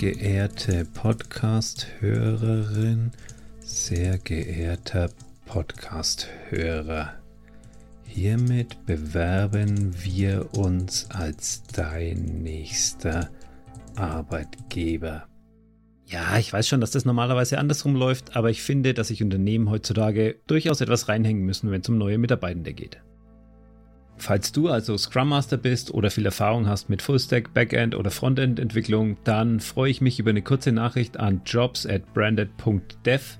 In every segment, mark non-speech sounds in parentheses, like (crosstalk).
Geehrte Podcast-Hörerin, sehr geehrter Podcast-Hörer, hiermit bewerben wir uns als dein nächster Arbeitgeber. Ja, ich weiß schon, dass das normalerweise andersrum läuft, aber ich finde, dass sich Unternehmen heutzutage durchaus etwas reinhängen müssen, wenn es um neue Mitarbeitende geht. Falls du also Scrum Master bist oder viel Erfahrung hast mit Fullstack, Backend oder Frontend Entwicklung, dann freue ich mich über eine kurze Nachricht an jobs at branded.dev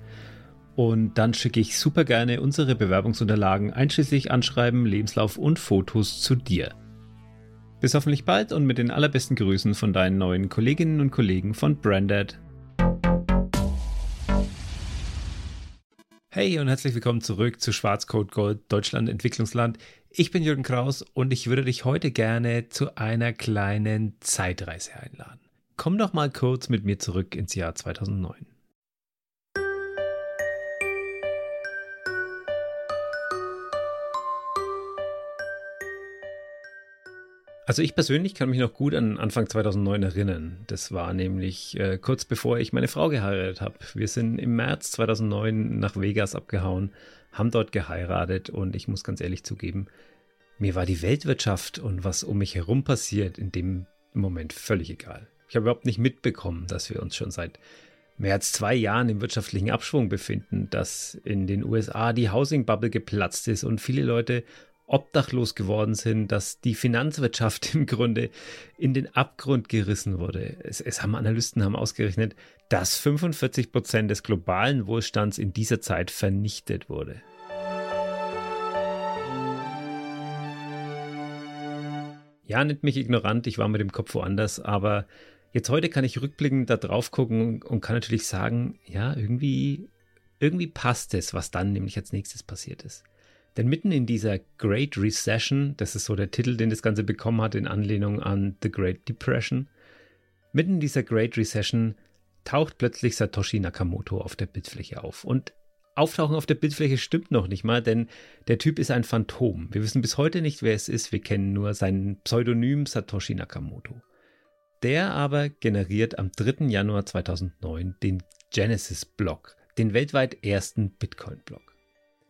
und dann schicke ich super gerne unsere Bewerbungsunterlagen einschließlich Anschreiben, Lebenslauf und Fotos zu dir. Bis hoffentlich bald und mit den allerbesten Grüßen von deinen neuen Kolleginnen und Kollegen von Branded. Hey und herzlich willkommen zurück zu Schwarzcode Gold Deutschland Entwicklungsland. Ich bin Jürgen Kraus und ich würde dich heute gerne zu einer kleinen Zeitreise einladen. Komm doch mal kurz mit mir zurück ins Jahr 2009. Also ich persönlich kann mich noch gut an Anfang 2009 erinnern. Das war nämlich äh, kurz bevor ich meine Frau geheiratet habe. Wir sind im März 2009 nach Vegas abgehauen, haben dort geheiratet und ich muss ganz ehrlich zugeben, mir war die Weltwirtschaft und was um mich herum passiert in dem Moment völlig egal. Ich habe überhaupt nicht mitbekommen, dass wir uns schon seit mehr als zwei Jahren im wirtschaftlichen Abschwung befinden, dass in den USA die Housing Bubble geplatzt ist und viele Leute obdachlos geworden sind, dass die Finanzwirtschaft (laughs) im Grunde in den Abgrund gerissen wurde. Es, es haben Analysten haben ausgerechnet, dass 45 Prozent des globalen Wohlstands in dieser Zeit vernichtet wurde. Ja, nennt mich ignorant, ich war mit dem Kopf woanders, aber jetzt heute kann ich rückblickend da drauf gucken und kann natürlich sagen, ja, irgendwie, irgendwie passt es, was dann nämlich als nächstes passiert ist. Denn mitten in dieser Great Recession, das ist so der Titel, den das Ganze bekommen hat in Anlehnung an The Great Depression, mitten in dieser Great Recession taucht plötzlich Satoshi Nakamoto auf der Bildfläche auf. Und Auftauchen auf der Bildfläche stimmt noch nicht mal, denn der Typ ist ein Phantom. Wir wissen bis heute nicht, wer es ist. Wir kennen nur sein Pseudonym Satoshi Nakamoto. Der aber generiert am 3. Januar 2009 den Genesis-Block, den weltweit ersten Bitcoin-Block.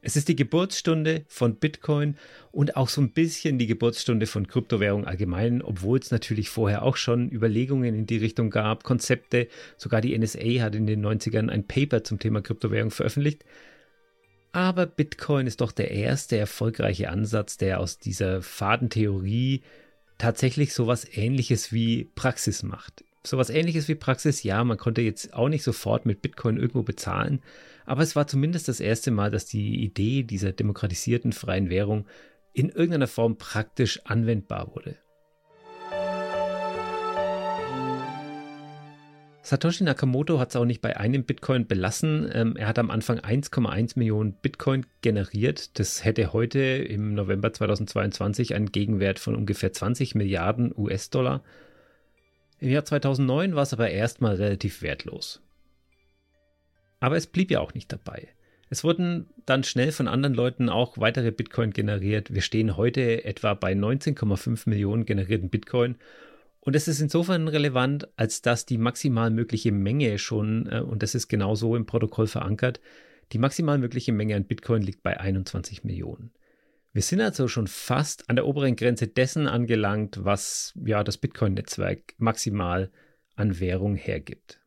Es ist die Geburtsstunde von Bitcoin und auch so ein bisschen die Geburtsstunde von Kryptowährung allgemein, obwohl es natürlich vorher auch schon Überlegungen in die Richtung gab, Konzepte. Sogar die NSA hat in den 90ern ein Paper zum Thema Kryptowährung veröffentlicht. Aber Bitcoin ist doch der erste erfolgreiche Ansatz, der aus dieser Fadentheorie tatsächlich sowas ähnliches wie Praxis macht sowas ähnliches wie Praxis, ja, man konnte jetzt auch nicht sofort mit Bitcoin irgendwo bezahlen, aber es war zumindest das erste Mal, dass die Idee dieser demokratisierten freien Währung in irgendeiner Form praktisch anwendbar wurde. Satoshi Nakamoto hat es auch nicht bei einem Bitcoin belassen. Ähm, er hat am Anfang 1,1 Millionen Bitcoin generiert. Das hätte heute im November 2022 einen Gegenwert von ungefähr 20 Milliarden US-Dollar. Im Jahr 2009 war es aber erstmal relativ wertlos. Aber es blieb ja auch nicht dabei. Es wurden dann schnell von anderen Leuten auch weitere Bitcoin generiert. Wir stehen heute etwa bei 19,5 Millionen generierten Bitcoin. Und es ist insofern relevant, als dass die maximal mögliche Menge schon, äh, und das ist genau so im Protokoll verankert, die maximal mögliche Menge an Bitcoin liegt bei 21 Millionen. Wir sind also schon fast an der oberen Grenze dessen angelangt, was ja das Bitcoin-Netzwerk maximal an Währung hergibt.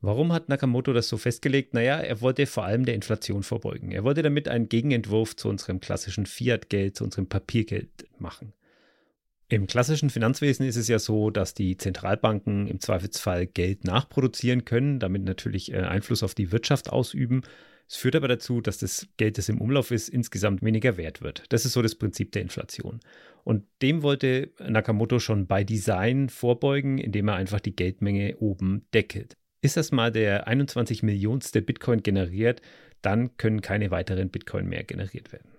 Warum hat Nakamoto das so festgelegt? Naja, er wollte vor allem der Inflation vorbeugen. Er wollte damit einen Gegenentwurf zu unserem klassischen Fiat-Geld, zu unserem Papiergeld machen. Im klassischen Finanzwesen ist es ja so, dass die Zentralbanken im Zweifelsfall Geld nachproduzieren können, damit natürlich äh, Einfluss auf die Wirtschaft ausüben. Es führt aber dazu, dass das Geld, das im Umlauf ist, insgesamt weniger wert wird. Das ist so das Prinzip der Inflation. Und dem wollte Nakamoto schon bei Design vorbeugen, indem er einfach die Geldmenge oben deckelt. Ist das mal der 21 Millionste Bitcoin generiert, dann können keine weiteren Bitcoin mehr generiert werden.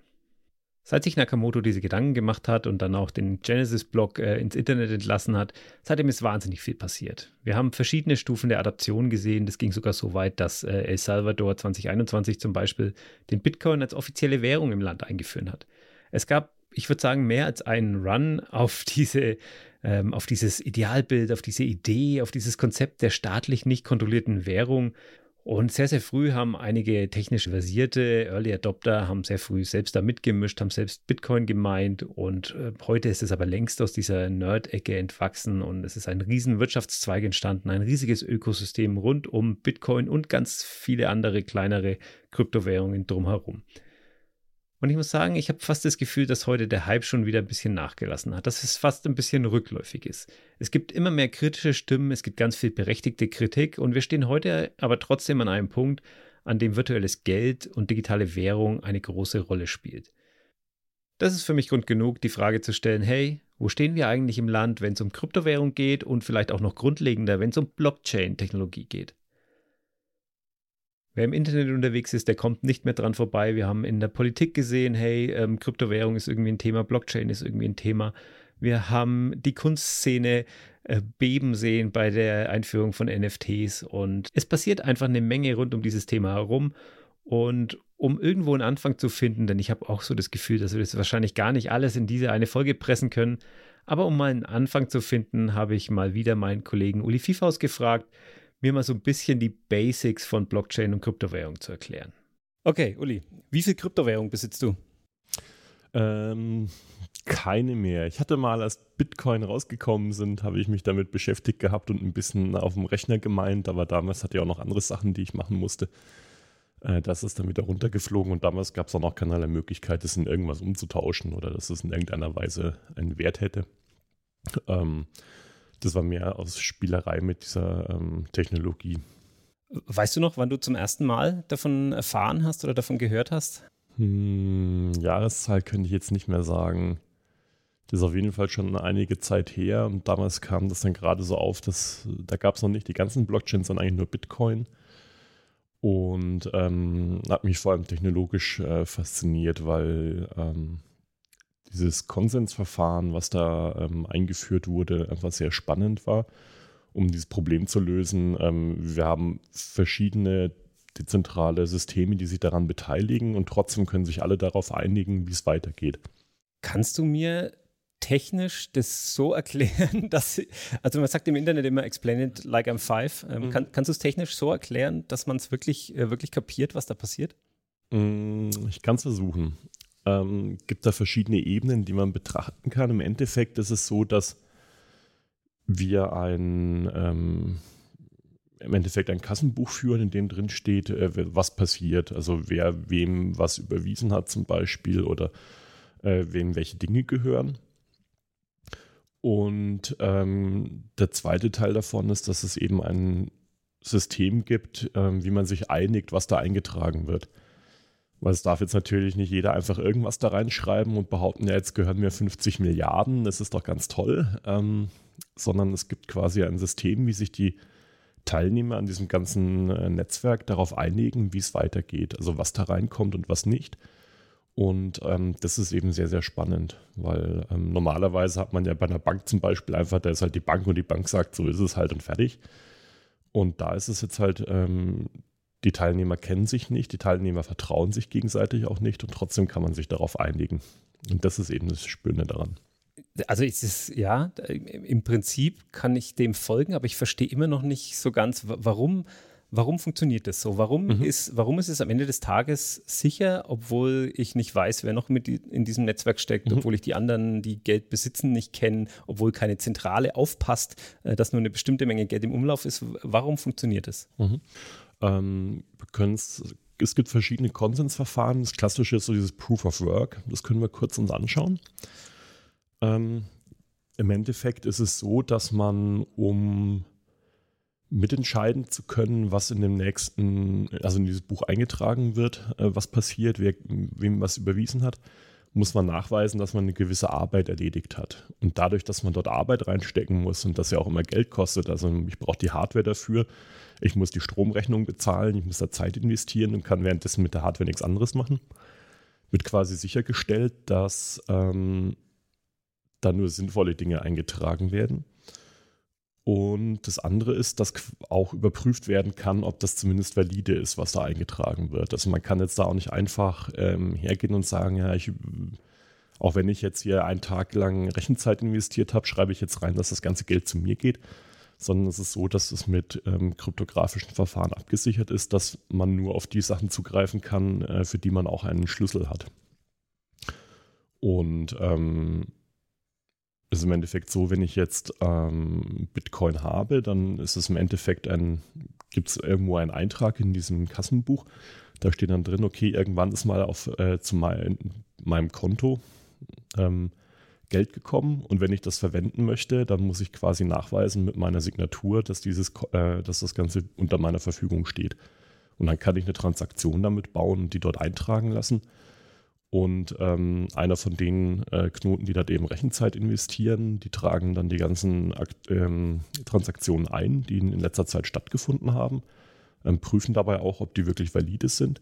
Seit sich Nakamoto diese Gedanken gemacht hat und dann auch den Genesis-Blog äh, ins Internet entlassen hat, seitdem ist wahnsinnig viel passiert. Wir haben verschiedene Stufen der Adaption gesehen. Das ging sogar so weit, dass äh, El Salvador 2021 zum Beispiel den Bitcoin als offizielle Währung im Land eingeführt hat. Es gab, ich würde sagen, mehr als einen Run auf diese ähm, auf dieses Idealbild, auf diese Idee, auf dieses Konzept der staatlich nicht kontrollierten Währung. Und sehr, sehr früh haben einige technisch versierte Early Adopter haben sehr früh selbst da mitgemischt, haben selbst Bitcoin gemeint und äh, heute ist es aber längst aus dieser Nerd-Ecke entwachsen und es ist ein riesen Wirtschaftszweig entstanden, ein riesiges Ökosystem rund um Bitcoin und ganz viele andere kleinere Kryptowährungen drumherum. Und ich muss sagen, ich habe fast das Gefühl, dass heute der Hype schon wieder ein bisschen nachgelassen hat, dass es fast ein bisschen rückläufig ist. Es gibt immer mehr kritische Stimmen, es gibt ganz viel berechtigte Kritik und wir stehen heute aber trotzdem an einem Punkt, an dem virtuelles Geld und digitale Währung eine große Rolle spielt. Das ist für mich Grund genug, die Frage zu stellen, hey, wo stehen wir eigentlich im Land, wenn es um Kryptowährung geht und vielleicht auch noch grundlegender, wenn es um Blockchain-Technologie geht? Wer im Internet unterwegs ist, der kommt nicht mehr dran vorbei. Wir haben in der Politik gesehen, hey, ähm, Kryptowährung ist irgendwie ein Thema, Blockchain ist irgendwie ein Thema. Wir haben die Kunstszene äh, beben sehen bei der Einführung von NFTs und es passiert einfach eine Menge rund um dieses Thema herum. Und um irgendwo einen Anfang zu finden, denn ich habe auch so das Gefühl, dass wir das wahrscheinlich gar nicht alles in diese eine Folge pressen können, aber um mal einen Anfang zu finden, habe ich mal wieder meinen Kollegen Uli Fifaus gefragt, mir mal so ein bisschen die Basics von Blockchain und Kryptowährung zu erklären. Okay, Uli, wie viel Kryptowährung besitzt du? Ähm, keine mehr. Ich hatte mal, als Bitcoin rausgekommen sind, habe ich mich damit beschäftigt gehabt und ein bisschen auf dem Rechner gemeint, aber damals hatte ich auch noch andere Sachen, die ich machen musste. Äh, das ist dann wieder runtergeflogen und damals gab es auch noch keinerlei Möglichkeit, das in irgendwas umzutauschen oder dass es in irgendeiner Weise einen Wert hätte. Ähm, das war mehr aus Spielerei mit dieser ähm, Technologie. Weißt du noch, wann du zum ersten Mal davon erfahren hast oder davon gehört hast? Hm, Jahreszahl könnte ich jetzt nicht mehr sagen. Das ist auf jeden Fall schon einige Zeit her und damals kam das dann gerade so auf, dass da gab es noch nicht die ganzen Blockchains, sondern eigentlich nur Bitcoin. Und ähm, hat mich vor allem technologisch äh, fasziniert, weil ähm, dieses Konsensverfahren, was da ähm, eingeführt wurde, einfach sehr spannend war, um dieses Problem zu lösen. Ähm, wir haben verschiedene dezentrale Systeme, die sich daran beteiligen und trotzdem können sich alle darauf einigen, wie es weitergeht. Kannst du mir technisch das so erklären, (laughs) dass, also man sagt im Internet immer, explain it like I'm five. Ähm, mhm. kann, kannst du es technisch so erklären, dass man es wirklich, äh, wirklich kapiert, was da passiert? Mm, ich kann es versuchen ähm, gibt da verschiedene Ebenen, die man betrachten kann. Im Endeffekt ist es so, dass wir ein ähm, im Endeffekt ein Kassenbuch führen, in dem drin steht, äh, was passiert. Also wer wem was überwiesen hat zum Beispiel oder äh, wem welche Dinge gehören. Und ähm, der zweite Teil davon ist, dass es eben ein System gibt, ähm, wie man sich einigt, was da eingetragen wird. Weil es darf jetzt natürlich nicht jeder einfach irgendwas da reinschreiben und behaupten, ja, jetzt gehören mir 50 Milliarden, das ist doch ganz toll. Ähm, sondern es gibt quasi ein System, wie sich die Teilnehmer an diesem ganzen äh, Netzwerk darauf einigen, wie es weitergeht. Also was da reinkommt und was nicht. Und ähm, das ist eben sehr, sehr spannend, weil ähm, normalerweise hat man ja bei einer Bank zum Beispiel einfach, da ist halt die Bank und die Bank sagt, so ist es halt und fertig. Und da ist es jetzt halt ähm, die Teilnehmer kennen sich nicht, die Teilnehmer vertrauen sich gegenseitig auch nicht und trotzdem kann man sich darauf einigen. Und das ist eben das Spürende daran. Also ist es, ja, im Prinzip kann ich dem folgen, aber ich verstehe immer noch nicht so ganz, warum, warum funktioniert das so? Warum, mhm. ist, warum ist es am Ende des Tages sicher, obwohl ich nicht weiß, wer noch mit in diesem Netzwerk steckt, mhm. obwohl ich die anderen, die Geld besitzen, nicht kenne, obwohl keine Zentrale aufpasst, äh, dass nur eine bestimmte Menge Geld im Umlauf ist. Warum funktioniert das? Mhm. Ähm, es gibt verschiedene Konsensverfahren. Das klassische ist so dieses Proof of Work. Das können wir kurz uns anschauen. Ähm, Im Endeffekt ist es so, dass man, um mitentscheiden zu können, was in dem nächsten, also in dieses Buch eingetragen wird, äh, was passiert, wer wem was überwiesen hat, muss man nachweisen, dass man eine gewisse Arbeit erledigt hat. Und dadurch, dass man dort Arbeit reinstecken muss und das ja auch immer Geld kostet, also ich brauche die Hardware dafür, ich muss die Stromrechnung bezahlen, ich muss da Zeit investieren und kann währenddessen mit der Hardware nichts anderes machen, wird quasi sichergestellt, dass ähm, da nur sinnvolle Dinge eingetragen werden. Und das andere ist, dass auch überprüft werden kann, ob das zumindest valide ist, was da eingetragen wird. Also man kann jetzt da auch nicht einfach ähm, hergehen und sagen, ja, ich Auch wenn ich jetzt hier einen Tag lang Rechenzeit investiert habe, schreibe ich jetzt rein, dass das ganze Geld zu mir geht, sondern es ist so, dass es mit ähm, kryptografischen Verfahren abgesichert ist, dass man nur auf die Sachen zugreifen kann, äh, für die man auch einen Schlüssel hat. Und ähm, ist im Endeffekt so, wenn ich jetzt ähm, Bitcoin habe, dann ist es im Endeffekt ein, gibt es irgendwo einen Eintrag in diesem Kassenbuch. Da steht dann drin, okay, irgendwann ist mal auf äh, zu mein, meinem Konto ähm, Geld gekommen und wenn ich das verwenden möchte, dann muss ich quasi nachweisen mit meiner Signatur, dass dieses, äh, dass das Ganze unter meiner Verfügung steht. Und dann kann ich eine Transaktion damit bauen und die dort eintragen lassen. Und ähm, einer von den äh, Knoten, die dort eben Rechenzeit investieren, die tragen dann die ganzen ähm, Transaktionen ein, die in letzter Zeit stattgefunden haben, ähm, prüfen dabei auch, ob die wirklich valide sind.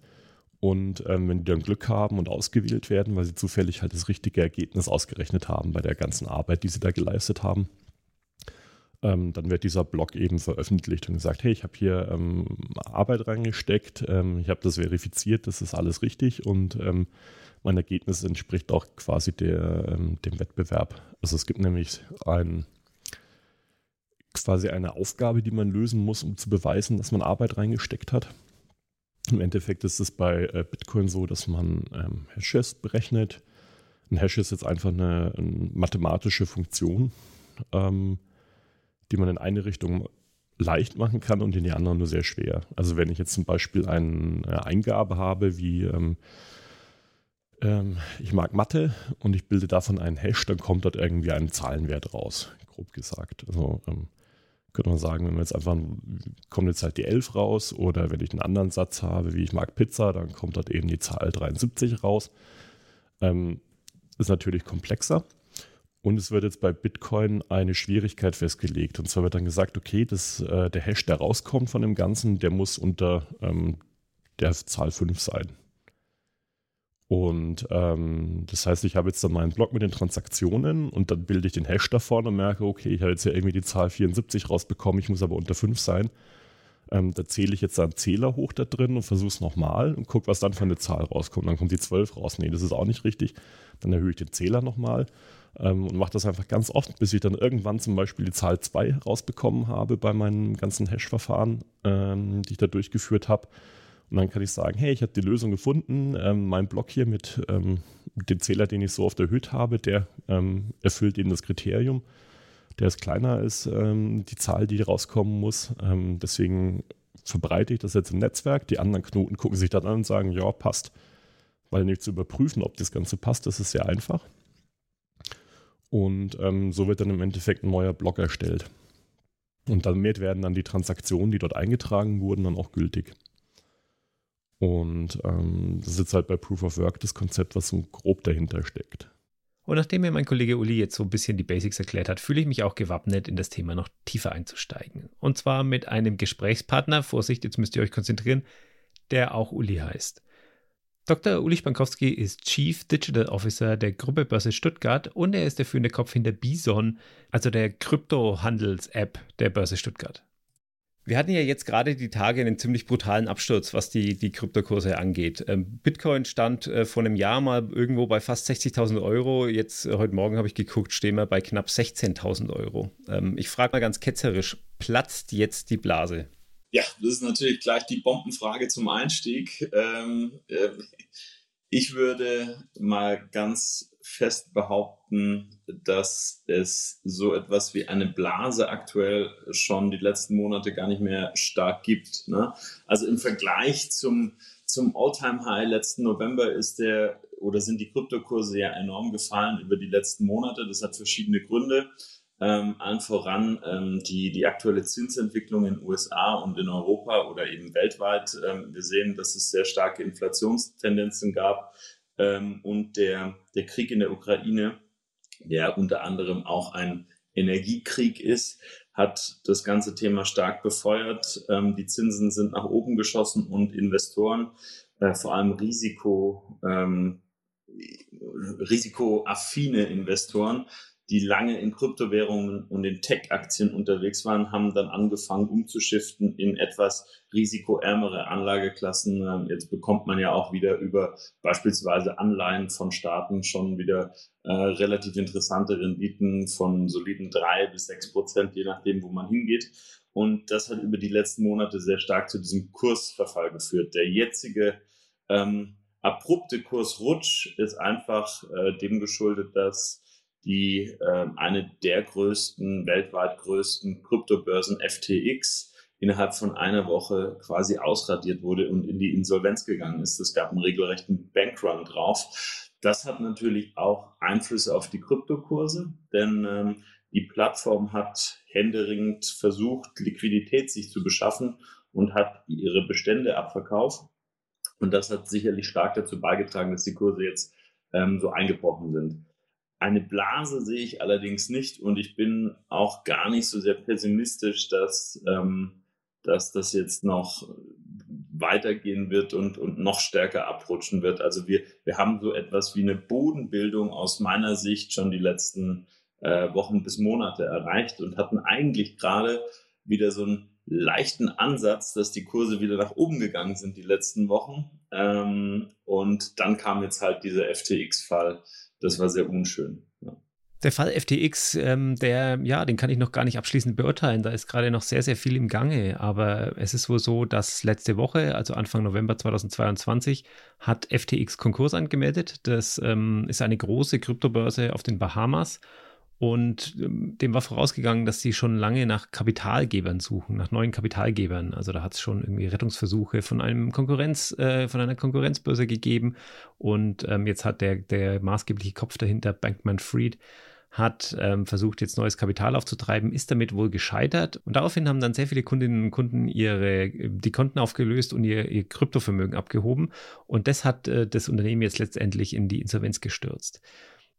Und ähm, wenn die dann Glück haben und ausgewählt werden, weil sie zufällig halt das richtige Ergebnis ausgerechnet haben bei der ganzen Arbeit, die sie da geleistet haben, ähm, dann wird dieser Blog eben veröffentlicht und gesagt, hey, ich habe hier ähm, Arbeit reingesteckt, ähm, ich habe das verifiziert, das ist alles richtig und ähm, mein Ergebnis entspricht auch quasi der, ähm, dem Wettbewerb. Also es gibt nämlich ein, quasi eine Aufgabe, die man lösen muss, um zu beweisen, dass man Arbeit reingesteckt hat. Im Endeffekt ist es bei äh, Bitcoin so, dass man ähm, Hashes berechnet. Ein Hash ist jetzt einfach eine, eine mathematische Funktion, ähm, die man in eine Richtung leicht machen kann und in die andere nur sehr schwer. Also wenn ich jetzt zum Beispiel eine Eingabe habe, wie ähm, ähm, ich mag Mathe und ich bilde davon einen Hash, dann kommt dort irgendwie ein Zahlenwert raus, grob gesagt. Also ähm, könnte man sagen, wenn wir jetzt einfach, kommt jetzt halt die 11 raus oder wenn ich einen anderen Satz habe, wie ich mag Pizza, dann kommt dort eben die Zahl 73 raus. Ähm, ist natürlich komplexer. Und es wird jetzt bei Bitcoin eine Schwierigkeit festgelegt. Und zwar wird dann gesagt, okay, das, äh, der Hash, der rauskommt von dem Ganzen, der muss unter ähm, der Zahl 5 sein. Und ähm, das heißt, ich habe jetzt dann meinen Block mit den Transaktionen und dann bilde ich den Hash davon und merke, okay, ich habe jetzt ja irgendwie die Zahl 74 rausbekommen, ich muss aber unter 5 sein. Ähm, da zähle ich jetzt einen Zähler hoch da drin und versuche es nochmal und gucke, was dann für eine Zahl rauskommt. Dann kommt die 12 raus. Nee, das ist auch nicht richtig. Dann erhöhe ich den Zähler nochmal ähm, und mache das einfach ganz oft, bis ich dann irgendwann zum Beispiel die Zahl 2 rausbekommen habe bei meinen ganzen Hash-Verfahren, ähm, die ich da durchgeführt habe. Und dann kann ich sagen, hey, ich habe die Lösung gefunden. Ähm, mein Block hier mit ähm, dem Zähler, den ich so oft erhöht habe, der ähm, erfüllt eben das Kriterium. Der ist kleiner als ähm, die Zahl, die rauskommen muss. Ähm, deswegen verbreite ich das jetzt im Netzwerk. Die anderen Knoten gucken sich dann an und sagen, ja, passt. Weil nicht zu überprüfen, ob das Ganze passt, das ist sehr einfach. Und ähm, so wird dann im Endeffekt ein neuer Block erstellt. Und damit werden dann die Transaktionen, die dort eingetragen wurden, dann auch gültig. Und ähm, das ist halt bei Proof of Work das Konzept, was so grob dahinter steckt. Und nachdem mir mein Kollege Uli jetzt so ein bisschen die Basics erklärt hat, fühle ich mich auch gewappnet, in das Thema noch tiefer einzusteigen. Und zwar mit einem Gesprächspartner, Vorsicht, jetzt müsst ihr euch konzentrieren, der auch Uli heißt. Dr. Uli Spankowski ist Chief Digital Officer der Gruppe Börse Stuttgart und er ist der führende Kopf hinter Bison, also der Kryptohandels-App der Börse Stuttgart. Wir hatten ja jetzt gerade die Tage einen ziemlich brutalen Absturz, was die, die Kryptokurse angeht. Ähm, Bitcoin stand äh, vor einem Jahr mal irgendwo bei fast 60.000 Euro. Jetzt, äh, heute Morgen habe ich geguckt, stehen wir bei knapp 16.000 Euro. Ähm, ich frage mal ganz ketzerisch, platzt jetzt die Blase? Ja, das ist natürlich gleich die Bombenfrage zum Einstieg. Ähm, äh, ich würde mal ganz fest behaupten, dass es so etwas wie eine Blase aktuell schon die letzten Monate gar nicht mehr stark gibt. Ne? Also im Vergleich zum, zum All-Time-High letzten November ist der oder sind die Kryptokurse ja enorm gefallen über die letzten Monate. Das hat verschiedene Gründe. Ähm, allen voran ähm, die, die aktuelle Zinsentwicklung in den USA und in Europa oder eben weltweit. Ähm, wir sehen, dass es sehr starke Inflationstendenzen gab ähm, und der, der Krieg in der Ukraine, der unter anderem auch ein Energiekrieg ist, hat das ganze Thema stark befeuert. Ähm, die Zinsen sind nach oben geschossen und Investoren, äh, vor allem Risiko, ähm, risikoaffine Investoren, die lange in Kryptowährungen und in Tech-Aktien unterwegs waren, haben dann angefangen umzuschiften in etwas risikoärmere Anlageklassen. Ähm, jetzt bekommt man ja auch wieder über beispielsweise Anleihen von Staaten schon wieder äh, relativ interessante Renditen von soliden drei bis sechs Prozent, je nachdem, wo man hingeht. Und das hat über die letzten Monate sehr stark zu diesem Kursverfall geführt. Der jetzige ähm, abrupte Kursrutsch ist einfach äh, dem geschuldet, dass die äh, eine der größten, weltweit größten Kryptobörsen FTX innerhalb von einer Woche quasi ausradiert wurde und in die Insolvenz gegangen ist. Es gab einen regelrechten Bankrun drauf. Das hat natürlich auch Einflüsse auf die Kryptokurse, denn ähm, die Plattform hat händeringend versucht, Liquidität sich zu beschaffen und hat ihre Bestände abverkauft. Und das hat sicherlich stark dazu beigetragen, dass die Kurse jetzt ähm, so eingebrochen sind. Eine Blase sehe ich allerdings nicht und ich bin auch gar nicht so sehr pessimistisch, dass, ähm, dass das jetzt noch weitergehen wird und, und noch stärker abrutschen wird. Also wir, wir haben so etwas wie eine Bodenbildung aus meiner Sicht schon die letzten äh, Wochen bis Monate erreicht und hatten eigentlich gerade wieder so einen leichten Ansatz, dass die Kurse wieder nach oben gegangen sind die letzten Wochen. Ähm, und dann kam jetzt halt dieser FTX-Fall. Das war sehr unschön. Ja. Der Fall FTX, ähm, der, ja, den kann ich noch gar nicht abschließend beurteilen. Da ist gerade noch sehr, sehr viel im Gange. Aber es ist wohl so, dass letzte Woche, also Anfang November 2022, hat FTX Konkurs angemeldet. Das ähm, ist eine große Kryptobörse auf den Bahamas. Und ähm, dem war vorausgegangen, dass sie schon lange nach Kapitalgebern suchen, nach neuen Kapitalgebern. Also da hat es schon irgendwie Rettungsversuche von einem Konkurrenz, äh, von einer Konkurrenzbörse gegeben. Und ähm, jetzt hat der, der maßgebliche Kopf dahinter, Bankman Fried, hat ähm, versucht, jetzt neues Kapital aufzutreiben, ist damit wohl gescheitert. Und daraufhin haben dann sehr viele Kundinnen und Kunden ihre, die Konten aufgelöst und ihr, ihr Kryptovermögen abgehoben. Und das hat äh, das Unternehmen jetzt letztendlich in die Insolvenz gestürzt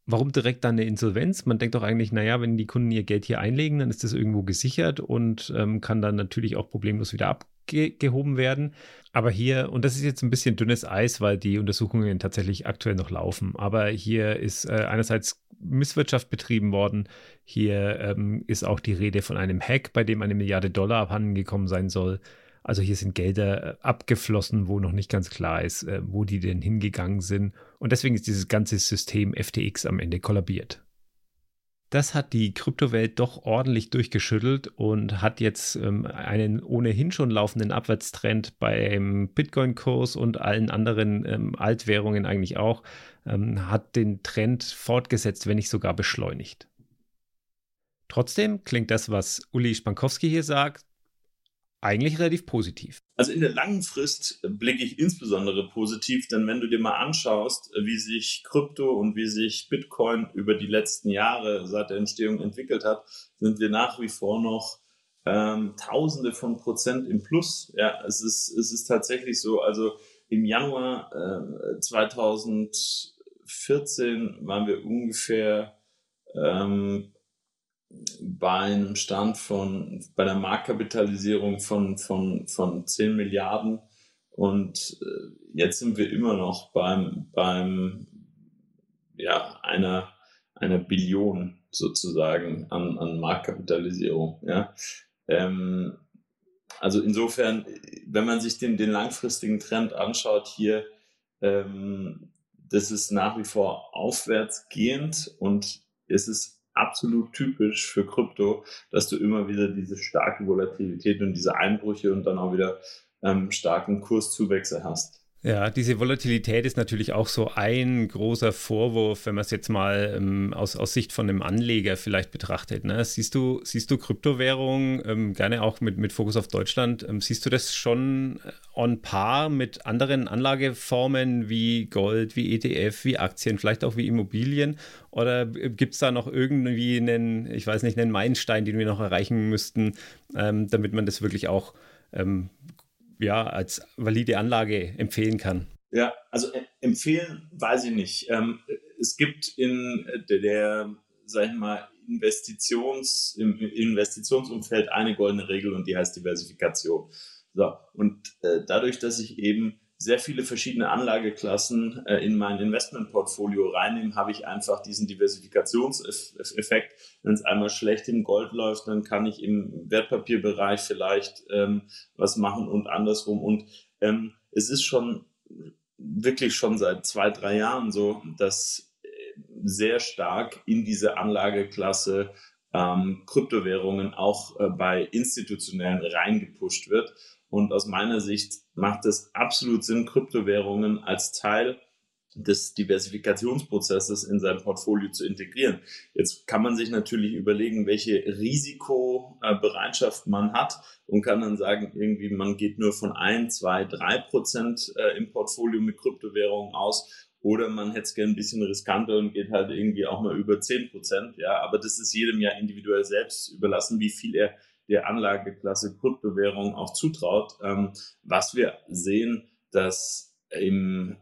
warum direkt dann eine Insolvenz? Man denkt doch eigentlich, naja, wenn die Kunden ihr Geld hier einlegen, dann ist das irgendwo gesichert und ähm, kann dann natürlich auch problemlos wieder abgehoben werden. Aber hier, und das ist jetzt ein bisschen dünnes Eis, weil die Untersuchungen tatsächlich aktuell noch laufen. Aber hier ist äh, einerseits Misswirtschaft betrieben worden. Hier ähm, ist auch die Rede von einem Hack, bei dem eine Milliarde Dollar abhandengekommen sein soll. Also hier sind Gelder äh, abgeflossen, wo noch nicht ganz klar ist, äh, wo die denn hingegangen sind. Und deswegen ist dieses ganze System FTX am Ende kollabiert. Das hat die Kryptowelt doch ordentlich durchgeschüttelt und hat jetzt ähm, einen ohnehin schon laufenden Abwärtstrend beim Bitcoin-Kurs und allen anderen ähm, Altwährungen eigentlich auch, ähm, hat den Trend fortgesetzt, wenn nicht sogar beschleunigt. Trotzdem klingt das, was Uli Spankowski hier sagt, eigentlich relativ positiv. Also in der langen Frist blicke ich insbesondere positiv, denn wenn du dir mal anschaust, wie sich Krypto und wie sich Bitcoin über die letzten Jahre seit der Entstehung entwickelt hat, sind wir nach wie vor noch ähm, Tausende von Prozent im Plus. Ja, es ist, es ist tatsächlich so. Also im Januar äh, 2014 waren wir ungefähr ähm, bei einem Stand von, bei der Marktkapitalisierung von, von, von 10 Milliarden und äh, jetzt sind wir immer noch beim, beim, ja, einer, einer Billion sozusagen an, an Marktkapitalisierung, ja. Ähm, also insofern, wenn man sich den, den langfristigen Trend anschaut hier, ähm, das ist nach wie vor aufwärtsgehend und es ist absolut typisch für Krypto, dass du immer wieder diese starke Volatilität und diese Einbrüche und dann auch wieder ähm, starken Kurszuwächse hast. Ja, diese Volatilität ist natürlich auch so ein großer Vorwurf, wenn man es jetzt mal ähm, aus, aus Sicht von einem Anleger vielleicht betrachtet. Ne? Siehst du, siehst du Kryptowährungen, ähm, gerne auch mit, mit Fokus auf Deutschland, ähm, siehst du das schon äh, on par mit anderen Anlageformen wie Gold, wie ETF, wie Aktien, vielleicht auch wie Immobilien? Oder gibt es da noch irgendwie einen, ich weiß nicht, einen Meilenstein, den wir noch erreichen müssten, ähm, damit man das wirklich auch ähm, ja, als valide Anlage empfehlen kann? Ja, also äh, empfehlen weiß ich nicht. Ähm, es gibt in der, der sag ich mal, Investitions, im Investitionsumfeld eine goldene Regel und die heißt Diversifikation. So, und äh, dadurch, dass ich eben sehr viele verschiedene Anlageklassen äh, in mein Investmentportfolio reinnehme, habe ich einfach diesen Diversifikationseffekt. Wenn es einmal schlecht im Gold läuft, dann kann ich im Wertpapierbereich vielleicht ähm, was machen und andersrum. Und ähm, es ist schon wirklich schon seit zwei, drei Jahren so, dass äh, sehr stark in diese Anlageklasse ähm, Kryptowährungen auch äh, bei institutionellen reingepusht wird. Und aus meiner Sicht macht es absolut Sinn, Kryptowährungen als Teil des Diversifikationsprozesses in sein Portfolio zu integrieren. Jetzt kann man sich natürlich überlegen, welche Risikobereitschaft man hat und kann dann sagen, irgendwie man geht nur von ein, zwei, drei Prozent äh, im Portfolio mit Kryptowährungen aus oder man hätte es gerne ein bisschen riskanter und geht halt irgendwie auch mal über 10 Prozent. Ja, aber das ist jedem ja individuell selbst überlassen, wie viel er der Anlageklasse Kryptowährung auch zutraut. Ähm, was wir sehen, dass im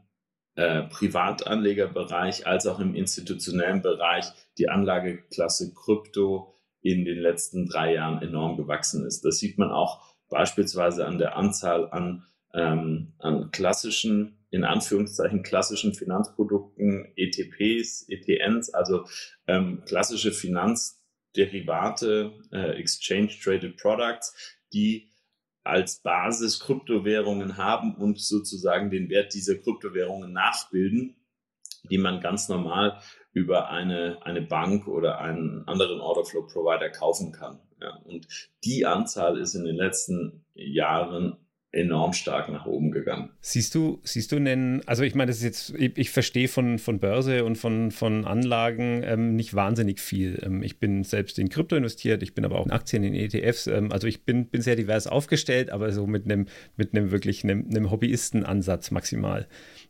äh, Privatanlegerbereich als auch im institutionellen Bereich die Anlageklasse Krypto in den letzten drei Jahren enorm gewachsen ist. Das sieht man auch beispielsweise an der Anzahl an, ähm, an klassischen in Anführungszeichen klassischen Finanzprodukten, ETPs, ETNs, also ähm, klassische Finanzderivate, äh, Exchange Traded Products, die als Basis Kryptowährungen haben und sozusagen den Wert dieser Kryptowährungen nachbilden, die man ganz normal über eine, eine Bank oder einen anderen Orderflow Provider kaufen kann. Ja, und die Anzahl ist in den letzten Jahren enorm stark nach oben gegangen. Siehst du, siehst du einen, also ich meine, das ist jetzt, ich, ich verstehe von, von Börse und von, von Anlagen ähm, nicht wahnsinnig viel. Ähm, ich bin selbst in Krypto investiert, ich bin aber auch in Aktien, in ETFs. Ähm, also ich bin, bin sehr divers aufgestellt, aber so mit einem, mit einem wirklich einem, einem Hobbyistenansatz maximal.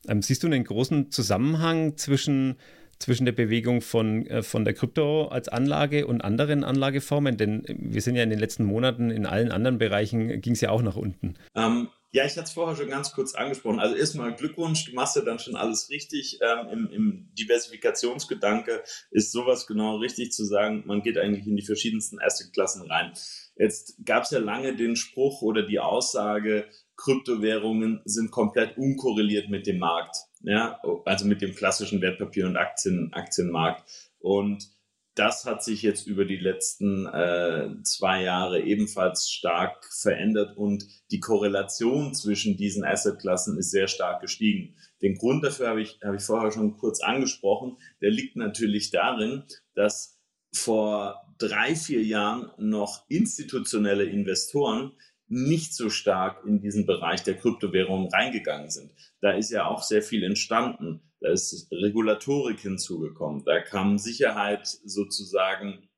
Ähm, siehst du einen großen Zusammenhang zwischen zwischen der Bewegung von, äh, von der Krypto als Anlage und anderen Anlageformen? Denn wir sind ja in den letzten Monaten in allen anderen Bereichen, ging es ja auch nach unten. Ähm, ja, ich hatte es vorher schon ganz kurz angesprochen. Also erstmal Glückwunsch, du machst ja dann schon alles richtig. Ähm, im, Im Diversifikationsgedanke ist sowas genau richtig zu sagen, man geht eigentlich in die verschiedensten Assetklassen rein. Jetzt gab es ja lange den Spruch oder die Aussage, Kryptowährungen sind komplett unkorreliert mit dem Markt ja, also mit dem klassischen Wertpapier- und Aktien, Aktienmarkt. Und das hat sich jetzt über die letzten äh, zwei Jahre ebenfalls stark verändert und die Korrelation zwischen diesen Assetklassen ist sehr stark gestiegen. Den Grund dafür habe ich, habe ich vorher schon kurz angesprochen. Der liegt natürlich darin, dass vor drei, vier Jahren noch institutionelle Investoren nicht so stark in diesen Bereich der Kryptowährungen reingegangen sind. Da ist ja auch sehr viel entstanden. Da ist Regulatorik hinzugekommen. Da kam Sicherheit sozusagen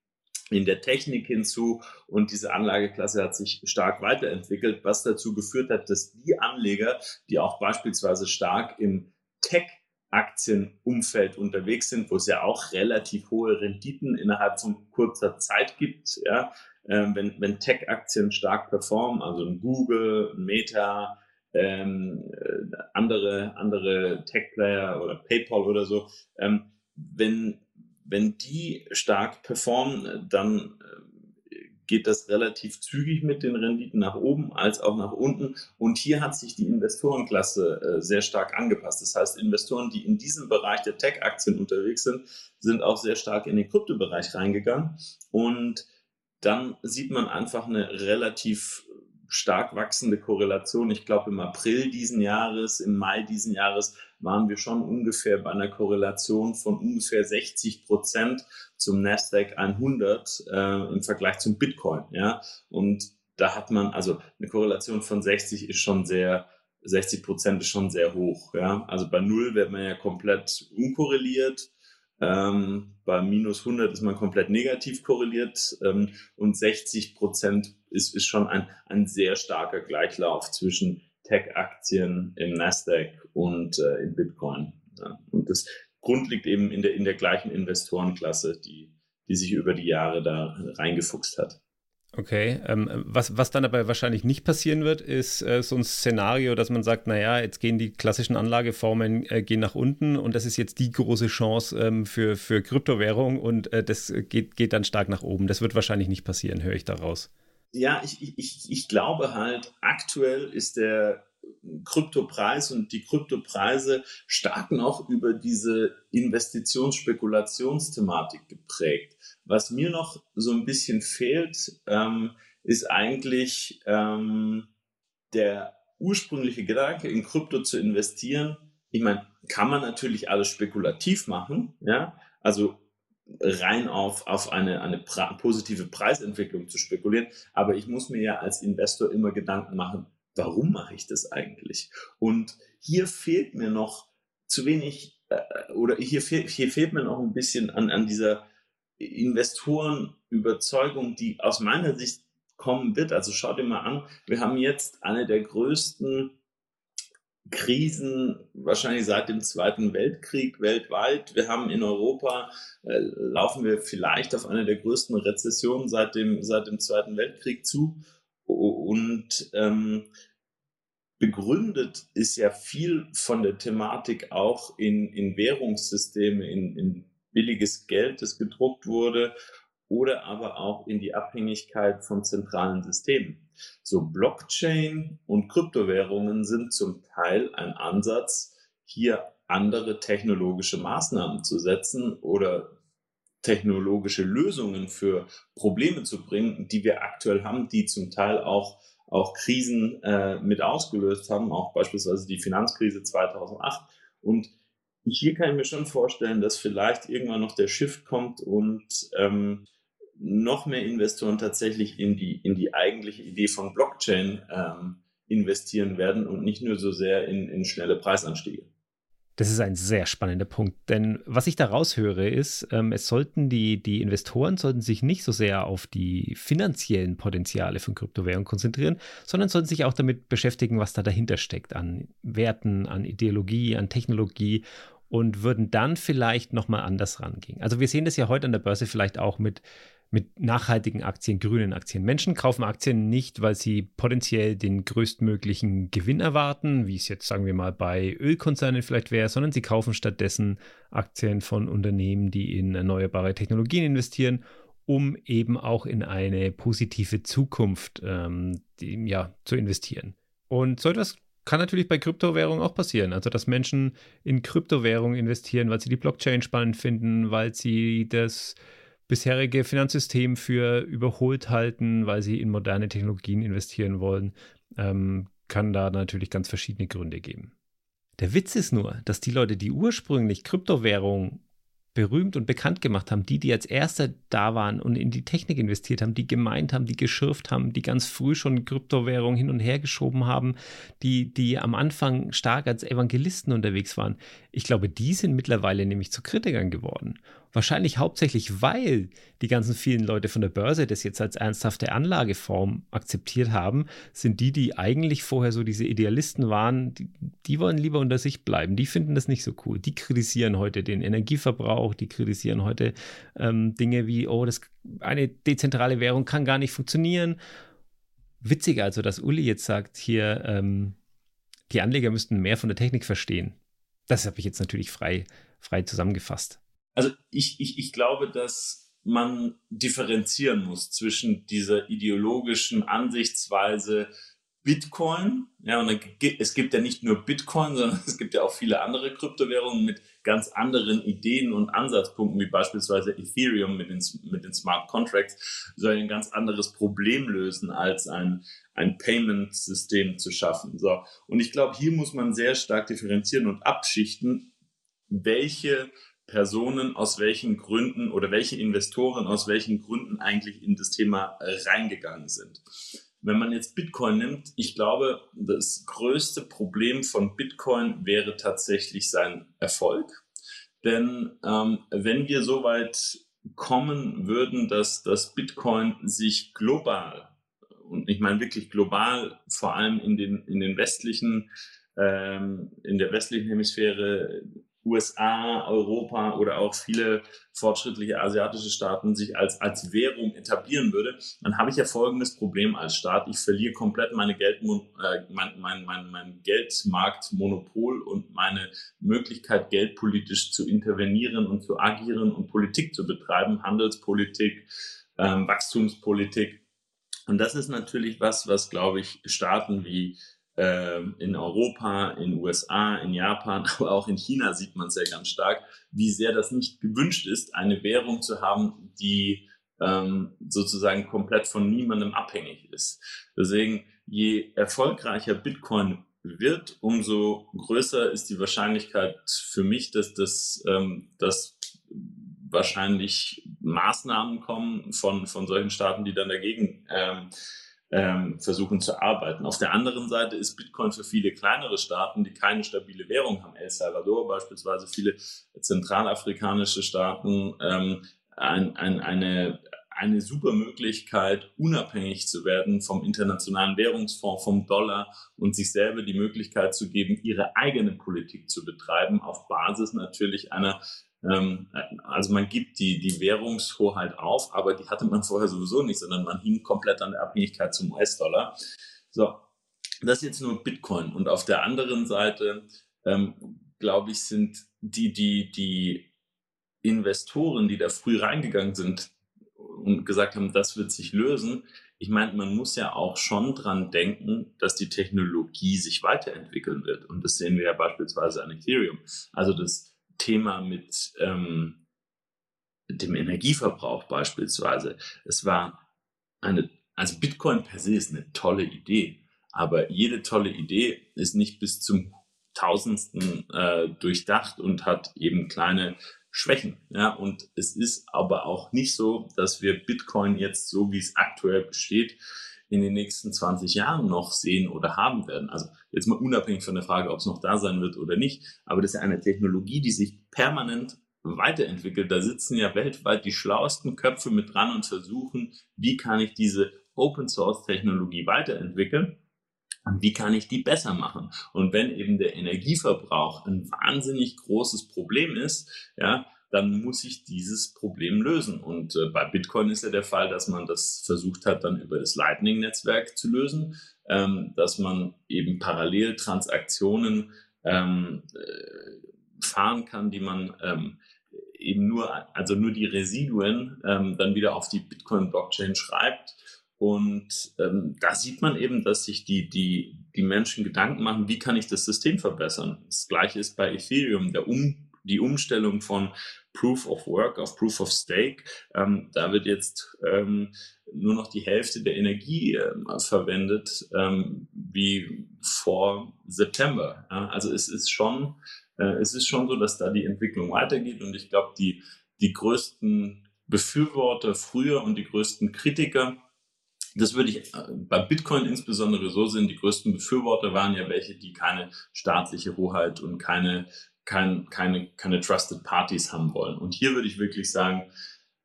in der Technik hinzu und diese Anlageklasse hat sich stark weiterentwickelt, was dazu geführt hat, dass die Anleger, die auch beispielsweise stark im Tech Aktienumfeld unterwegs sind, wo es ja auch relativ hohe Renditen innerhalb von kurzer Zeit gibt, ja, ähm, wenn, wenn Tech-Aktien stark performen, also ein Google, ein Meta, ähm, äh, andere, andere Tech-Player oder PayPal oder so, ähm, wenn, wenn die stark performen, dann äh, geht das relativ zügig mit den Renditen nach oben als auch nach unten. Und hier hat sich die Investorenklasse äh, sehr stark angepasst. Das heißt, Investoren, die in diesem Bereich der Tech-Aktien unterwegs sind, sind auch sehr stark in den Kryptobereich reingegangen. Und dann sieht man einfach eine relativ stark wachsende Korrelation. Ich glaube, im April diesen Jahres, im Mai diesen Jahres waren wir schon ungefähr bei einer Korrelation von ungefähr 60 Prozent zum Nasdaq 100 äh, im Vergleich zum Bitcoin. Ja, und da hat man also eine Korrelation von 60 ist schon sehr 60 Prozent ist schon sehr hoch. Ja, also bei null wird man ja komplett unkorreliert ähm, bei minus 100 ist man komplett negativ korreliert ähm, und 60 Prozent ist, ist schon ein, ein sehr starker Gleichlauf zwischen Tech-Aktien im Nasdaq und äh, in Bitcoin. Ja. Und das Grund liegt eben in der, in der gleichen Investorenklasse, die, die sich über die Jahre da reingefuchst hat. Okay, ähm, was, was dann aber wahrscheinlich nicht passieren wird, ist äh, so ein Szenario, dass man sagt, naja, jetzt gehen die klassischen Anlageformen äh, gehen nach unten und das ist jetzt die große Chance ähm, für, für Kryptowährung und äh, das geht, geht dann stark nach oben. Das wird wahrscheinlich nicht passieren, höre ich daraus. Ja, ich, ich, ich glaube halt, aktuell ist der Kryptopreis und die Kryptopreise stark noch über diese Investitionsspekulationsthematik geprägt. Was mir noch so ein bisschen fehlt, ähm, ist eigentlich ähm, der ursprüngliche Gedanke, in Krypto zu investieren. Ich meine, kann man natürlich alles spekulativ machen, ja, also rein auf, auf eine, eine positive Preisentwicklung zu spekulieren. Aber ich muss mir ja als Investor immer Gedanken machen, warum mache ich das eigentlich? Und hier fehlt mir noch zu wenig, äh, oder hier, fehl, hier fehlt mir noch ein bisschen an, an dieser Investorenüberzeugung, die aus meiner Sicht kommen wird. Also schau dir mal an, wir haben jetzt eine der größten Krisen wahrscheinlich seit dem Zweiten Weltkrieg weltweit. Wir haben in Europa, äh, laufen wir vielleicht auf eine der größten Rezessionen seit dem, seit dem Zweiten Weltkrieg zu. Und ähm, begründet ist ja viel von der Thematik auch in, in Währungssysteme, in, in billiges Geld, das gedruckt wurde oder aber auch in die Abhängigkeit von zentralen Systemen. So Blockchain und Kryptowährungen sind zum Teil ein Ansatz, hier andere technologische Maßnahmen zu setzen oder technologische Lösungen für Probleme zu bringen, die wir aktuell haben, die zum Teil auch auch Krisen äh, mit ausgelöst haben, auch beispielsweise die Finanzkrise 2008. Und hier kann ich mir schon vorstellen, dass vielleicht irgendwann noch der Shift kommt und ähm, noch mehr Investoren tatsächlich in die, in die eigentliche Idee von Blockchain ähm, investieren werden und nicht nur so sehr in, in schnelle Preisanstiege. Das ist ein sehr spannender Punkt, denn was ich da raushöre ist, ähm, es sollten die, die Investoren sollten sich nicht so sehr auf die finanziellen Potenziale von Kryptowährungen konzentrieren, sondern sollten sich auch damit beschäftigen, was da dahinter steckt an Werten, an Ideologie, an Technologie und würden dann vielleicht nochmal anders rangehen. Also wir sehen das ja heute an der Börse vielleicht auch mit mit nachhaltigen Aktien, grünen Aktien. Menschen kaufen Aktien nicht, weil sie potenziell den größtmöglichen Gewinn erwarten, wie es jetzt sagen wir mal bei Ölkonzernen vielleicht wäre, sondern sie kaufen stattdessen Aktien von Unternehmen, die in erneuerbare Technologien investieren, um eben auch in eine positive Zukunft ähm, die, ja, zu investieren. Und so etwas kann natürlich bei Kryptowährungen auch passieren. Also, dass Menschen in Kryptowährungen investieren, weil sie die Blockchain spannend finden, weil sie das bisherige Finanzsystem für überholt halten, weil sie in moderne Technologien investieren wollen, ähm, kann da natürlich ganz verschiedene Gründe geben. Der Witz ist nur, dass die Leute, die ursprünglich Kryptowährungen berühmt und bekannt gemacht haben, die, die als Erste da waren und in die Technik investiert haben, die gemeint haben, die geschürft haben, die ganz früh schon Kryptowährungen hin und her geschoben haben, die, die am Anfang stark als Evangelisten unterwegs waren. Ich glaube, die sind mittlerweile nämlich zu Kritikern geworden. Wahrscheinlich hauptsächlich, weil die ganzen vielen Leute von der Börse das jetzt als ernsthafte Anlageform akzeptiert haben, sind die, die eigentlich vorher so diese Idealisten waren, die, die wollen lieber unter sich bleiben. Die finden das nicht so cool. Die kritisieren heute den Energieverbrauch, die kritisieren heute ähm, Dinge wie, oh, das, eine dezentrale Währung kann gar nicht funktionieren. Witzig also, dass Uli jetzt sagt, hier, ähm, die Anleger müssten mehr von der Technik verstehen. Das habe ich jetzt natürlich frei, frei zusammengefasst. Also ich, ich, ich glaube, dass man differenzieren muss zwischen dieser ideologischen Ansichtsweise Bitcoin, ja, und es gibt ja nicht nur Bitcoin, (laughs) sondern es gibt ja auch viele andere Kryptowährungen mit ganz anderen Ideen und Ansatzpunkten, wie beispielsweise Ethereum mit den, mit den Smart Contracts, soll ein ganz anderes Problem lösen, als ein, ein Payment-System zu schaffen. So. Und ich glaube, hier muss man sehr stark differenzieren und abschichten, welche Personen aus welchen Gründen oder welche Investoren aus welchen Gründen eigentlich in das Thema reingegangen sind. Wenn man jetzt Bitcoin nimmt, ich glaube, das größte Problem von Bitcoin wäre tatsächlich sein Erfolg. Denn ähm, wenn wir so weit kommen würden, dass das Bitcoin sich global, und ich meine wirklich global, vor allem in den, in den westlichen, ähm, in der westlichen Hemisphäre USA, Europa oder auch viele fortschrittliche asiatische Staaten sich als, als Währung etablieren würde, dann habe ich ja folgendes Problem als Staat. Ich verliere komplett meine Geld, äh, mein, mein, mein, mein Geldmarktmonopol und meine Möglichkeit, geldpolitisch zu intervenieren und zu agieren und Politik zu betreiben, Handelspolitik, ähm, Wachstumspolitik. Und das ist natürlich was, was, glaube ich, Staaten wie in Europa, in USA, in Japan, (laughs) aber auch in China sieht man sehr ganz stark, wie sehr das nicht gewünscht ist, eine Währung zu haben, die ähm, sozusagen komplett von niemandem abhängig ist. Deswegen, je erfolgreicher Bitcoin wird, umso größer ist die Wahrscheinlichkeit für mich, dass das ähm, dass wahrscheinlich Maßnahmen kommen von, von solchen Staaten, die dann dagegen ähm, ähm, versuchen zu arbeiten. Auf der anderen Seite ist Bitcoin für viele kleinere Staaten, die keine stabile Währung haben, El Salvador beispielsweise, viele zentralafrikanische Staaten, ähm, ein, ein, eine, eine super Möglichkeit, unabhängig zu werden vom internationalen Währungsfonds, vom Dollar und sich selber die Möglichkeit zu geben, ihre eigene Politik zu betreiben, auf Basis natürlich einer also man gibt die, die Währungshoheit auf, aber die hatte man vorher sowieso nicht, sondern man hing komplett an der Abhängigkeit zum US-Dollar. So, das ist jetzt nur Bitcoin. Und auf der anderen Seite, ähm, glaube ich, sind die, die, die Investoren, die da früh reingegangen sind und gesagt haben, das wird sich lösen. Ich meine, man muss ja auch schon dran denken, dass die Technologie sich weiterentwickeln wird. Und das sehen wir ja beispielsweise an Ethereum. Also das Thema mit ähm, dem Energieverbrauch beispielsweise. Es war eine, also Bitcoin per se ist eine tolle Idee, aber jede tolle Idee ist nicht bis zum Tausendsten äh, durchdacht und hat eben kleine Schwächen. Ja, und es ist aber auch nicht so, dass wir Bitcoin jetzt so, wie es aktuell besteht, in den nächsten 20 Jahren noch sehen oder haben werden. Also jetzt mal unabhängig von der Frage, ob es noch da sein wird oder nicht. Aber das ist ja eine Technologie, die sich permanent weiterentwickelt. Da sitzen ja weltweit die schlauesten Köpfe mit dran und versuchen, wie kann ich diese Open Source Technologie weiterentwickeln und wie kann ich die besser machen? Und wenn eben der Energieverbrauch ein wahnsinnig großes Problem ist, ja, dann muss ich dieses Problem lösen. Und äh, bei Bitcoin ist ja der Fall, dass man das versucht hat, dann über das Lightning-Netzwerk zu lösen, ähm, dass man eben parallel Transaktionen ähm, äh, fahren kann, die man ähm, eben nur, also nur die Residuen ähm, dann wieder auf die Bitcoin-Blockchain schreibt. Und ähm, da sieht man eben, dass sich die, die, die Menschen Gedanken machen, wie kann ich das System verbessern. Das gleiche ist bei Ethereum. Der um die Umstellung von Proof of Work auf Proof of Stake. Ähm, da wird jetzt ähm, nur noch die Hälfte der Energie äh, verwendet, ähm, wie vor September. Ja, also es ist schon, äh, es ist schon so, dass da die Entwicklung weitergeht und ich glaube, die, die größten Befürworter früher und die größten Kritiker das würde ich äh, bei Bitcoin insbesondere so sehen. Die größten Befürworter waren ja welche, die keine staatliche Hoheit und keine kein, keine, keine Trusted Parties haben wollen. Und hier würde ich wirklich sagen,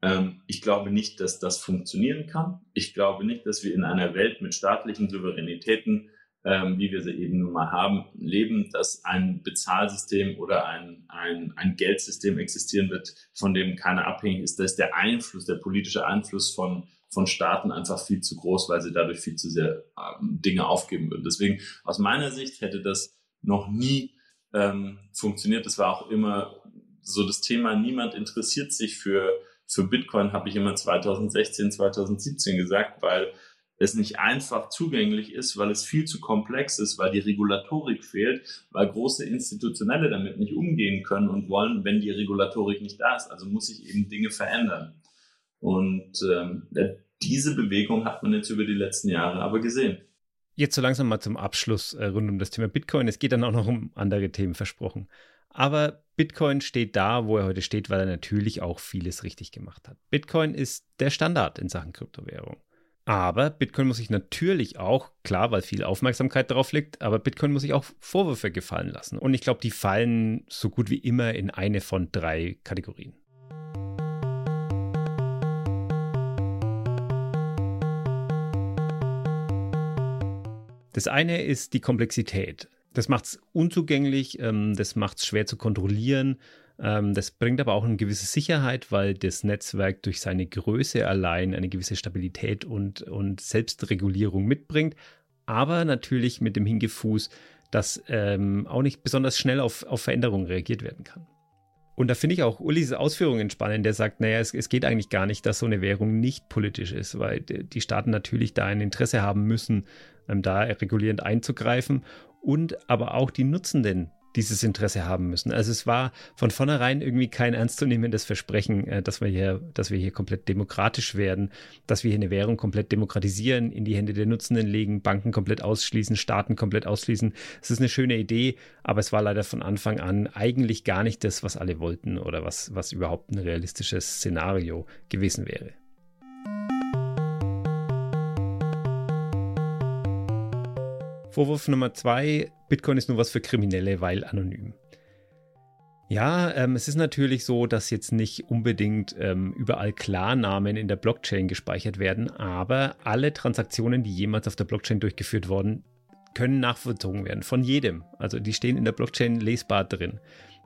ähm, ich glaube nicht, dass das funktionieren kann. Ich glaube nicht, dass wir in einer Welt mit staatlichen Souveränitäten, ähm, wie wir sie eben nun mal haben, leben, dass ein Bezahlsystem oder ein, ein, ein Geldsystem existieren wird, von dem keiner abhängig ist. Da ist der Einfluss, der politische Einfluss von, von Staaten einfach viel zu groß, weil sie dadurch viel zu sehr ähm, Dinge aufgeben würden. Deswegen aus meiner Sicht hätte das noch nie ähm, funktioniert. Das war auch immer so das Thema, niemand interessiert sich für, für Bitcoin, habe ich immer 2016, 2017 gesagt, weil es nicht einfach zugänglich ist, weil es viel zu komplex ist, weil die Regulatorik fehlt, weil große Institutionelle damit nicht umgehen können und wollen, wenn die Regulatorik nicht da ist. Also muss sich eben Dinge verändern. Und ähm, diese Bewegung hat man jetzt über die letzten Jahre aber gesehen. Jetzt so langsam mal zum Abschluss äh, rund um das Thema Bitcoin. Es geht dann auch noch um andere Themen versprochen. Aber Bitcoin steht da, wo er heute steht, weil er natürlich auch vieles richtig gemacht hat. Bitcoin ist der Standard in Sachen Kryptowährung. Aber Bitcoin muss sich natürlich auch, klar, weil viel Aufmerksamkeit darauf liegt, aber Bitcoin muss sich auch Vorwürfe gefallen lassen. Und ich glaube, die fallen so gut wie immer in eine von drei Kategorien. Das eine ist die Komplexität. Das macht es unzugänglich, ähm, das macht es schwer zu kontrollieren. Ähm, das bringt aber auch eine gewisse Sicherheit, weil das Netzwerk durch seine Größe allein eine gewisse Stabilität und, und Selbstregulierung mitbringt. Aber natürlich mit dem Hingefuß, dass ähm, auch nicht besonders schnell auf, auf Veränderungen reagiert werden kann. Und da finde ich auch Ulis Ausführungen spannend, der sagt, naja, es, es geht eigentlich gar nicht, dass so eine Währung nicht politisch ist, weil die Staaten natürlich da ein Interesse haben müssen, ähm, da regulierend einzugreifen. Und aber auch die Nutzenden dieses Interesse haben müssen. Also es war von vornherein irgendwie kein ernstzunehmendes Versprechen, äh, dass wir hier, dass wir hier komplett demokratisch werden, dass wir hier eine Währung komplett demokratisieren, in die Hände der Nutzenden legen, Banken komplett ausschließen, Staaten komplett ausschließen. Es ist eine schöne Idee, aber es war leider von Anfang an eigentlich gar nicht das, was alle wollten oder was, was überhaupt ein realistisches Szenario gewesen wäre. Vorwurf Nummer zwei, Bitcoin ist nur was für Kriminelle, weil anonym. Ja, ähm, es ist natürlich so, dass jetzt nicht unbedingt ähm, überall Klarnamen in der Blockchain gespeichert werden, aber alle Transaktionen, die jemals auf der Blockchain durchgeführt wurden, können nachvollzogen werden von jedem. Also die stehen in der Blockchain lesbar drin.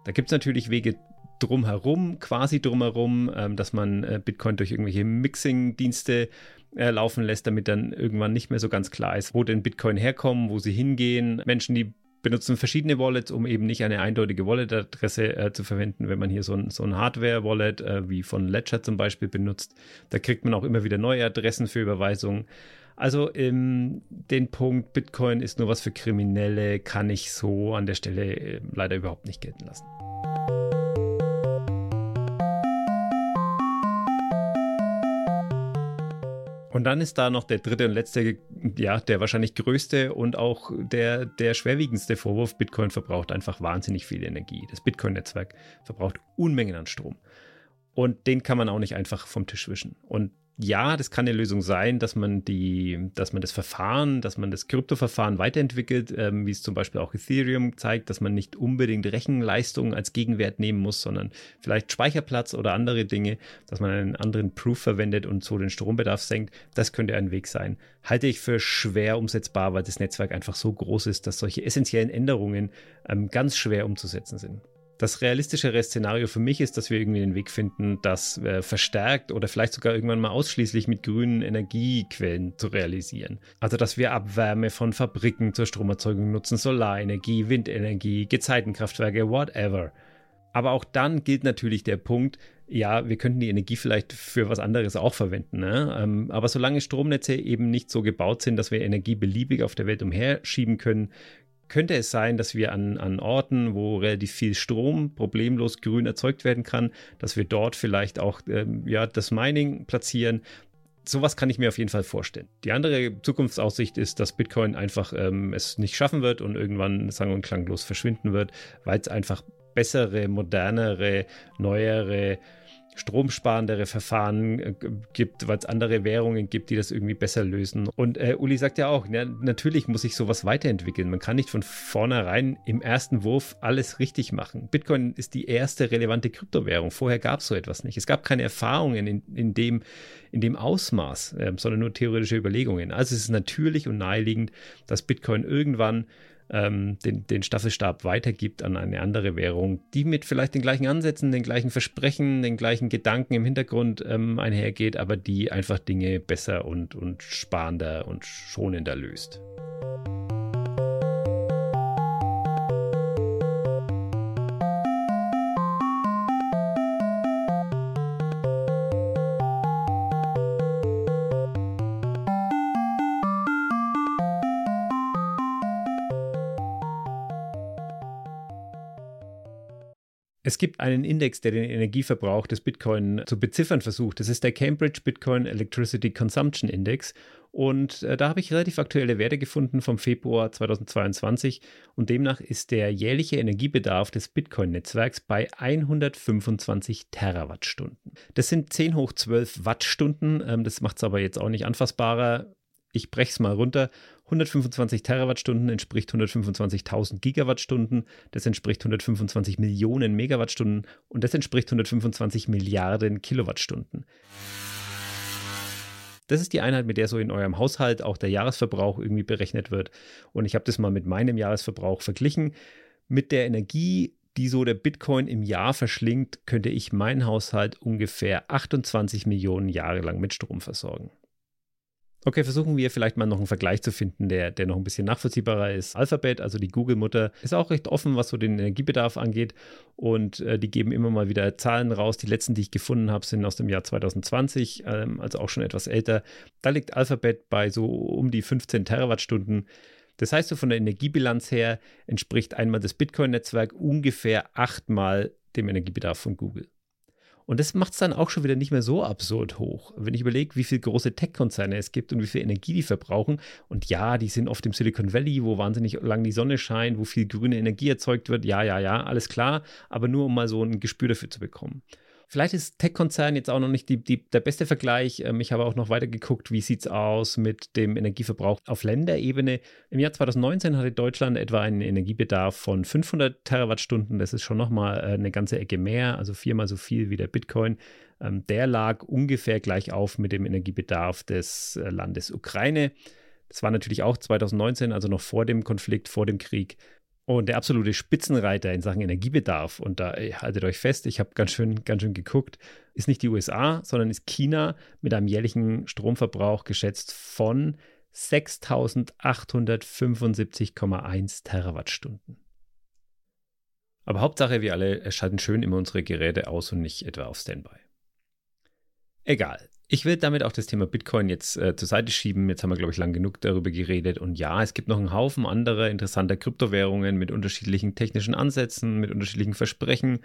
Da gibt es natürlich Wege drumherum, quasi drumherum, ähm, dass man äh, Bitcoin durch irgendwelche Mixing-Dienste äh, laufen lässt, damit dann irgendwann nicht mehr so ganz klar ist, wo denn Bitcoin herkommen, wo sie hingehen. Menschen, die benutzen verschiedene Wallets, um eben nicht eine eindeutige Wallet-Adresse äh, zu verwenden. Wenn man hier so ein, so ein Hardware-Wallet äh, wie von Ledger zum Beispiel benutzt, da kriegt man auch immer wieder neue Adressen für Überweisungen. Also ähm, den Punkt, Bitcoin ist nur was für Kriminelle, kann ich so an der Stelle äh, leider überhaupt nicht gelten lassen. Und dann ist da noch der dritte und letzte, ja, der wahrscheinlich größte und auch der, der schwerwiegendste Vorwurf. Bitcoin verbraucht einfach wahnsinnig viel Energie. Das Bitcoin-Netzwerk verbraucht Unmengen an Strom. Und den kann man auch nicht einfach vom Tisch wischen. Und ja, das kann eine Lösung sein, dass man die, dass man das Verfahren, dass man das Kryptoverfahren weiterentwickelt, ähm, wie es zum Beispiel auch Ethereum zeigt, dass man nicht unbedingt Rechenleistung als Gegenwert nehmen muss, sondern vielleicht Speicherplatz oder andere Dinge, dass man einen anderen Proof verwendet und so den Strombedarf senkt. Das könnte ein Weg sein. Halte ich für schwer umsetzbar, weil das Netzwerk einfach so groß ist, dass solche essentiellen Änderungen ähm, ganz schwer umzusetzen sind. Das realistischere Szenario für mich ist, dass wir irgendwie den Weg finden, das äh, verstärkt oder vielleicht sogar irgendwann mal ausschließlich mit grünen Energiequellen zu realisieren. Also, dass wir Abwärme von Fabriken zur Stromerzeugung nutzen, Solarenergie, Windenergie, Gezeitenkraftwerke, whatever. Aber auch dann gilt natürlich der Punkt, ja, wir könnten die Energie vielleicht für was anderes auch verwenden. Ne? Ähm, aber solange Stromnetze eben nicht so gebaut sind, dass wir Energie beliebig auf der Welt umherschieben können, könnte es sein, dass wir an, an Orten, wo relativ viel Strom problemlos grün erzeugt werden kann, dass wir dort vielleicht auch ähm, ja, das Mining platzieren. Sowas kann ich mir auf jeden Fall vorstellen. Die andere Zukunftsaussicht ist, dass Bitcoin einfach ähm, es nicht schaffen wird und irgendwann sang- und klanglos verschwinden wird, weil es einfach bessere, modernere, neuere stromsparendere Verfahren äh, gibt, weil es andere Währungen gibt, die das irgendwie besser lösen. Und äh, Uli sagt ja auch, ja, natürlich muss sich sowas weiterentwickeln. Man kann nicht von vornherein im ersten Wurf alles richtig machen. Bitcoin ist die erste relevante Kryptowährung. Vorher gab es so etwas nicht. Es gab keine Erfahrungen in, in, dem, in dem Ausmaß, äh, sondern nur theoretische Überlegungen. Also es ist natürlich und naheliegend, dass Bitcoin irgendwann ähm, den, den Staffelstab weitergibt an eine andere Währung, die mit vielleicht den gleichen Ansätzen, den gleichen Versprechen, den gleichen Gedanken im Hintergrund ähm, einhergeht, aber die einfach Dinge besser und, und sparender und schonender löst. Es gibt einen Index, der den Energieverbrauch des Bitcoin zu beziffern versucht. Das ist der Cambridge Bitcoin Electricity Consumption Index. Und äh, da habe ich relativ aktuelle Werte gefunden vom Februar 2022. Und demnach ist der jährliche Energiebedarf des Bitcoin-Netzwerks bei 125 Terawattstunden. Das sind 10 hoch 12 Wattstunden. Ähm, das macht es aber jetzt auch nicht anfassbarer. Ich breche es mal runter. 125 Terawattstunden entspricht 125.000 Gigawattstunden, das entspricht 125 Millionen Megawattstunden und das entspricht 125 Milliarden Kilowattstunden. Das ist die Einheit, mit der so in eurem Haushalt auch der Jahresverbrauch irgendwie berechnet wird. Und ich habe das mal mit meinem Jahresverbrauch verglichen. Mit der Energie, die so der Bitcoin im Jahr verschlingt, könnte ich meinen Haushalt ungefähr 28 Millionen Jahre lang mit Strom versorgen. Okay, versuchen wir vielleicht mal noch einen Vergleich zu finden, der, der noch ein bisschen nachvollziehbarer ist. Alphabet, also die Google-Mutter, ist auch recht offen, was so den Energiebedarf angeht. Und äh, die geben immer mal wieder Zahlen raus. Die letzten, die ich gefunden habe, sind aus dem Jahr 2020, ähm, also auch schon etwas älter. Da liegt Alphabet bei so um die 15 Terawattstunden. Das heißt, so von der Energiebilanz her entspricht einmal das Bitcoin-Netzwerk ungefähr achtmal dem Energiebedarf von Google. Und das macht es dann auch schon wieder nicht mehr so absurd hoch. Wenn ich überlege, wie viele große Tech-Konzerne es gibt und wie viel Energie die verbrauchen. Und ja, die sind oft im Silicon Valley, wo wahnsinnig lang die Sonne scheint, wo viel grüne Energie erzeugt wird. Ja, ja, ja, alles klar. Aber nur um mal so ein Gespür dafür zu bekommen. Vielleicht ist Tech-Konzern jetzt auch noch nicht die, die, der beste Vergleich. Ähm, ich habe auch noch weiter geguckt, wie sieht es aus mit dem Energieverbrauch auf Länderebene. Im Jahr 2019 hatte Deutschland etwa einen Energiebedarf von 500 Terawattstunden. Das ist schon nochmal äh, eine ganze Ecke mehr, also viermal so viel wie der Bitcoin. Ähm, der lag ungefähr gleich auf mit dem Energiebedarf des äh, Landes Ukraine. Das war natürlich auch 2019, also noch vor dem Konflikt, vor dem Krieg. Und der absolute Spitzenreiter in Sachen Energiebedarf, und da haltet euch fest, ich habe ganz schön, ganz schön geguckt, ist nicht die USA, sondern ist China mit einem jährlichen Stromverbrauch geschätzt von 6875,1 Terawattstunden. Aber Hauptsache, wir alle schalten schön immer unsere Geräte aus und nicht etwa auf Standby. Egal. Ich will damit auch das Thema Bitcoin jetzt äh, zur Seite schieben. Jetzt haben wir, glaube ich, lang genug darüber geredet. Und ja, es gibt noch einen Haufen anderer interessanter Kryptowährungen mit unterschiedlichen technischen Ansätzen, mit unterschiedlichen Versprechen,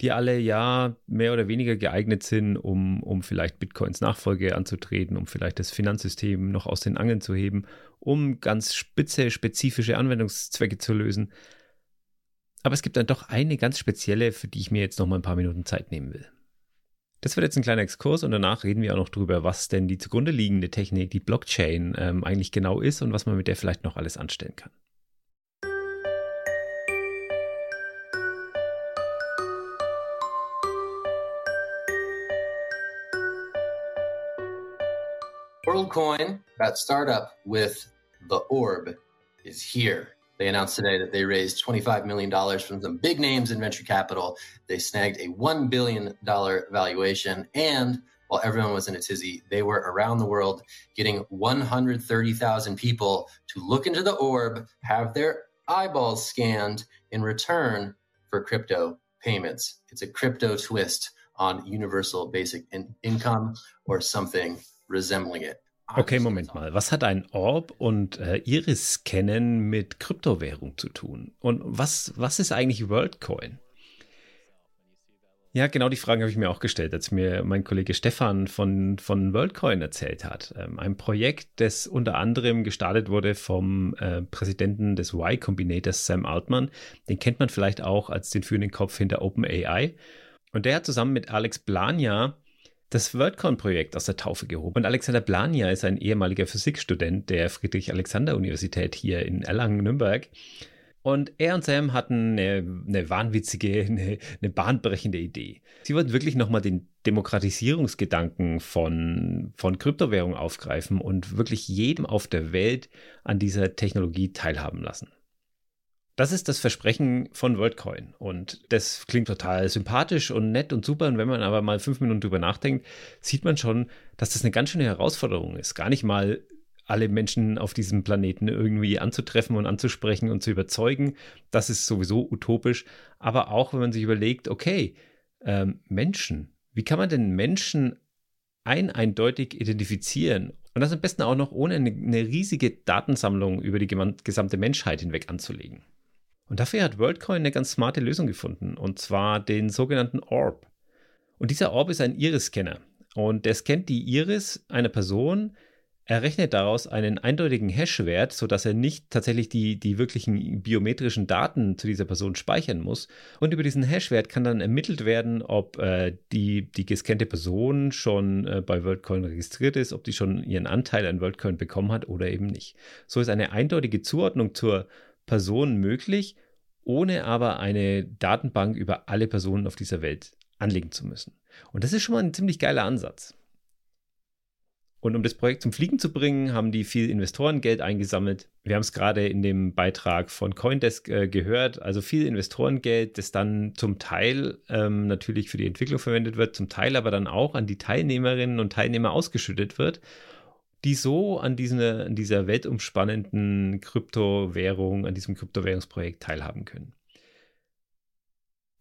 die alle ja mehr oder weniger geeignet sind, um, um vielleicht Bitcoins Nachfolge anzutreten, um vielleicht das Finanzsystem noch aus den Angeln zu heben, um ganz spitze, spezifische Anwendungszwecke zu lösen. Aber es gibt dann doch eine ganz spezielle, für die ich mir jetzt noch mal ein paar Minuten Zeit nehmen will. Das wird jetzt ein kleiner Exkurs und danach reden wir auch noch darüber, was denn die zugrunde liegende Technik, die Blockchain, ähm, eigentlich genau ist und was man mit der vielleicht noch alles anstellen kann. WorldCoin, that startup with the orb, is here. They announced today that they raised $25 million from some big names in venture capital. They snagged a $1 billion valuation. And while everyone was in a tizzy, they were around the world getting 130,000 people to look into the orb, have their eyeballs scanned in return for crypto payments. It's a crypto twist on universal basic in- income or something resembling it. Okay, Moment mal. Was hat ein Orb und äh, Iris-Scannen mit Kryptowährung zu tun? Und was, was ist eigentlich WorldCoin? Ja, genau die Fragen habe ich mir auch gestellt, als mir mein Kollege Stefan von, von WorldCoin erzählt hat. Ähm, ein Projekt, das unter anderem gestartet wurde vom äh, Präsidenten des Y Combinators, Sam Altman. Den kennt man vielleicht auch als den führenden Kopf hinter OpenAI. Und der hat zusammen mit Alex Blania das WorldCon-Projekt aus der Taufe gehoben. Und Alexander Blania ist ein ehemaliger Physikstudent der Friedrich-Alexander-Universität hier in Erlangen-Nürnberg. Und er und Sam hatten eine, eine wahnwitzige, (laughs) eine, eine, bahnbrechende Idee. Sie wollten wirklich nochmal den Demokratisierungsgedanken von, von Kryptowährung aufgreifen und wirklich jedem auf der Welt an dieser Technologie teilhaben lassen. Das ist das Versprechen von WorldCoin. Und das klingt total sympathisch und nett und super. Und wenn man aber mal fünf Minuten drüber nachdenkt, sieht man schon, dass das eine ganz schöne Herausforderung ist. Gar nicht mal alle Menschen auf diesem Planeten irgendwie anzutreffen und anzusprechen und zu überzeugen. Das ist sowieso utopisch. Aber auch, wenn man sich überlegt, okay, ähm, Menschen, wie kann man denn Menschen ein eindeutig identifizieren und das am besten auch noch ohne eine, eine riesige Datensammlung über die gesamte Menschheit hinweg anzulegen. Und dafür hat WorldCoin eine ganz smarte Lösung gefunden, und zwar den sogenannten Orb. Und dieser Orb ist ein Iris-Scanner. Und der scannt die Iris einer Person, errechnet daraus einen eindeutigen Hash-Wert, sodass er nicht tatsächlich die, die wirklichen biometrischen Daten zu dieser Person speichern muss. Und über diesen Hash-Wert kann dann ermittelt werden, ob äh, die, die gescannte Person schon äh, bei WorldCoin registriert ist, ob die schon ihren Anteil an WorldCoin bekommen hat oder eben nicht. So ist eine eindeutige Zuordnung zur Personen möglich, ohne aber eine Datenbank über alle Personen auf dieser Welt anlegen zu müssen. Und das ist schon mal ein ziemlich geiler Ansatz. Und um das Projekt zum Fliegen zu bringen, haben die viel Investorengeld eingesammelt. Wir haben es gerade in dem Beitrag von Coindesk äh, gehört. Also viel Investorengeld, das dann zum Teil ähm, natürlich für die Entwicklung verwendet wird, zum Teil aber dann auch an die Teilnehmerinnen und Teilnehmer ausgeschüttet wird die so an, diesen, an dieser weltumspannenden Kryptowährung, an diesem Kryptowährungsprojekt teilhaben können.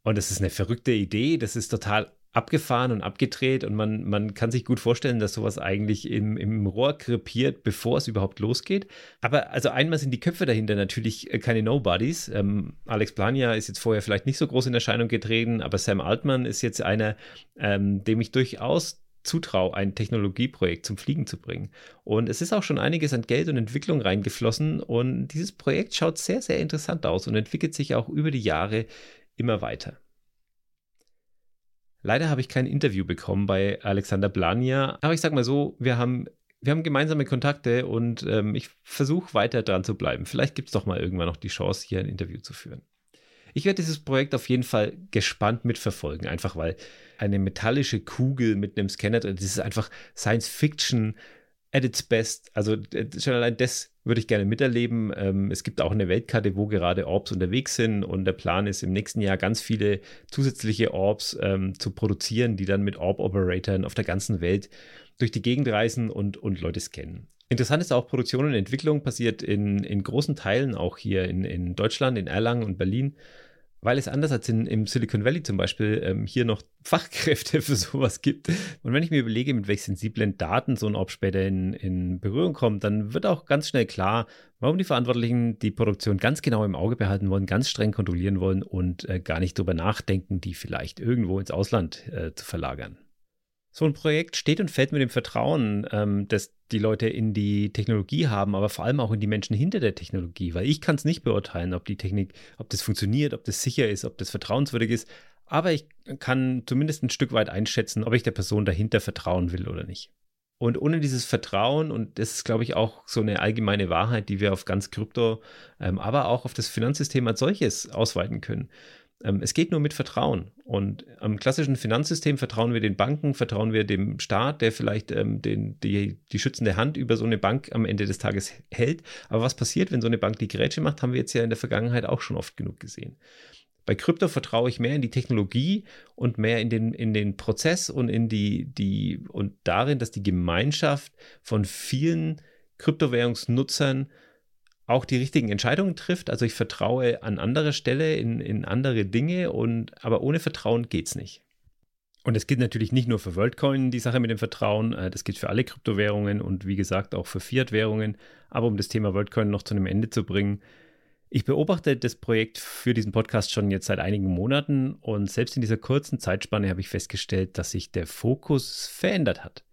Und das ist eine verrückte Idee, das ist total abgefahren und abgedreht und man, man kann sich gut vorstellen, dass sowas eigentlich im, im Rohr krepiert, bevor es überhaupt losgeht. Aber also einmal sind die Köpfe dahinter natürlich äh, keine Nobodies. Ähm, Alex Plania ist jetzt vorher vielleicht nicht so groß in Erscheinung getreten, aber Sam Altman ist jetzt einer, ähm, dem ich durchaus zutraue, ein Technologieprojekt zum Fliegen zu bringen. Und es ist auch schon einiges an Geld und Entwicklung reingeflossen und dieses Projekt schaut sehr, sehr interessant aus und entwickelt sich auch über die Jahre immer weiter. Leider habe ich kein Interview bekommen bei Alexander Blania, aber ich sage mal so, wir haben, wir haben gemeinsame Kontakte und ähm, ich versuche weiter dran zu bleiben. Vielleicht gibt es doch mal irgendwann noch die Chance, hier ein Interview zu führen. Ich werde dieses Projekt auf jeden Fall gespannt mitverfolgen, einfach weil eine metallische Kugel mit einem Scanner das ist einfach Science Fiction at its best. Also schon allein das würde ich gerne miterleben. Ähm, es gibt auch eine Weltkarte, wo gerade Orbs unterwegs sind und der Plan ist im nächsten Jahr ganz viele zusätzliche Orbs ähm, zu produzieren, die dann mit Orb-Operatoren auf der ganzen Welt durch die Gegend reisen und, und Leute scannen. Interessant ist auch, Produktion und Entwicklung passiert in, in großen Teilen auch hier in, in Deutschland, in Erlangen und Berlin weil es anders als in, im Silicon Valley zum Beispiel ähm, hier noch (laughs) Fachkräfte für sowas gibt. Und wenn ich mir überlege, mit welchen sensiblen Daten so ein Ob später in, in Berührung kommt, dann wird auch ganz schnell klar, warum die Verantwortlichen die Produktion ganz genau im Auge behalten wollen, ganz streng kontrollieren wollen und äh, gar nicht darüber nachdenken, die vielleicht irgendwo ins Ausland äh, zu verlagern. So ein Projekt steht und fällt mit dem Vertrauen, ähm, das die Leute in die Technologie haben, aber vor allem auch in die Menschen hinter der Technologie, weil ich kann es nicht beurteilen, ob die Technik, ob das funktioniert, ob das sicher ist, ob das vertrauenswürdig ist, aber ich kann zumindest ein Stück weit einschätzen, ob ich der Person dahinter vertrauen will oder nicht. Und ohne dieses Vertrauen, und das ist, glaube ich, auch so eine allgemeine Wahrheit, die wir auf ganz Krypto, ähm, aber auch auf das Finanzsystem als solches ausweiten können. Ähm, es geht nur mit Vertrauen. Und am klassischen Finanzsystem vertrauen wir den Banken, vertrauen wir dem Staat, der vielleicht ähm, den, die, die schützende Hand über so eine Bank am Ende des Tages hält. Aber was passiert, wenn so eine Bank die Grätsche macht, haben wir jetzt ja in der Vergangenheit auch schon oft genug gesehen. Bei Krypto vertraue ich mehr in die Technologie und mehr in den, in den Prozess und in die, die und darin, dass die Gemeinschaft von vielen Kryptowährungsnutzern auch die richtigen Entscheidungen trifft. Also ich vertraue an anderer Stelle in, in andere Dinge und aber ohne Vertrauen geht es nicht. Und es gilt natürlich nicht nur für WorldCoin die Sache mit dem Vertrauen, äh, das gilt für alle Kryptowährungen und wie gesagt auch für Fiat-Währungen. Aber um das Thema WorldCoin noch zu einem Ende zu bringen, ich beobachte das Projekt für diesen Podcast schon jetzt seit einigen Monaten und selbst in dieser kurzen Zeitspanne habe ich festgestellt, dass sich der Fokus verändert hat.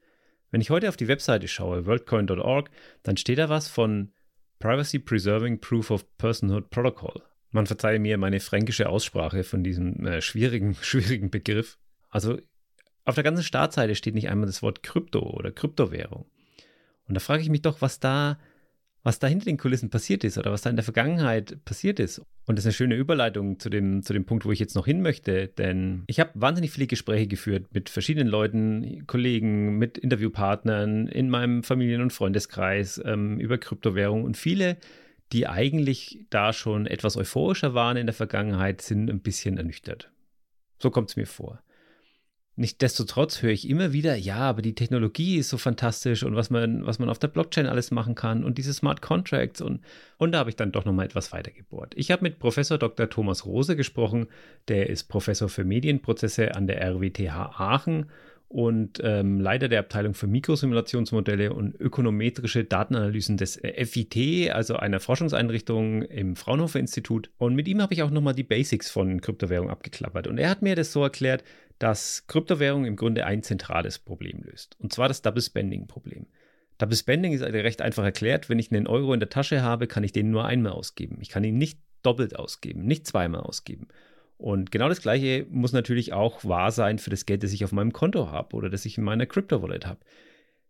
Wenn ich heute auf die Webseite schaue, worldcoin.org, dann steht da was von Privacy Preserving Proof of Personhood Protocol. Man verzeihe mir meine fränkische Aussprache von diesem äh, schwierigen, (laughs) schwierigen Begriff. Also auf der ganzen Startseite steht nicht einmal das Wort Krypto oder Kryptowährung. Und da frage ich mich doch, was da was da hinter den Kulissen passiert ist oder was da in der Vergangenheit passiert ist. Und das ist eine schöne Überleitung zu dem, zu dem Punkt, wo ich jetzt noch hin möchte, denn ich habe wahnsinnig viele Gespräche geführt mit verschiedenen Leuten, Kollegen, mit Interviewpartnern in meinem Familien- und Freundeskreis ähm, über Kryptowährung und viele, die eigentlich da schon etwas euphorischer waren in der Vergangenheit, sind ein bisschen ernüchtert. So kommt es mir vor. Nichtsdestotrotz höre ich immer wieder, ja, aber die Technologie ist so fantastisch und was man, was man auf der Blockchain alles machen kann und diese Smart Contracts und, und da habe ich dann doch nochmal etwas weitergebohrt. Ich habe mit Professor Dr. Thomas Rose gesprochen, der ist Professor für Medienprozesse an der RWTH Aachen und ähm, Leiter der Abteilung für Mikrosimulationsmodelle und ökonometrische Datenanalysen des äh, FIT, also einer Forschungseinrichtung im Fraunhofer Institut. Und mit ihm habe ich auch nochmal die Basics von Kryptowährung abgeklappert. Und er hat mir das so erklärt, dass Kryptowährung im Grunde ein zentrales Problem löst. Und zwar das Double Spending Problem. Double Spending ist also recht einfach erklärt. Wenn ich einen Euro in der Tasche habe, kann ich den nur einmal ausgeben. Ich kann ihn nicht doppelt ausgeben, nicht zweimal ausgeben. Und genau das Gleiche muss natürlich auch wahr sein für das Geld, das ich auf meinem Konto habe oder das ich in meiner Crypto-Wallet habe.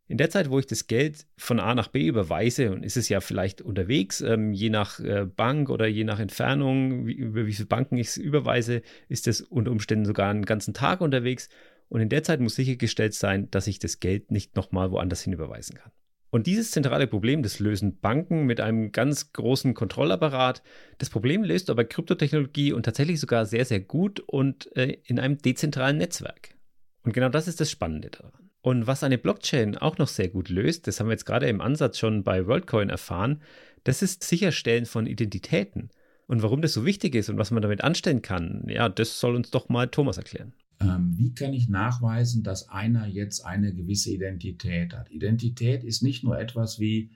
In der Zeit, wo ich das Geld von A nach B überweise, und ist es ja vielleicht unterwegs, ähm, je nach äh, Bank oder je nach Entfernung, wie, über wie viele Banken ich es überweise, ist es unter Umständen sogar einen ganzen Tag unterwegs. Und in der Zeit muss sichergestellt sein, dass ich das Geld nicht nochmal woanders hin überweisen kann. Und dieses zentrale Problem, das lösen Banken mit einem ganz großen Kontrollapparat. Das Problem löst aber Kryptotechnologie und tatsächlich sogar sehr, sehr gut und äh, in einem dezentralen Netzwerk. Und genau das ist das Spannende daran. Und was eine Blockchain auch noch sehr gut löst, das haben wir jetzt gerade im Ansatz schon bei WorldCoin erfahren, das ist Sicherstellen von Identitäten. Und warum das so wichtig ist und was man damit anstellen kann, ja, das soll uns doch mal Thomas erklären. Ähm, wie kann ich nachweisen, dass einer jetzt eine gewisse Identität hat? Identität ist nicht nur etwas wie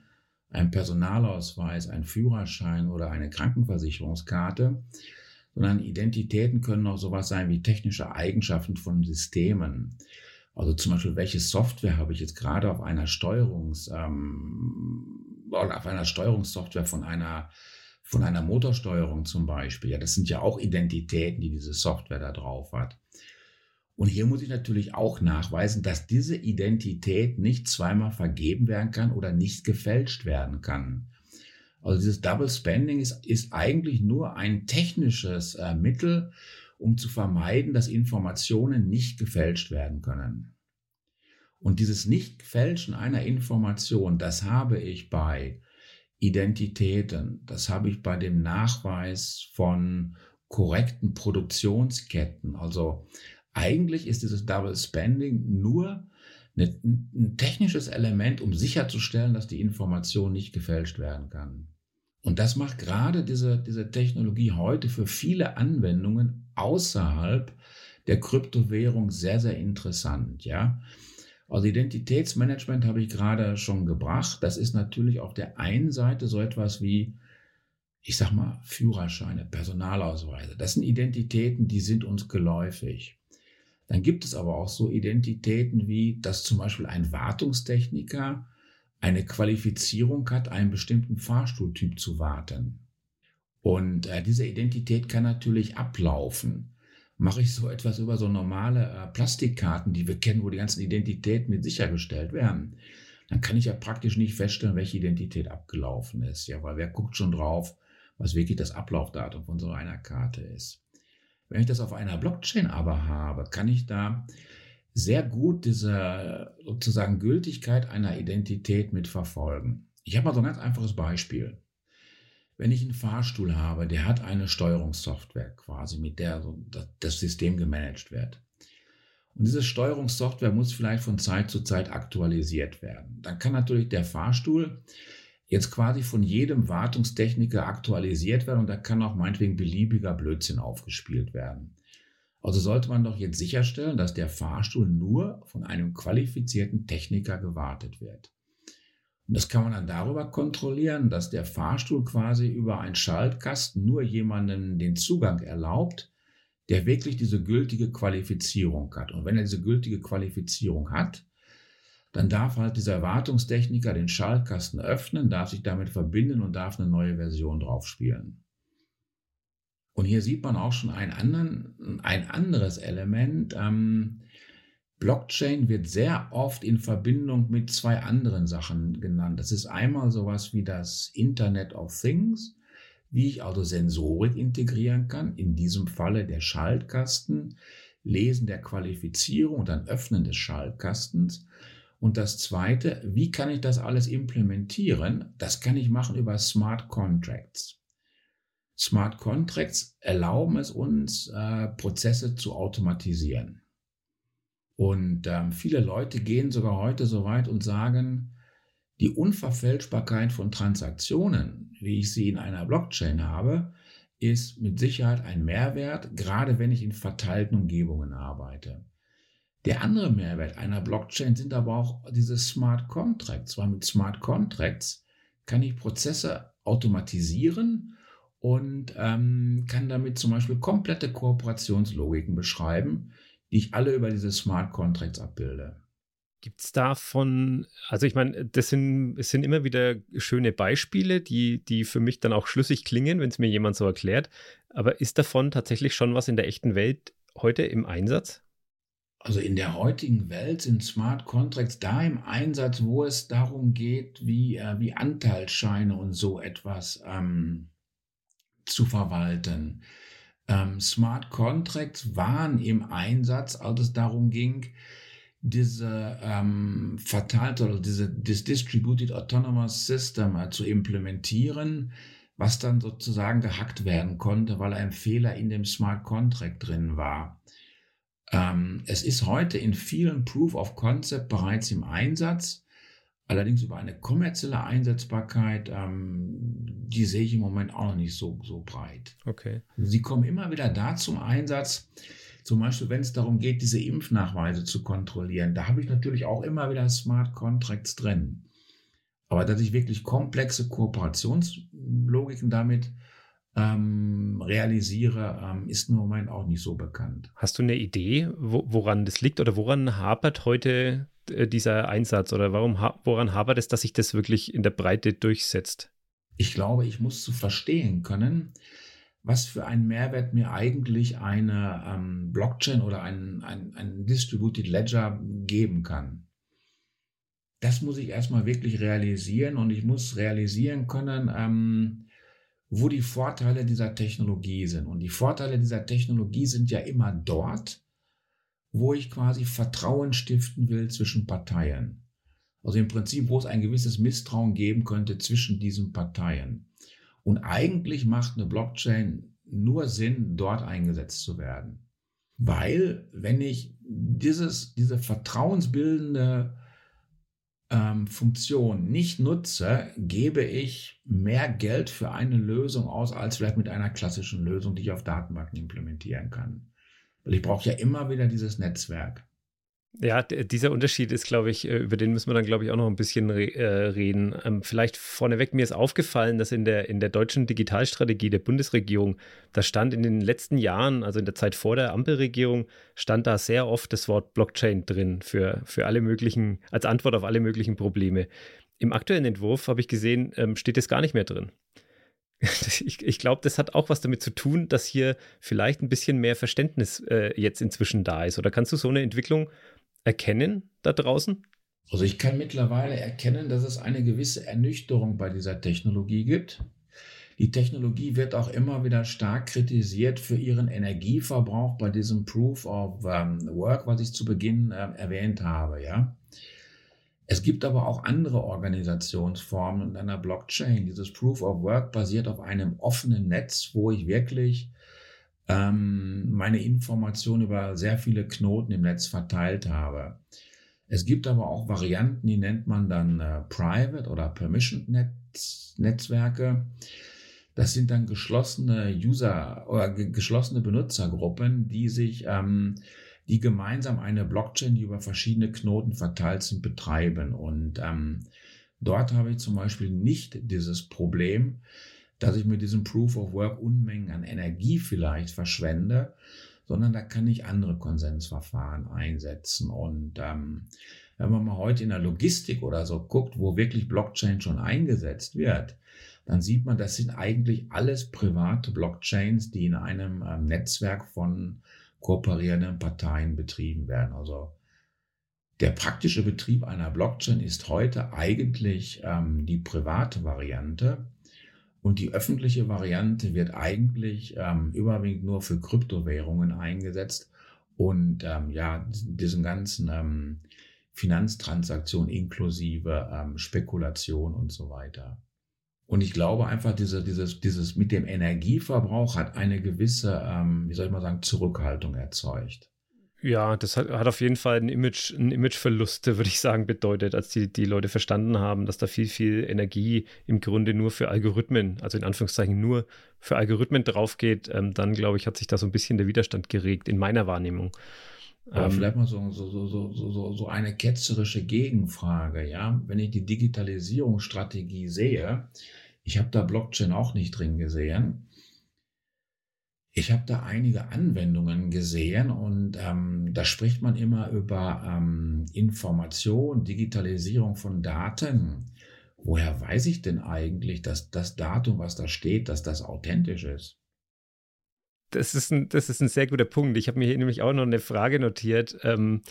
ein Personalausweis, ein Führerschein oder eine Krankenversicherungskarte, sondern Identitäten können auch sowas sein wie technische Eigenschaften von Systemen. Also zum Beispiel, welche Software habe ich jetzt gerade auf einer Steuerungs, ähm, auf einer Steuerungssoftware von einer von einer Motorsteuerung zum Beispiel. Ja, das sind ja auch Identitäten, die diese Software da drauf hat. Und hier muss ich natürlich auch nachweisen, dass diese Identität nicht zweimal vergeben werden kann oder nicht gefälscht werden kann. Also dieses Double Spending ist, ist eigentlich nur ein technisches äh, Mittel, um zu vermeiden, dass Informationen nicht gefälscht werden können. Und dieses Nicht-Fälschen einer Information, das habe ich bei Identitäten. Das habe ich bei dem Nachweis von korrekten Produktionsketten. Also eigentlich ist dieses Double Spending nur ein technisches Element, um sicherzustellen, dass die Information nicht gefälscht werden kann. Und das macht gerade diese, diese Technologie heute für viele Anwendungen außerhalb der Kryptowährung sehr, sehr interessant. Ja, also Identitätsmanagement habe ich gerade schon gebracht. Das ist natürlich auf der einen Seite so etwas wie, ich sag mal, Führerscheine, Personalausweise. Das sind Identitäten, die sind uns geläufig. Dann gibt es aber auch so Identitäten wie, dass zum Beispiel ein Wartungstechniker eine Qualifizierung hat, einen bestimmten Fahrstuhltyp zu warten. Und äh, diese Identität kann natürlich ablaufen mache ich so etwas über so normale äh, Plastikkarten, die wir kennen, wo die ganzen Identitäten mit sichergestellt werden, dann kann ich ja praktisch nicht feststellen, welche Identität abgelaufen ist. Ja, weil wer guckt schon drauf, was wirklich das Ablaufdatum von so einer Karte ist. Wenn ich das auf einer Blockchain aber habe, kann ich da sehr gut diese sozusagen Gültigkeit einer Identität mitverfolgen. Ich habe mal so ein ganz einfaches Beispiel wenn ich einen Fahrstuhl habe, der hat eine Steuerungssoftware quasi, mit der das System gemanagt wird. Und diese Steuerungssoftware muss vielleicht von Zeit zu Zeit aktualisiert werden. Dann kann natürlich der Fahrstuhl jetzt quasi von jedem Wartungstechniker aktualisiert werden und da kann auch meinetwegen beliebiger Blödsinn aufgespielt werden. Also sollte man doch jetzt sicherstellen, dass der Fahrstuhl nur von einem qualifizierten Techniker gewartet wird. Und das kann man dann darüber kontrollieren, dass der Fahrstuhl quasi über einen Schaltkasten nur jemanden den Zugang erlaubt, der wirklich diese gültige Qualifizierung hat. Und wenn er diese gültige Qualifizierung hat, dann darf halt dieser Wartungstechniker den Schaltkasten öffnen, darf sich damit verbinden und darf eine neue Version drauf spielen. Und hier sieht man auch schon einen anderen, ein anderes Element. Ähm, Blockchain wird sehr oft in Verbindung mit zwei anderen Sachen genannt. Das ist einmal sowas wie das Internet of Things, wie ich also Sensorik integrieren kann, in diesem Falle der Schaltkasten, Lesen der Qualifizierung und dann Öffnen des Schaltkastens. Und das Zweite, wie kann ich das alles implementieren? Das kann ich machen über Smart Contracts. Smart Contracts erlauben es uns, äh, Prozesse zu automatisieren. Und ähm, viele Leute gehen sogar heute so weit und sagen, die Unverfälschbarkeit von Transaktionen, wie ich sie in einer Blockchain habe, ist mit Sicherheit ein Mehrwert, gerade wenn ich in verteilten Umgebungen arbeite. Der andere Mehrwert einer Blockchain sind aber auch diese Smart Contracts, weil mit Smart Contracts kann ich Prozesse automatisieren und ähm, kann damit zum Beispiel komplette Kooperationslogiken beschreiben, die ich alle über diese Smart Contracts abbilde. Gibt es davon, also ich meine, das sind, es sind immer wieder schöne Beispiele, die, die für mich dann auch schlüssig klingen, wenn es mir jemand so erklärt. Aber ist davon tatsächlich schon was in der echten Welt heute im Einsatz? Also in der heutigen Welt sind Smart Contracts da im Einsatz, wo es darum geht, wie, äh, wie Anteilsscheine und so etwas ähm, zu verwalten. Ähm, Smart Contracts waren im Einsatz, als es darum ging, diese ähm, verteilte oder diese this Distributed Autonomous System äh, zu implementieren, was dann sozusagen gehackt werden konnte, weil ein Fehler in dem Smart Contract drin war. Ähm, es ist heute in vielen Proof of Concept bereits im Einsatz. Allerdings über eine kommerzielle Einsetzbarkeit, ähm, die sehe ich im Moment auch noch nicht so, so breit. Okay. Sie kommen immer wieder da zum Einsatz, zum Beispiel, wenn es darum geht, diese Impfnachweise zu kontrollieren. Da habe ich natürlich auch immer wieder Smart Contracts drin. Aber dass ich wirklich komplexe Kooperationslogiken damit ähm, realisiere, ähm, ist im Moment auch nicht so bekannt. Hast du eine Idee, wo, woran das liegt oder woran hapert heute äh, dieser Einsatz oder warum, woran hapert es, dass sich das wirklich in der Breite durchsetzt? Ich glaube, ich muss zu verstehen können, was für einen Mehrwert mir eigentlich eine ähm, Blockchain oder ein, ein, ein Distributed Ledger geben kann. Das muss ich erstmal wirklich realisieren und ich muss realisieren können, ähm, wo die Vorteile dieser Technologie sind. Und die Vorteile dieser Technologie sind ja immer dort, wo ich quasi Vertrauen stiften will zwischen Parteien. Also im Prinzip, wo es ein gewisses Misstrauen geben könnte zwischen diesen Parteien. Und eigentlich macht eine Blockchain nur Sinn, dort eingesetzt zu werden. Weil, wenn ich dieses, diese vertrauensbildende ähm, Funktion nicht nutze, gebe ich mehr Geld für eine Lösung aus, als vielleicht mit einer klassischen Lösung, die ich auf Datenbanken implementieren kann. Weil ich brauche ja immer wieder dieses Netzwerk. Ja, dieser Unterschied ist, glaube ich, äh, über den müssen wir dann, glaube ich, auch noch ein bisschen re äh, reden. Ähm, vielleicht vorneweg, mir ist aufgefallen, dass in der, in der deutschen Digitalstrategie der Bundesregierung, da stand in den letzten Jahren, also in der Zeit vor der Ampelregierung, stand da sehr oft das Wort Blockchain drin für, für alle möglichen, als Antwort auf alle möglichen Probleme. Im aktuellen Entwurf habe ich gesehen, ähm, steht es gar nicht mehr drin. (laughs) ich, ich glaube, das hat auch was damit zu tun, dass hier vielleicht ein bisschen mehr Verständnis äh, jetzt inzwischen da ist. Oder kannst du so eine Entwicklung erkennen da draußen? Also ich kann mittlerweile erkennen, dass es eine gewisse Ernüchterung bei dieser Technologie gibt. Die Technologie wird auch immer wieder stark kritisiert für ihren Energieverbrauch bei diesem Proof of um, Work, was ich zu Beginn äh, erwähnt habe. Ja, es gibt aber auch andere Organisationsformen in einer Blockchain. Dieses Proof of Work basiert auf einem offenen Netz, wo ich wirklich ähm, meine Informationen über sehr viele Knoten im Netz verteilt habe. Es gibt aber auch Varianten, die nennt man dann äh, Private oder Permission Netz, Netzwerke. Das sind dann geschlossene User oder geschlossene Benutzergruppen, die sich, ähm, die gemeinsam eine Blockchain, die über verschiedene Knoten verteilt sind, betreiben. Und ähm, dort habe ich zum Beispiel nicht dieses Problem, dass ich mit diesem Proof of Work Unmengen an Energie vielleicht verschwende, sondern da kann ich andere Konsensverfahren einsetzen. Und ähm, wenn man mal heute in der Logistik oder so guckt, wo wirklich Blockchain schon eingesetzt wird, dann sieht man, das sind eigentlich alles private Blockchains, die in einem ähm, Netzwerk von kooperierenden Parteien betrieben werden. Also der praktische Betrieb einer Blockchain ist heute eigentlich ähm, die private Variante. Und die öffentliche Variante wird eigentlich ähm, überwiegend nur für Kryptowährungen eingesetzt und ähm, ja, diesen ganzen ähm, Finanztransaktionen inklusive ähm, Spekulation und so weiter. Und ich glaube einfach, diese, dieses, dieses mit dem Energieverbrauch hat eine gewisse, ähm, wie soll ich mal sagen, Zurückhaltung erzeugt. Ja, das hat, hat auf jeden Fall einen Image, einen Imageverlust, (laughs) würde ich sagen, bedeutet, als die, die Leute verstanden haben, dass da viel, viel Energie im Grunde nur für Algorithmen, also in Anführungszeichen nur für Algorithmen draufgeht, ähm, dann glaube ich, hat sich da so ein bisschen der Widerstand geregt, in meiner Wahrnehmung. Aber ähm, vielleicht mal so, so, so, so, so eine ketzerische Gegenfrage, ja. Wenn ich die Digitalisierungsstrategie sehe, ich habe da Blockchain auch nicht drin gesehen ich habe da einige Anwendungen gesehen und ähm, da spricht man immer über ähm, Information, Digitalisierung von Daten. Woher weiß ich denn eigentlich, dass das Datum, was da steht, dass das authentisch ist? Das ist ein, das ist ein sehr guter Punkt. Ich habe mir hier nämlich auch noch eine Frage notiert. Ähm,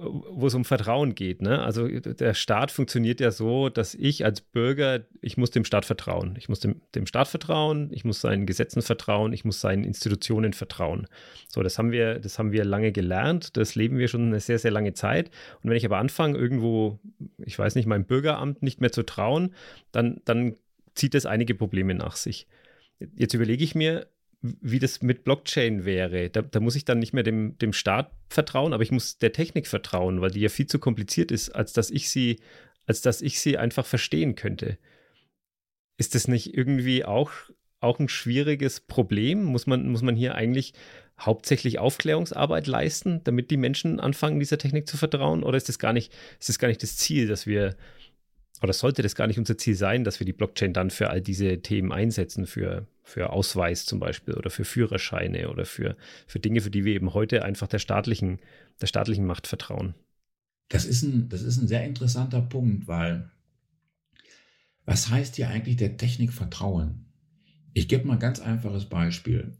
wo es um Vertrauen geht. Ne? Also der Staat funktioniert ja so, dass ich als Bürger, ich muss dem Staat vertrauen. Ich muss dem, dem Staat vertrauen, ich muss seinen Gesetzen vertrauen, ich muss seinen Institutionen vertrauen. So, das haben wir, das haben wir lange gelernt, das leben wir schon eine sehr, sehr lange Zeit. Und wenn ich aber anfange, irgendwo, ich weiß nicht, meinem Bürgeramt nicht mehr zu trauen, dann, dann zieht das einige Probleme nach sich. Jetzt überlege ich mir, wie das mit Blockchain wäre. Da, da, muss ich dann nicht mehr dem, dem Staat vertrauen, aber ich muss der Technik vertrauen, weil die ja viel zu kompliziert ist, als dass ich sie, als dass ich sie einfach verstehen könnte. Ist das nicht irgendwie auch, auch ein schwieriges Problem? Muss man, muss man hier eigentlich hauptsächlich Aufklärungsarbeit leisten, damit die Menschen anfangen, dieser Technik zu vertrauen? Oder ist das gar nicht, ist das gar nicht das Ziel, dass wir oder sollte das gar nicht unser Ziel sein, dass wir die Blockchain dann für all diese Themen einsetzen, für, für Ausweis zum Beispiel oder für Führerscheine oder für, für Dinge, für die wir eben heute einfach der staatlichen, der staatlichen Macht vertrauen? Das ist, ein, das ist ein sehr interessanter Punkt, weil was heißt hier eigentlich der Technik vertrauen? Ich gebe mal ein ganz einfaches Beispiel.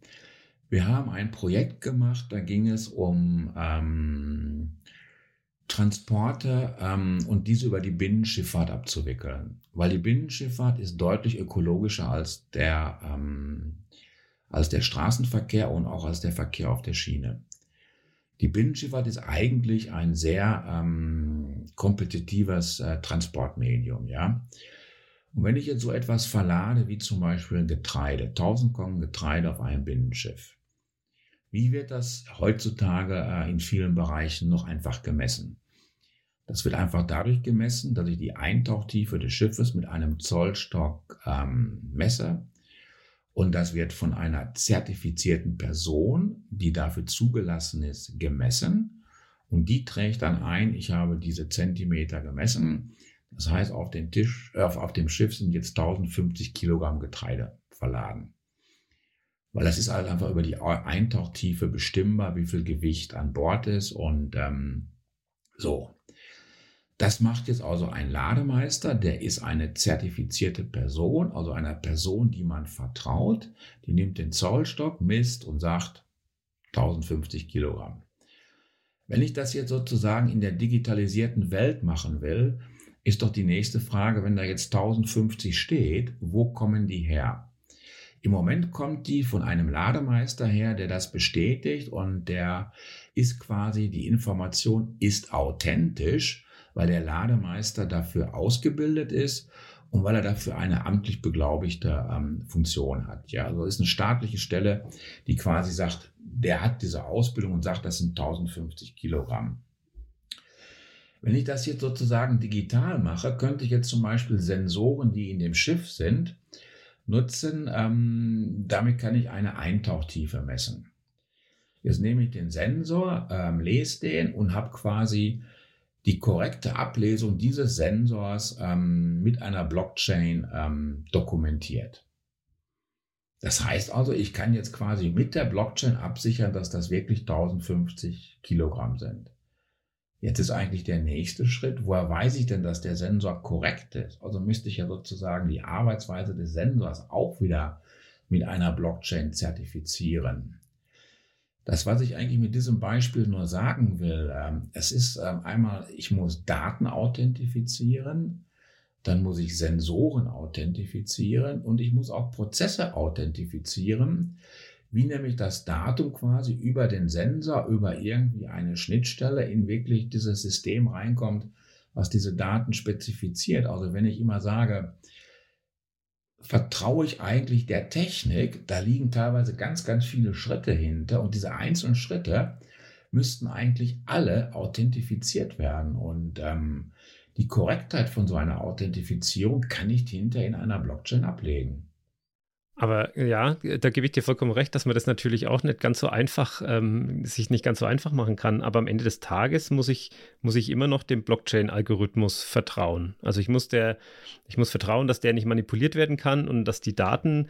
Wir haben ein Projekt gemacht, da ging es um ähm, Transporte ähm, und diese über die Binnenschifffahrt abzuwickeln. Weil die Binnenschifffahrt ist deutlich ökologischer als der, ähm, als der Straßenverkehr und auch als der Verkehr auf der Schiene. Die Binnenschifffahrt ist eigentlich ein sehr ähm, kompetitives äh, Transportmedium, ja. Und wenn ich jetzt so etwas verlade, wie zum Beispiel Getreide, 1000 Tonnen Getreide auf einem Binnenschiff, wie wird das heutzutage äh, in vielen Bereichen noch einfach gemessen? Das wird einfach dadurch gemessen, dass ich die Eintauchtiefe des Schiffes mit einem Zollstock ähm, messe. Und das wird von einer zertifizierten Person, die dafür zugelassen ist, gemessen. Und die trägt dann ein, ich habe diese Zentimeter gemessen. Das heißt, auf dem, Tisch, äh, auf dem Schiff sind jetzt 1050 Kilogramm Getreide verladen. Weil das ist halt einfach über die Eintauchtiefe bestimmbar, wie viel Gewicht an Bord ist und ähm, so. Das macht jetzt also ein Lademeister, der ist eine zertifizierte Person, also einer Person, die man vertraut. Die nimmt den Zollstock, misst und sagt 1050 Kilogramm. Wenn ich das jetzt sozusagen in der digitalisierten Welt machen will, ist doch die nächste Frage, wenn da jetzt 1050 steht, wo kommen die her? Im Moment kommt die von einem Lademeister her, der das bestätigt und der ist quasi, die Information ist authentisch, weil der Lademeister dafür ausgebildet ist und weil er dafür eine amtlich beglaubigte ähm, Funktion hat. Ja, also ist eine staatliche Stelle, die quasi sagt, der hat diese Ausbildung und sagt, das sind 1050 Kilogramm. Wenn ich das jetzt sozusagen digital mache, könnte ich jetzt zum Beispiel Sensoren, die in dem Schiff sind, nutzen. Ähm, damit kann ich eine Eintauchtiefe messen. Jetzt nehme ich den Sensor, ähm, lese den und habe quasi die korrekte Ablesung dieses Sensors ähm, mit einer Blockchain ähm, dokumentiert. Das heißt also, ich kann jetzt quasi mit der Blockchain absichern, dass das wirklich 1050 Kilogramm sind. Jetzt ist eigentlich der nächste Schritt, woher weiß ich denn, dass der Sensor korrekt ist? Also müsste ich ja sozusagen die Arbeitsweise des Sensors auch wieder mit einer Blockchain zertifizieren. Das, was ich eigentlich mit diesem Beispiel nur sagen will, ähm, es ist ähm, einmal, ich muss Daten authentifizieren, dann muss ich Sensoren authentifizieren und ich muss auch Prozesse authentifizieren, wie nämlich das Datum quasi über den Sensor, über irgendwie eine Schnittstelle in wirklich dieses System reinkommt, was diese Daten spezifiziert. Also wenn ich immer sage, vertraue ich eigentlich der Technik, da liegen teilweise ganz, ganz viele Schritte hinter und diese einzelnen Schritte müssten eigentlich alle authentifiziert werden und ähm, die Korrektheit von so einer Authentifizierung kann ich hinter in einer Blockchain ablegen. Aber ja, da gebe ich dir vollkommen recht, dass man das natürlich auch nicht ganz so einfach, ähm, sich nicht ganz so einfach machen kann. Aber am Ende des Tages muss ich, muss ich immer noch dem Blockchain-Algorithmus vertrauen. Also ich muss der, ich muss vertrauen, dass der nicht manipuliert werden kann und dass die Daten,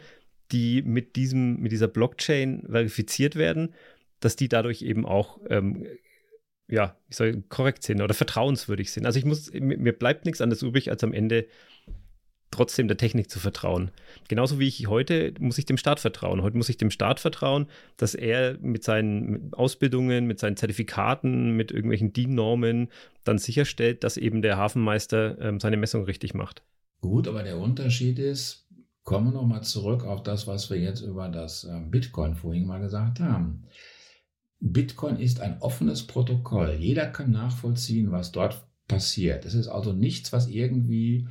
die mit diesem, mit dieser Blockchain verifiziert werden, dass die dadurch eben auch ähm, ja, ich soll korrekt sind oder vertrauenswürdig sind. Also ich muss, mir bleibt nichts anderes übrig, als am Ende trotzdem der Technik zu vertrauen. Genauso wie ich heute muss ich dem Staat vertrauen. Heute muss ich dem Staat vertrauen, dass er mit seinen Ausbildungen, mit seinen Zertifikaten, mit irgendwelchen DIN-Normen dann sicherstellt, dass eben der Hafenmeister ähm, seine Messung richtig macht. Gut, aber der Unterschied ist, kommen wir nochmal zurück auf das, was wir jetzt über das ähm, Bitcoin vorhin mal gesagt haben. Bitcoin ist ein offenes Protokoll. Jeder kann nachvollziehen, was dort passiert. Es ist also nichts, was irgendwie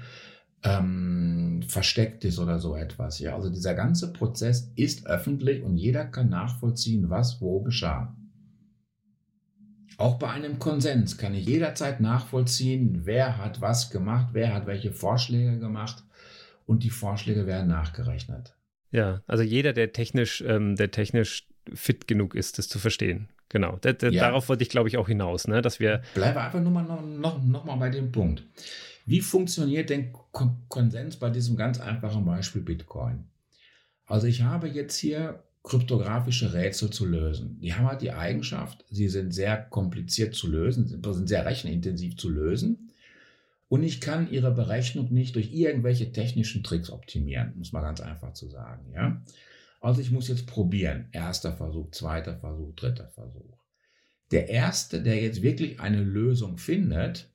ähm, versteckt ist oder so etwas. Ja, also dieser ganze Prozess ist öffentlich und jeder kann nachvollziehen, was wo geschah. Auch bei einem Konsens kann ich jederzeit nachvollziehen, wer hat was gemacht, wer hat welche Vorschläge gemacht und die Vorschläge werden nachgerechnet. Ja, also jeder, der technisch, ähm, der technisch fit genug ist, das zu verstehen. Genau. Der, ja. Darauf wollte ich, glaube ich, auch hinaus, ne? dass wir. Bleibe einfach nur mal noch, noch, noch mal bei dem Punkt. Wie funktioniert denn Konsens bei diesem ganz einfachen Beispiel Bitcoin? Also ich habe jetzt hier kryptografische Rätsel zu lösen. Die haben halt die Eigenschaft, sie sind sehr kompliziert zu lösen, sind sehr rechenintensiv zu lösen. Und ich kann ihre Berechnung nicht durch irgendwelche technischen Tricks optimieren, muss man ganz einfach zu sagen. Ja? Also ich muss jetzt probieren. Erster Versuch, zweiter Versuch, dritter Versuch. Der erste, der jetzt wirklich eine Lösung findet,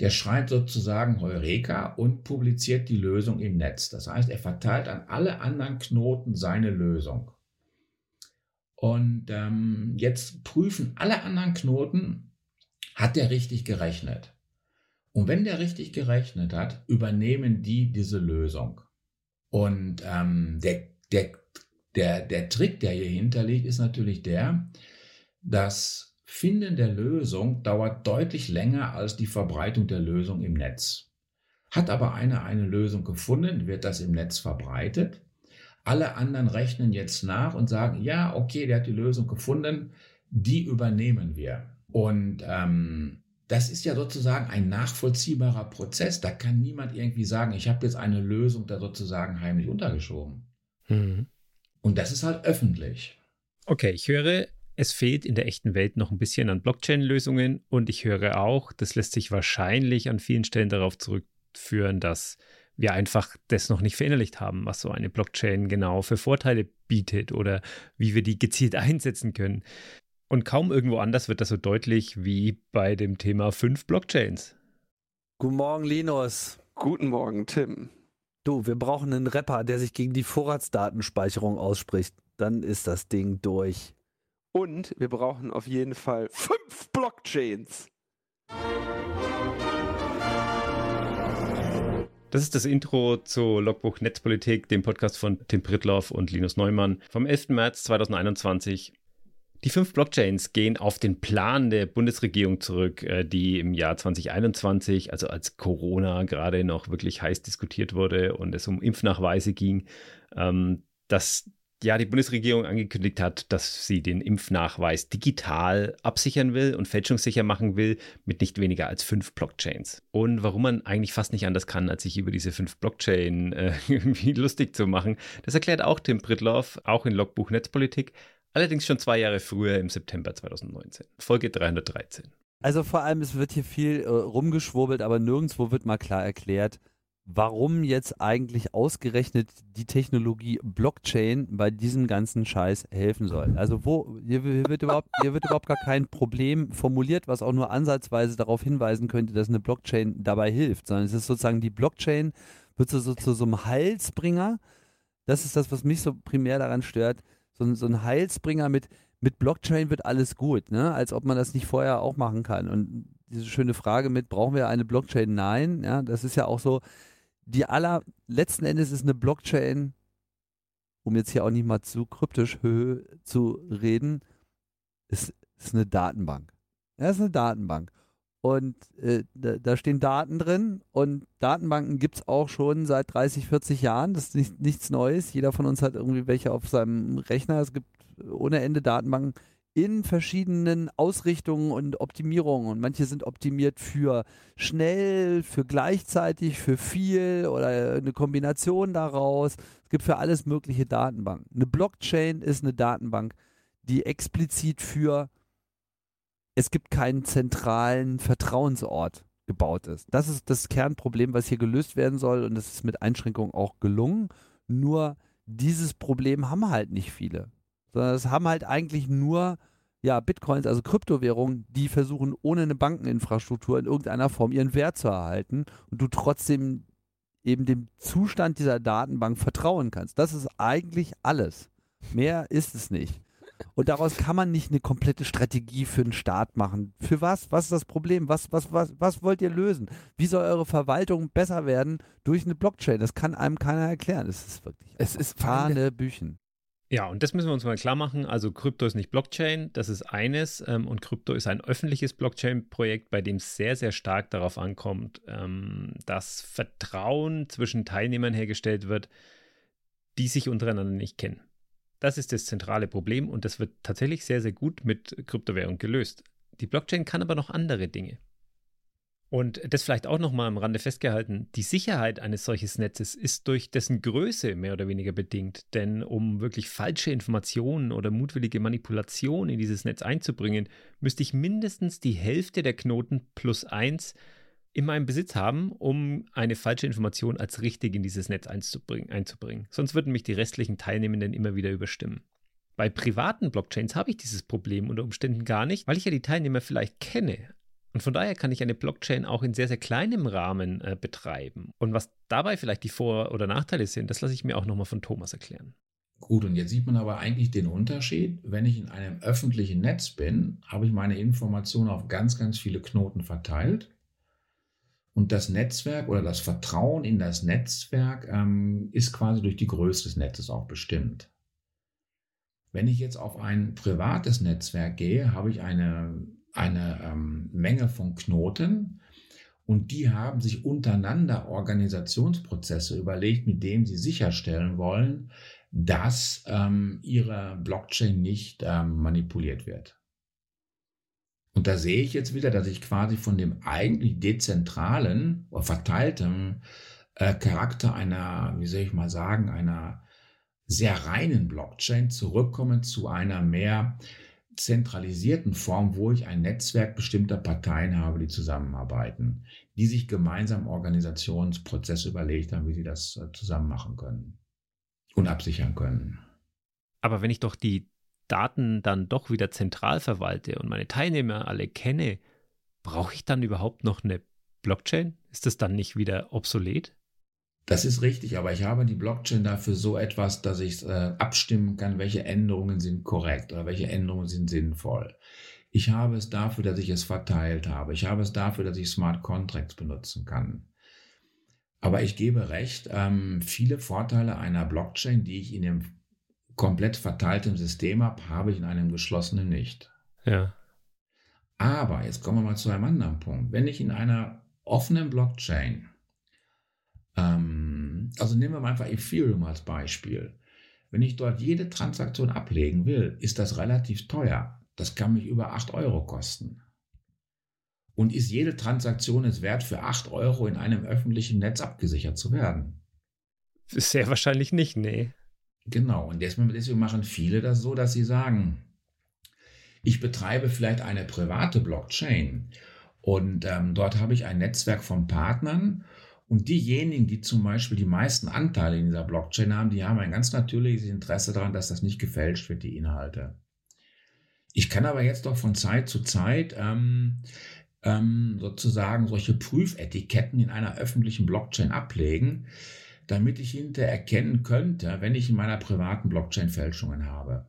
der schreibt sozusagen Heureka und publiziert die Lösung im Netz. Das heißt, er verteilt an alle anderen Knoten seine Lösung. Und ähm, jetzt prüfen alle anderen Knoten, hat der richtig gerechnet. Und wenn der richtig gerechnet hat, übernehmen die diese Lösung. Und ähm, der, der, der, der Trick, der hier hinterliegt, ist natürlich der, dass Finden der Lösung dauert deutlich länger als die Verbreitung der Lösung im Netz. Hat aber einer eine Lösung gefunden, wird das im Netz verbreitet. Alle anderen rechnen jetzt nach und sagen, ja, okay, der hat die Lösung gefunden, die übernehmen wir. Und ähm, das ist ja sozusagen ein nachvollziehbarer Prozess. Da kann niemand irgendwie sagen, ich habe jetzt eine Lösung da sozusagen heimlich untergeschoben. Mhm. Und das ist halt öffentlich. Okay, ich höre, es fehlt in der echten Welt noch ein bisschen an Blockchain-Lösungen und ich höre auch, das lässt sich wahrscheinlich an vielen Stellen darauf zurückführen, dass wir einfach das noch nicht verinnerlicht haben, was so eine Blockchain genau für Vorteile bietet oder wie wir die gezielt einsetzen können. Und kaum irgendwo anders wird das so deutlich wie bei dem Thema fünf Blockchains. Guten Morgen, Linus. Guten Morgen, Tim. Du, wir brauchen einen Rapper, der sich gegen die Vorratsdatenspeicherung ausspricht. Dann ist das Ding durch. Und wir brauchen auf jeden Fall fünf Blockchains. Das ist das Intro zu Logbuch Netzpolitik, dem Podcast von Tim Pritloff und Linus Neumann vom 11. März 2021. Die fünf Blockchains gehen auf den Plan der Bundesregierung zurück, äh, die im Jahr 2021, also als Corona gerade noch wirklich heiß diskutiert wurde und es um Impfnachweise ging, ähm, dass ja die Bundesregierung angekündigt hat, dass sie den Impfnachweis digital absichern will und fälschungssicher machen will mit nicht weniger als fünf Blockchains. Und warum man eigentlich fast nicht anders kann, als sich über diese fünf Blockchain äh, (laughs) irgendwie lustig zu machen, das erklärt auch Tim Pritloff, auch in Logbuch Netzpolitik, allerdings schon zwei Jahre früher im September 2019. Folge 313. Also vor allem, es wird hier viel äh, rumgeschwurbelt, aber nirgendwo wird mal klar erklärt, warum jetzt eigentlich ausgerechnet die Technologie Blockchain bei diesem ganzen Scheiß helfen soll. Also wo hier, wird überhaupt hier wird überhaupt gar kein Problem formuliert, was auch nur ansatzweise darauf hinweisen könnte, dass eine Blockchain dabei hilft, sondern es ist sozusagen die Blockchain wird so, so zu so einem Heilsbringer. Das ist das, was mich so primär daran stört. So, so ein Heilsbringer mit mit Blockchain wird alles gut, ne? Als ob man das nicht vorher auch machen kann. Und diese schöne Frage mit, brauchen wir eine Blockchain? Nein, ja, das ist ja auch so, die aller, letzten Endes ist eine Blockchain, um jetzt hier auch nicht mal zu kryptisch zu reden, ist, ist eine Datenbank. Ja, ist eine Datenbank. Und äh, da, da, stehen Daten drin und Datenbanken gibt es auch schon seit 30, 40 Jahren. Das ist nicht, nichts Neues. Jeder von uns hat irgendwie welche auf seinem Rechner. Es gibt ohne Ende Datenbanken in verschiedenen Ausrichtungen und Optimierungen. Und manche sind optimiert für schnell, für gleichzeitig, für viel oder eine Kombination daraus. Es gibt für alles mögliche Datenbanken. Eine Blockchain ist eine Datenbank, die explizit für es gibt keinen zentralen Vertrauensort gebaut ist. Das ist das Kernproblem, was hier gelöst werden soll und das ist mit Einschränkungen auch gelungen. Nur dieses Problem haben halt nicht viele sondern es haben halt eigentlich nur ja, Bitcoins, also Kryptowährungen, die versuchen, ohne eine Bankeninfrastruktur in irgendeiner Form ihren Wert zu erhalten und du trotzdem eben dem Zustand dieser Datenbank vertrauen kannst. Das ist eigentlich alles. Mehr ist es nicht. Und daraus kann man nicht eine komplette Strategie für den Staat machen. Für was? Was ist das Problem? Was, was, was, was wollt ihr lösen? Wie soll eure Verwaltung besser werden durch eine Blockchain? Das kann einem keiner erklären. Das ist wirklich. Es ist Büchen. Ja, und das müssen wir uns mal klar machen. Also Krypto ist nicht Blockchain, das ist eines. Ähm, und Krypto ist ein öffentliches Blockchain-Projekt, bei dem sehr, sehr stark darauf ankommt, ähm, dass Vertrauen zwischen Teilnehmern hergestellt wird, die sich untereinander nicht kennen. Das ist das zentrale Problem und das wird tatsächlich sehr, sehr gut mit Kryptowährung gelöst. Die Blockchain kann aber noch andere Dinge. Und das vielleicht auch nochmal am Rande festgehalten, die Sicherheit eines solches Netzes ist durch dessen Größe mehr oder weniger bedingt. Denn um wirklich falsche Informationen oder mutwillige Manipulationen in dieses Netz einzubringen, müsste ich mindestens die Hälfte der Knoten plus eins in meinem Besitz haben, um eine falsche Information als richtig in dieses Netz einzubringen. Sonst würden mich die restlichen Teilnehmenden immer wieder überstimmen. Bei privaten Blockchains habe ich dieses Problem unter Umständen gar nicht, weil ich ja die Teilnehmer vielleicht kenne, und von daher kann ich eine Blockchain auch in sehr, sehr kleinem Rahmen äh, betreiben. Und was dabei vielleicht die Vor- oder Nachteile sind, das lasse ich mir auch nochmal von Thomas erklären. Gut, und jetzt sieht man aber eigentlich den Unterschied. Wenn ich in einem öffentlichen Netz bin, habe ich meine Informationen auf ganz, ganz viele Knoten verteilt. Und das Netzwerk oder das Vertrauen in das Netzwerk ähm, ist quasi durch die Größe des Netzes auch bestimmt. Wenn ich jetzt auf ein privates Netzwerk gehe, habe ich eine eine ähm, Menge von Knoten und die haben sich untereinander Organisationsprozesse überlegt, mit denen sie sicherstellen wollen, dass ähm, ihre Blockchain nicht ähm, manipuliert wird. Und da sehe ich jetzt wieder, dass ich quasi von dem eigentlich dezentralen oder verteilten äh, Charakter einer, wie soll ich mal sagen, einer sehr reinen Blockchain zurückkomme zu einer mehr zentralisierten Form, wo ich ein Netzwerk bestimmter Parteien habe, die zusammenarbeiten, die sich gemeinsam Organisationsprozesse überlegt haben, wie sie das äh, zusammen machen können und absichern können. Aber wenn ich doch die Daten dann doch wieder zentral verwalte und meine Teilnehmer alle kenne, brauche ich dann überhaupt noch eine Blockchain? Ist das dann nicht wieder obsolet? Das ist richtig, aber ich habe die Blockchain dafür so etwas, dass ich äh, abstimmen kann, welche Änderungen sind korrekt oder welche Änderungen sind sinnvoll. Ich habe es dafür, dass ich es verteilt habe. Ich habe es dafür, dass ich Smart Contracts benutzen kann. Aber ich gebe recht, ähm, viele Vorteile einer Blockchain, die ich in dem komplett verteilten System habe, habe ich in einem geschlossenen nicht. Ja. Aber jetzt kommen wir mal zu einem anderen Punkt. Wenn ich in einer offenen Blockchain ähm, also nehmen wir mal einfach Ethereum als Beispiel. Wenn ich dort jede Transaktion ablegen will, ist das relativ teuer. Das kann mich über 8 Euro kosten. Und ist jede Transaktion es wert, für 8 Euro in einem öffentlichen Netz abgesichert zu werden? Sehr wahrscheinlich nicht, nee. Genau, und deswegen machen viele das so, dass sie sagen, ich betreibe vielleicht eine private Blockchain und ähm, dort habe ich ein Netzwerk von Partnern und diejenigen, die zum Beispiel die meisten Anteile in dieser Blockchain haben, die haben ein ganz natürliches Interesse daran, dass das nicht gefälscht wird, die Inhalte. Ich kann aber jetzt doch von Zeit zu Zeit ähm, ähm, sozusagen solche Prüfetiketten in einer öffentlichen Blockchain ablegen, damit ich hinterher erkennen könnte, wenn ich in meiner privaten Blockchain Fälschungen habe.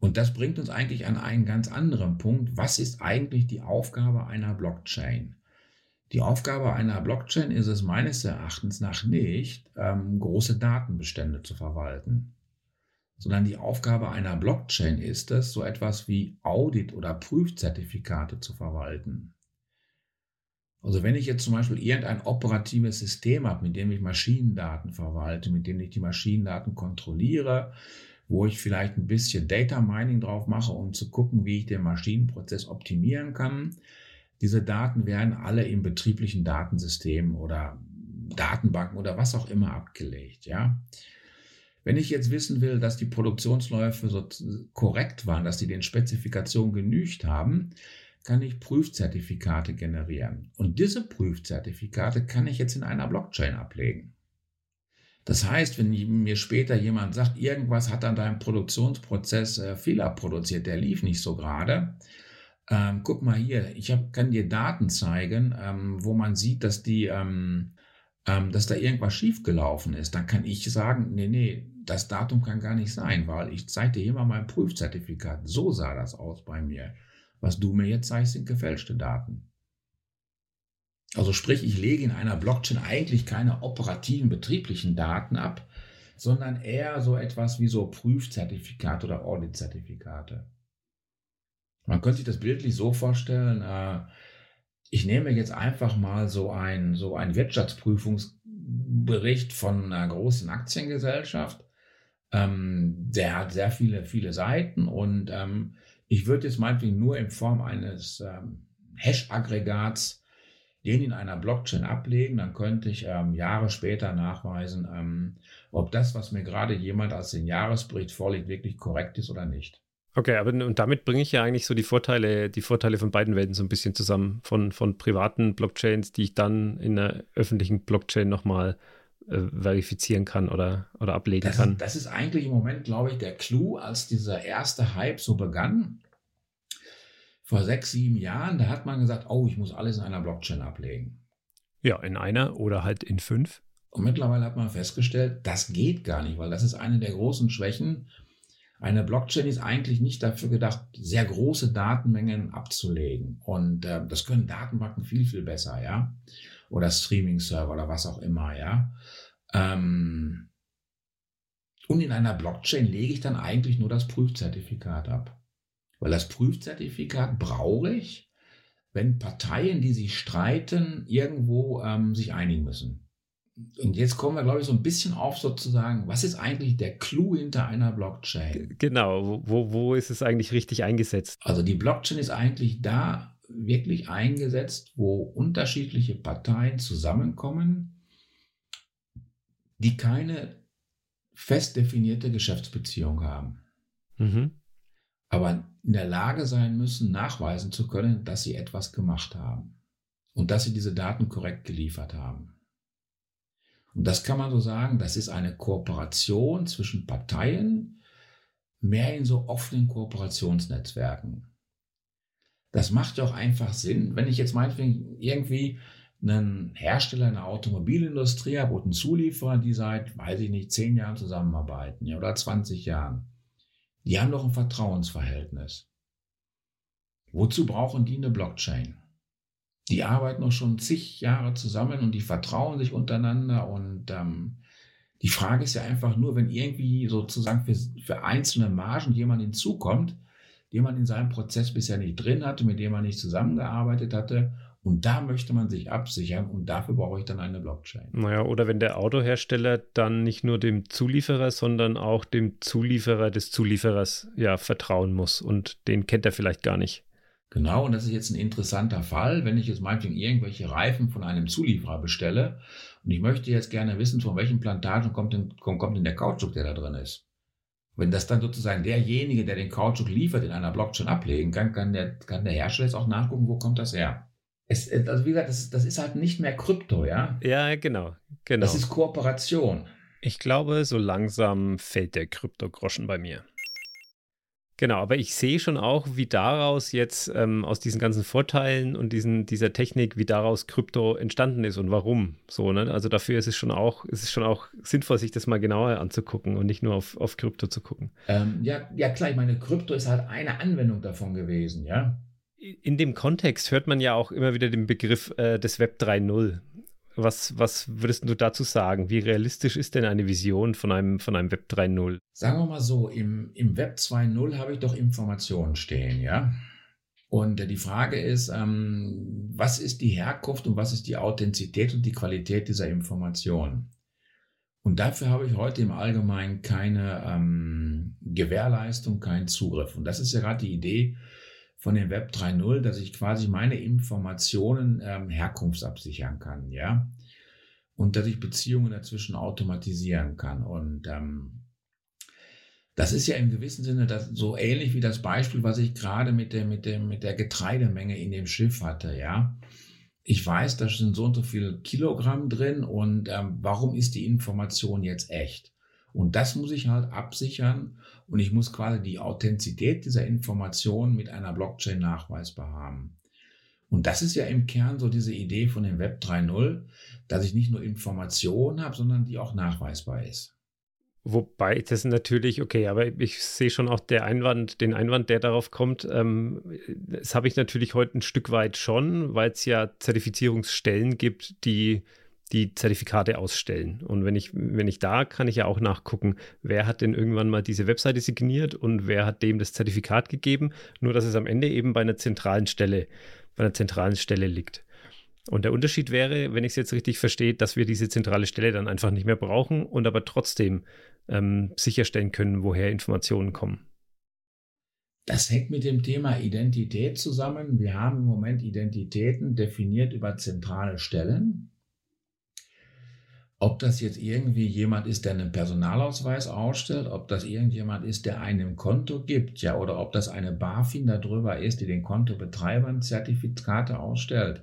Und das bringt uns eigentlich an einen ganz anderen Punkt. Was ist eigentlich die Aufgabe einer Blockchain? Die Aufgabe einer Blockchain ist es meines Erachtens nach nicht, ähm, große Datenbestände zu verwalten, sondern die Aufgabe einer Blockchain ist es, so etwas wie Audit- oder Prüfzertifikate zu verwalten. Also wenn ich jetzt zum Beispiel irgendein operatives System habe, mit dem ich Maschinendaten verwalte, mit dem ich die Maschinendaten kontrolliere, wo ich vielleicht ein bisschen Data Mining drauf mache, um zu gucken, wie ich den Maschinenprozess optimieren kann, diese Daten werden alle im betrieblichen Datensystem oder Datenbanken oder was auch immer abgelegt, ja. Wenn ich jetzt wissen will, dass die Produktionsläufe so korrekt waren, dass sie den Spezifikationen genügt haben, kann ich Prüfzertifikate generieren. Und diese Prüfzertifikate kann ich jetzt in einer Blockchain ablegen. Das heißt, wenn mir später jemand sagt, irgendwas hat an deinem Produktionsprozess äh, Fehler produziert, der lief nicht so gerade, ähm, guck mal hier, ich hab, kann dir Daten zeigen, ähm, wo man sieht, dass die, ähm, ähm, dass da irgendwas schiefgelaufen ist, dann kann ich sagen, nee, nee, das Datum kann gar nicht sein, weil ich zeige dir hier mal mein Prüfzertifikat. So sah das aus bei mir. Was du mir jetzt zeigst, sind gefälschte Daten. Also sprich, ich lege in einer Blockchain eigentlich keine operativen betrieblichen Daten ab, sondern eher so etwas wie so Prüfzertifikate oder Auditzertifikate. Man könnte sich das bildlich so vorstellen, äh, ich nehme jetzt einfach mal so ein, so ein Wirtschaftsprüfungsbericht von einer großen Aktiengesellschaft. Ähm, der hat sehr viele, viele Seiten und ähm, ich würde jetzt meinetwegen nur in Form eines ähm, Hash-Aggregats den in einer Blockchain ablegen, dann könnte ich ähm, Jahre später nachweisen, ähm, ob das, was mir gerade jemand als den Jahresbericht vorlegt, wirklich korrekt ist oder nicht. Okay, aber und damit bringe ich ja eigentlich so die Vorteile, die Vorteile von beiden Welten so ein bisschen zusammen, von, von privaten Blockchains, die ich dann in einer öffentlichen Blockchain nochmal äh, verifizieren kann oder, oder ablegen das kann. Ist, das ist eigentlich im Moment, glaube ich, der Clou, als dieser erste Hype so begann. Vor sechs, sieben Jahren, da hat man gesagt, oh, ich muss alles in einer Blockchain ablegen. Ja, in einer oder halt in fünf. Und mittlerweile hat man festgestellt, das geht gar nicht, weil das ist eine der großen Schwächen eine Blockchain ist eigentlich nicht dafür gedacht, sehr große Datenmengen abzulegen. Und äh, das können Datenbanken viel, viel besser, ja. Oder Streaming-Server oder was auch immer, ja. Ähm, und in einer Blockchain lege ich dann eigentlich nur das Prüfzertifikat ab. Weil das Prüfzertifikat brauche ich, wenn Parteien, die sich streiten, irgendwo ähm, sich einigen müssen und jetzt kommen wir, glaube ich, so ein bisschen auf sozusagen, was ist eigentlich der Clou hinter einer Blockchain? Genau, wo, wo ist es eigentlich richtig eingesetzt? Also die Blockchain ist eigentlich da wirklich eingesetzt, wo unterschiedliche Parteien zusammenkommen, die keine fest definierte Geschäftsbeziehung haben. Mhm. Aber in der Lage sein müssen, nachweisen zu können, dass sie etwas gemacht haben und dass sie diese Daten korrekt geliefert haben. Und das kann man so sagen, das ist eine Kooperation zwischen Parteien, mehr in so offenen Kooperationsnetzwerken. Das macht auch einfach Sinn, wenn ich jetzt meinetwegen irgendwie einen Hersteller in der Automobilindustrie habe und einen Zulieferer, die seit, weiß ich nicht, zehn Jahren zusammenarbeiten oder 20 Jahren. Die haben doch ein Vertrauensverhältnis. Wozu brauchen die eine Blockchain? Die arbeiten noch schon zig Jahre zusammen und die vertrauen sich untereinander. Und ähm, die Frage ist ja einfach nur, wenn irgendwie sozusagen für, für einzelne Margen jemand hinzukommt, den man in seinem Prozess bisher nicht drin hatte, mit dem man nicht zusammengearbeitet hatte. Und da möchte man sich absichern und dafür brauche ich dann eine Blockchain. Naja, oder wenn der Autohersteller dann nicht nur dem Zulieferer, sondern auch dem Zulieferer des Zulieferers ja vertrauen muss und den kennt er vielleicht gar nicht. Genau, und das ist jetzt ein interessanter Fall, wenn ich jetzt meinetwegen irgendwelche Reifen von einem Zulieferer bestelle und ich möchte jetzt gerne wissen, von welchen Plantagen kommt denn, kommt, kommt denn der Kautschuk, der da drin ist. Wenn das dann sozusagen derjenige, der den Kautschuk liefert, in einer Blockchain ablegen kann, kann der, kann der Hersteller jetzt auch nachgucken, wo kommt das her. Es, also wie gesagt, das, das ist halt nicht mehr Krypto, ja? Ja, genau, genau. Das ist Kooperation. Ich glaube, so langsam fällt der Kryptogroschen bei mir. Genau, aber ich sehe schon auch, wie daraus jetzt ähm, aus diesen ganzen Vorteilen und diesen, dieser Technik, wie daraus Krypto entstanden ist und warum. So, ne? Also dafür ist es schon auch, ist es schon auch sinnvoll, sich das mal genauer anzugucken und nicht nur auf, auf Krypto zu gucken. Ähm, ja, ja, klar, ich meine, Krypto ist halt eine Anwendung davon gewesen, ja. In dem Kontext hört man ja auch immer wieder den Begriff äh, des Web 3.0. Was, was würdest du dazu sagen? Wie realistisch ist denn eine Vision von einem, von einem Web 3.0? Sagen wir mal so, im, im Web 2.0 habe ich doch Informationen stehen, ja? Und die Frage ist, ähm, was ist die Herkunft und was ist die Authentizität und die Qualität dieser Informationen? Und dafür habe ich heute im Allgemeinen keine ähm, Gewährleistung, keinen Zugriff. Und das ist ja gerade die Idee von dem Web 3.0, dass ich quasi meine Informationen ähm, herkunftsabsichern kann, ja. Und dass ich Beziehungen dazwischen automatisieren kann. Und ähm, das ist ja im gewissen Sinne das, so ähnlich wie das Beispiel, was ich gerade mit der, mit, der, mit der Getreidemenge in dem Schiff hatte, ja. Ich weiß, da sind so und so viele Kilogramm drin und ähm, warum ist die Information jetzt echt? Und das muss ich halt absichern und ich muss quasi die Authentizität dieser Information mit einer Blockchain nachweisbar haben. Und das ist ja im Kern so diese Idee von dem Web 3.0, dass ich nicht nur Informationen habe, sondern die auch nachweisbar ist. Wobei das natürlich, okay, aber ich sehe schon auch der Einwand, den Einwand, der darauf kommt, ähm, das habe ich natürlich heute ein Stück weit schon, weil es ja Zertifizierungsstellen gibt, die die Zertifikate ausstellen. Und wenn ich, wenn ich da, kann ich ja auch nachgucken, wer hat denn irgendwann mal diese Webseite signiert und wer hat dem das Zertifikat gegeben, nur dass es am Ende eben bei einer zentralen Stelle, bei einer zentralen Stelle liegt. Und der Unterschied wäre, wenn ich es jetzt richtig verstehe, dass wir diese zentrale Stelle dann einfach nicht mehr brauchen und aber trotzdem ähm, sicherstellen können, woher Informationen kommen. Das hängt mit dem Thema Identität zusammen. Wir haben im Moment Identitäten definiert über zentrale Stellen. Ob das jetzt irgendwie jemand ist, der einen Personalausweis ausstellt, ob das irgendjemand ist, der einem Konto gibt, ja, oder ob das eine BaFin darüber ist, die den Kontobetreibern Zertifikate ausstellt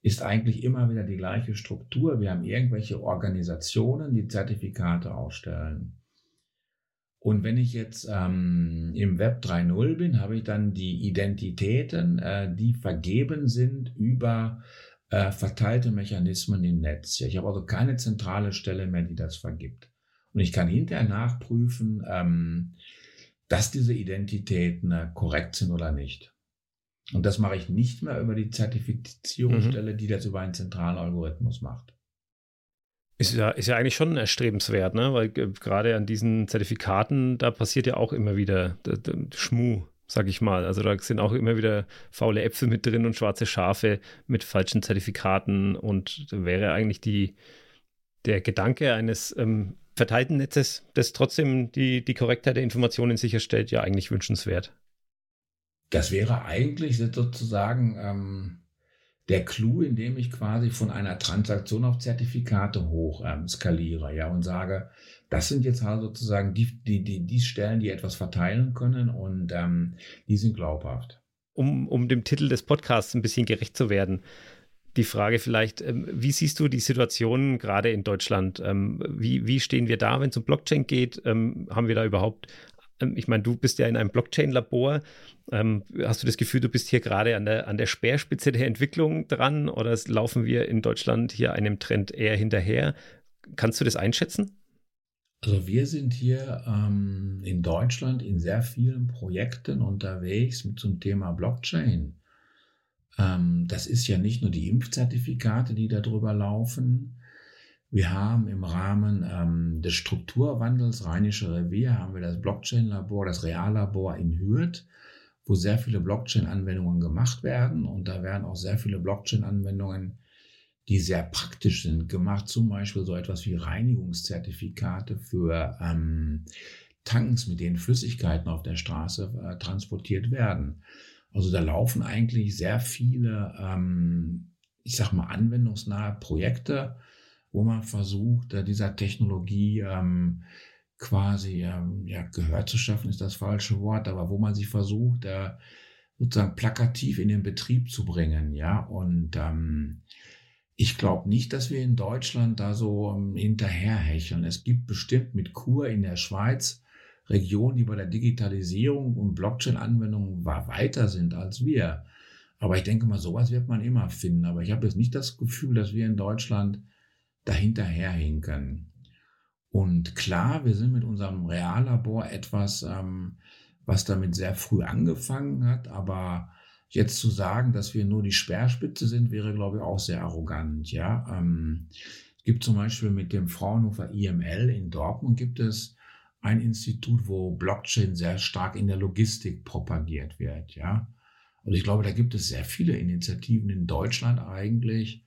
ist eigentlich immer wieder die gleiche Struktur. Wir haben irgendwelche Organisationen, die Zertifikate ausstellen. Und wenn ich jetzt ähm, im Web 3.0 bin, habe ich dann die Identitäten, äh, die vergeben sind über äh, verteilte Mechanismen im Netz. Ich habe also keine zentrale Stelle mehr, die das vergibt. Und ich kann hinterher nachprüfen, ähm, dass diese Identitäten äh, korrekt sind oder nicht. Und das mache ich nicht mehr über die Zertifizierungsstelle, mhm. die das über einen zentralen Algorithmus macht. Ist ja, ist ja eigentlich schon erstrebenswert, ne? weil äh, gerade an diesen Zertifikaten, da passiert ja auch immer wieder Schmu, sag ich mal. Also da sind auch immer wieder faule Äpfel mit drin und schwarze Schafe mit falschen Zertifikaten und wäre eigentlich die, der Gedanke eines ähm, verteilten Netzes, das trotzdem die, die Korrektheit der Informationen sicherstellt, ja eigentlich wünschenswert. Das wäre eigentlich sozusagen ähm, der Clou, indem ich quasi von einer Transaktion auf Zertifikate hoch ähm, skaliere, ja, und sage, das sind jetzt halt sozusagen die, die, die, die Stellen, die etwas verteilen können und ähm, die sind glaubhaft. Um, um dem Titel des Podcasts ein bisschen gerecht zu werden, die Frage vielleicht, ähm, wie siehst du die Situation gerade in Deutschland? Ähm, wie, wie stehen wir da, wenn es um Blockchain geht? Ähm, haben wir da überhaupt ich meine, du bist ja in einem Blockchain-Labor. Hast du das Gefühl, du bist hier gerade an der, an der Speerspitze der Entwicklung dran oder laufen wir in Deutschland hier einem Trend eher hinterher? Kannst du das einschätzen? Also wir sind hier ähm, in Deutschland in sehr vielen Projekten unterwegs zum Thema Blockchain. Ähm, das ist ja nicht nur die Impfzertifikate, die darüber laufen, wir haben im Rahmen ähm, des Strukturwandels Rheinische Revier haben wir das Blockchain-Labor, das Reallabor in Hürth, wo sehr viele Blockchain-Anwendungen gemacht werden. Und da werden auch sehr viele Blockchain-Anwendungen, die sehr praktisch sind, gemacht. Zum Beispiel so etwas wie Reinigungszertifikate für ähm, Tanks, mit denen Flüssigkeiten auf der Straße äh, transportiert werden. Also da laufen eigentlich sehr viele, ähm, ich sag mal, anwendungsnahe Projekte wo man versucht, dieser Technologie ähm, quasi ähm, ja, Gehör zu schaffen, ist das falsche Wort, aber wo man sie versucht, äh, sozusagen plakativ in den Betrieb zu bringen, ja. Und ähm, ich glaube nicht, dass wir in Deutschland da so ähm, hinterherhecheln. Es gibt bestimmt mit Kur in der Schweiz Regionen, die bei der Digitalisierung und Blockchain-Anwendungen weiter sind als wir. Aber ich denke mal, sowas wird man immer finden. Aber ich habe jetzt nicht das Gefühl, dass wir in Deutschland dahinterherhinken. Und klar, wir sind mit unserem Reallabor etwas, ähm, was damit sehr früh angefangen hat, aber jetzt zu sagen, dass wir nur die Speerspitze sind, wäre, glaube ich, auch sehr arrogant. Ja, ähm, es gibt zum Beispiel mit dem Fraunhofer IML in Dortmund gibt es ein Institut, wo Blockchain sehr stark in der Logistik propagiert wird. Ja, und ich glaube, da gibt es sehr viele Initiativen in Deutschland eigentlich,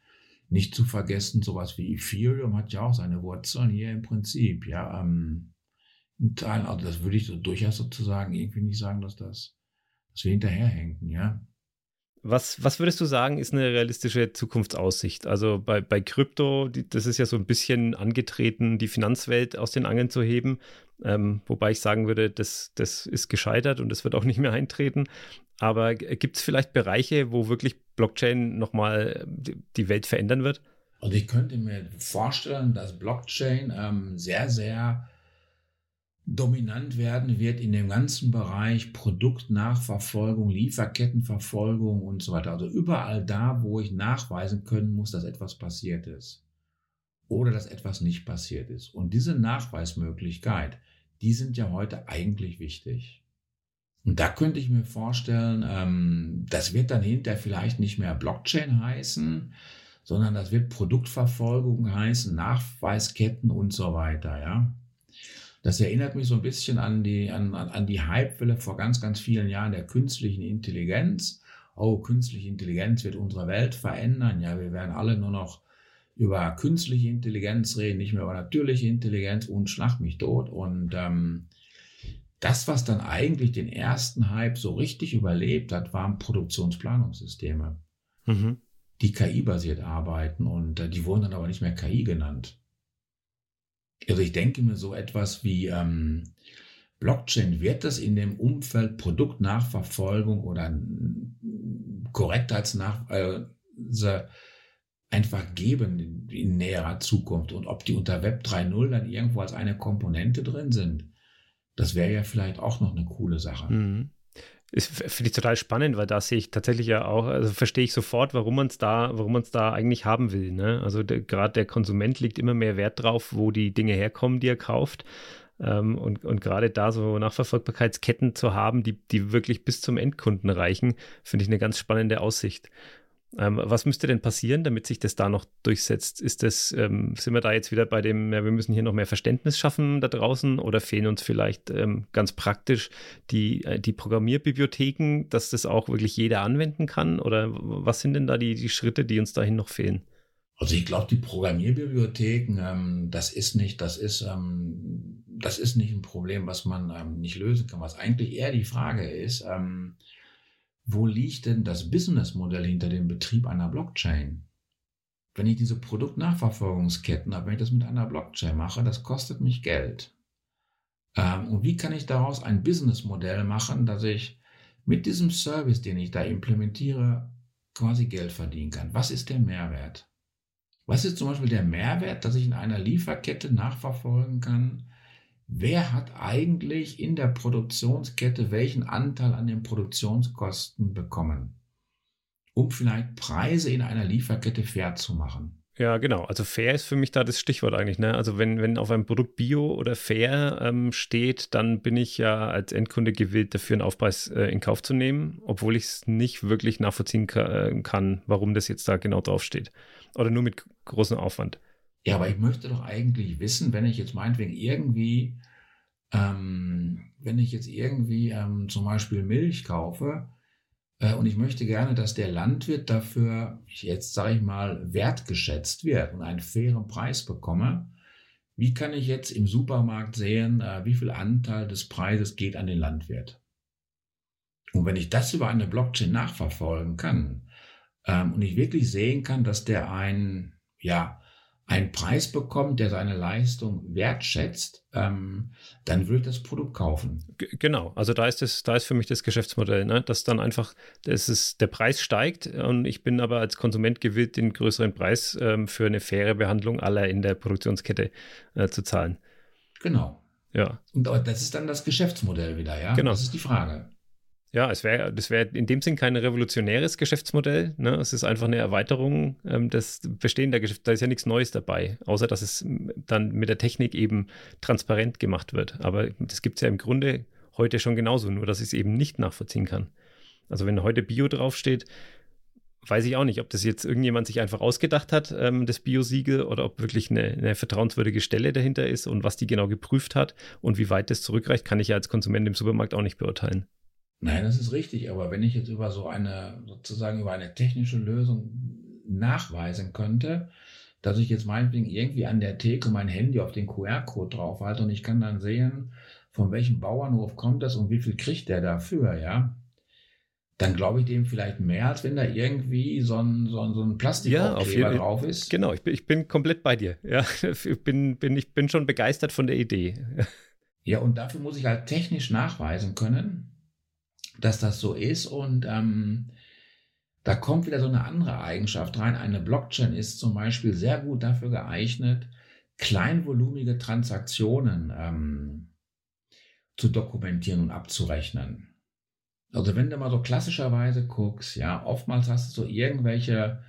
nicht zu vergessen, sowas wie Ethereum hat ja auch seine Wurzeln hier im Prinzip, ja, ähm, also das würde ich so durchaus sozusagen irgendwie nicht sagen, dass das, dass wir hinterherhängen, ja. Was, was würdest du sagen, ist eine realistische Zukunftsaussicht? Also bei, bei Krypto, die, das ist ja so ein bisschen angetreten, die Finanzwelt aus den Angeln zu heben. Ähm, wobei ich sagen würde, das, das ist gescheitert und das wird auch nicht mehr eintreten. Aber gibt es vielleicht Bereiche, wo wirklich Blockchain nochmal die Welt verändern wird? Und ich könnte mir vorstellen, dass Blockchain ähm, sehr, sehr dominant werden wird in dem ganzen Bereich Produktnachverfolgung, Lieferkettenverfolgung und so weiter. Also überall da, wo ich nachweisen können muss, dass etwas passiert ist oder dass etwas nicht passiert ist. Und diese Nachweismöglichkeit, die sind ja heute eigentlich wichtig. Und da könnte ich mir vorstellen, ähm, das wird dann hinterher vielleicht nicht mehr Blockchain heißen, sondern das wird Produktverfolgung heißen, Nachweisketten und so weiter, ja. Das erinnert mich so ein bisschen an die, an, an die Hypewelle vor ganz, ganz vielen Jahren der künstlichen Intelligenz. Oh, künstliche Intelligenz wird unsere Welt verändern. Ja, wir werden alle nur noch über künstliche Intelligenz reden, nicht mehr über natürliche Intelligenz und schlag mich tot. Und ähm, das, was dann eigentlich den ersten Hype so richtig überlebt hat, waren Produktionsplanungssysteme, mhm. die KI-basiert arbeiten und äh, die wurden dann aber nicht mehr KI genannt. Also ich denke mir so etwas wie ähm, Blockchain wird es in dem Umfeld Produktnachverfolgung oder Korrektheitsnach äh, einfach geben in, in näherer Zukunft. Und ob die unter Web 3.0 dann irgendwo als eine Komponente drin sind, das wäre ja vielleicht auch noch eine coole Sache. Mhm. Finde ich total spannend, weil da sehe ich tatsächlich ja auch, also verstehe ich sofort, warum man es da, warum man es da eigentlich haben will. Ne? Also gerade der Konsument legt immer mehr Wert drauf, wo die Dinge herkommen, die er kauft. Ähm, und und gerade da so Nachverfolgbarkeitsketten zu haben, die, die wirklich bis zum Endkunden reichen, finde ich eine ganz spannende Aussicht. Ähm, was müsste denn passieren, damit sich das da noch durchsetzt? Ist das, ähm, sind wir da jetzt wieder bei dem, ja, wir müssen hier noch mehr Verständnis schaffen da draußen oder fehlen uns vielleicht ähm, ganz praktisch die, äh, die Programmierbibliotheken, dass das auch wirklich jeder anwenden kann? Oder was sind denn da die, die Schritte, die uns dahin noch fehlen? Also ich glaube, die Programmierbibliotheken, ähm, das ist nicht, das ist, ähm, das ist nicht ein Problem, was man ähm, nicht lösen kann. Was eigentlich eher die Frage ist, ähm, wo liegt denn das Businessmodell hinter dem Betrieb einer Blockchain? Wenn ich diese Produktnachverfolgungsketten habe, wenn ich das mit einer Blockchain mache, das kostet mich Geld. Ähm, und wie kann ich daraus ein Businessmodell machen, dass ich mit diesem Service, den ich da implementiere, quasi Geld verdienen kann? Was ist der Mehrwert? Was ist zum Beispiel der Mehrwert, dass ich in einer Lieferkette nachverfolgen kann, wer hat eigentlich in der Produktionskette welchen Anteil an den Produktionskosten bekommen, um vielleicht Preise in einer Lieferkette fair zu machen. Ja, genau. Also fair ist für mich da das Stichwort eigentlich. Ne? Also wenn, wenn auf einem Produkt Bio oder fair ähm, steht, dann bin ich ja als Endkunde gewillt, dafür einen Aufpreis äh, in Kauf zu nehmen, obwohl ich es nicht wirklich nachvollziehen ka äh, kann, warum das jetzt da genau draufsteht. Oder nur mit großem Aufwand. Ja, aber ich möchte doch eigentlich wissen, wenn ich jetzt meinetwegen irgendwie, ähm, wenn ich jetzt irgendwie ähm, zum Beispiel Milch kaufe äh, und ich möchte gerne, dass der Landwirt dafür, jetzt sage ich mal, wertgeschätzt wird und einen fairen Preis bekomme, wie kann ich jetzt im Supermarkt sehen, äh, wie viel Anteil des Preises geht an den Landwirt? Und wenn ich das über eine Blockchain nachverfolgen kann ähm, und ich wirklich sehen kann, dass der ein, ja, einen Preis bekommt, der seine Leistung wertschätzt, ähm, dann ich das Produkt kaufen. G genau, also da ist es, da ist für mich das Geschäftsmodell, ne? dass dann einfach, das ist, der Preis steigt und ich bin aber als Konsument gewillt, den größeren Preis ähm, für eine faire Behandlung aller in der Produktionskette äh, zu zahlen. Genau. Ja. Und das ist dann das Geschäftsmodell wieder, ja? Genau. Das ist die Frage. Ja, es wäre, das wäre in dem Sinn kein revolutionäres Geschäftsmodell. Ne? Es ist einfach eine Erweiterung ähm, des bestehenden Geschäfts. Da ist ja nichts Neues dabei, außer dass es dann mit der Technik eben transparent gemacht wird. Aber das gibt es ja im Grunde heute schon genauso, nur dass ich es eben nicht nachvollziehen kann. Also wenn heute Bio draufsteht, weiß ich auch nicht, ob das jetzt irgendjemand sich einfach ausgedacht hat, ähm, das Bio-Siegel, oder ob wirklich eine, eine, vertrauenswürdige Stelle dahinter ist und was die genau geprüft hat und wie weit das zurückreicht, kann ich ja als Konsument im Supermarkt auch nicht beurteilen. Nein, das ist richtig. Aber wenn ich jetzt über so eine, sozusagen über eine technische Lösung nachweisen könnte, dass ich jetzt meinetwegen irgendwie an der Theke mein Handy auf den QR-Code draufhalte und ich kann dann sehen, von welchem Bauernhof kommt das und wie viel kriegt der dafür, ja, dann glaube ich dem vielleicht mehr, als wenn da irgendwie so ein, so ein, so ein Plastikaufkleber ja, drauf ist. Genau, ich bin, ich bin komplett bei dir. Ja, (laughs) ich bin, bin, ich bin schon begeistert von der Idee. (laughs) Ja, und dafür muss ich halt technisch nachweisen können, dass das so ist und ähm, da kommt wieder so eine andere Eigenschaft rein. Eine Blockchain ist zum Beispiel sehr gut dafür geeignet, kleinvolumige Transaktionen ähm, zu dokumentieren und abzurechnen. Also wenn du mal so klassischerweise guckst, ja, oftmals hast du so irgendwelche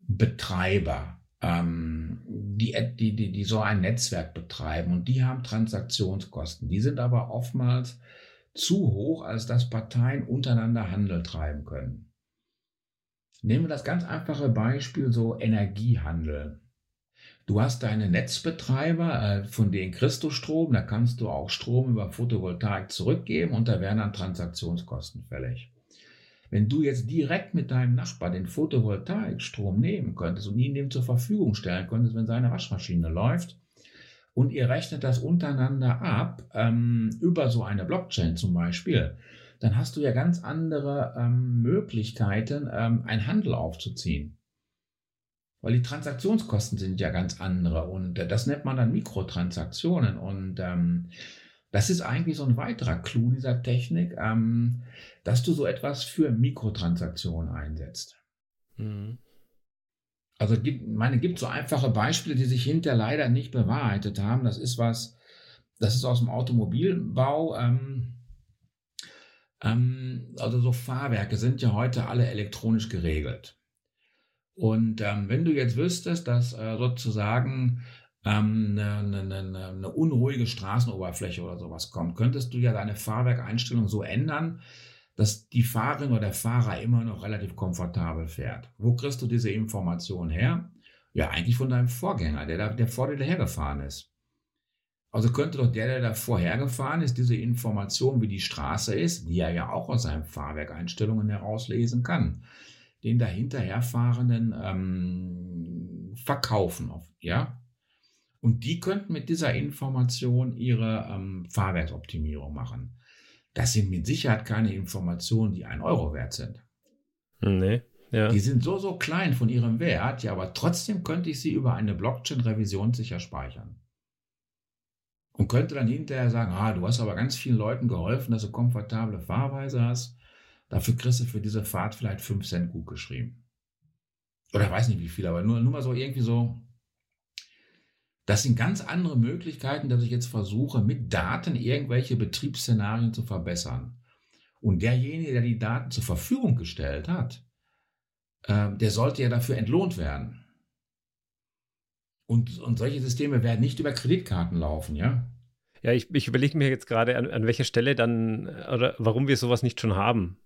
Betreiber, ähm, die, die, die, die so ein Netzwerk betreiben und die haben Transaktionskosten. Die sind aber oftmals zu hoch, als dass Parteien untereinander Handel treiben können. Nehmen wir das ganz einfache Beispiel so Energiehandel. Du hast deine Netzbetreiber, äh, von denen kriegst du Strom, da kannst du auch Strom über Photovoltaik zurückgeben und da werden dann Transaktionskosten fällig. Wenn du jetzt direkt mit deinem Nachbar den Photovoltaikstrom nehmen könntest und ihn dem zur Verfügung stellen könntest, wenn seine Waschmaschine läuft, und ihr rechnet das untereinander ab, ähm, über so eine Blockchain zum Beispiel, dann hast du ja ganz andere ähm, Möglichkeiten, ähm, einen Handel aufzuziehen. Weil die Transaktionskosten sind ja ganz andere und äh, das nennt man dann Mikrotransaktionen und ähm, das ist eigentlich so ein weiterer Clou dieser Technik, ähm, dass du so etwas für Mikrotransaktionen einsetzt. Mhm. Also gibt, meine, gibt so einfache Beispiele, die sich hinterher leider nicht bewahrheitet haben. Das ist was, das ist aus dem Automobilbau. Ähm, ähm, also so Fahrwerke sind ja heute alle elektronisch geregelt. Und ähm, wenn du jetzt wüsstest, dass äh, sozusagen ähm, eine, eine, eine, unruhige Straßenoberfläche oder sowas kommt, könntest du ja deine Fahrwerkeinstellung so ändern, dass die Fahrerin oder der Fahrer immer noch relativ komfortabel fährt. Wo kriegst du diese Information her? Ja, eigentlich von deinem Vorgänger, der, der vor dir dahergefahren ist. Also könnte doch der, der da vorhergefahren ist, diese Information, wie die Straße ist, die er ja auch aus seinen Fahrwerkeinstellungen herauslesen kann, den dahinterherfahrenden ähm, verkaufen. Ja? Und die könnten mit dieser Information ihre ähm, Fahrwerksoptimierung machen. Das sind mit Sicherheit keine Informationen, die ein Euro wert sind. Nee. Ja. Die sind so, so klein von ihrem Wert, ja, aber trotzdem könnte ich sie über eine Blockchain-Revision sicher speichern und könnte dann hinterher sagen, ah, du hast aber ganz vielen Leuten geholfen, dass du komfortable Fahrweise hast. Dafür kriegst du für diese Fahrt vielleicht 5 Cent gut geschrieben. Oder weiß nicht wie viel, aber nur, nur mal so irgendwie so. Das sind ganz andere Möglichkeiten, dass ich jetzt versuche, mit Daten irgendwelche Betriebsszenarien zu verbessern. Und derjenige, der die Daten zur Verfügung gestellt hat, äh, der sollte ja dafür entlohnt werden. Und, und solche Systeme werden nicht über Kreditkarten laufen, ja? Ja, ich, ich überlege mir jetzt gerade, an, an welcher Stelle dann, oder warum wir sowas nicht schon haben.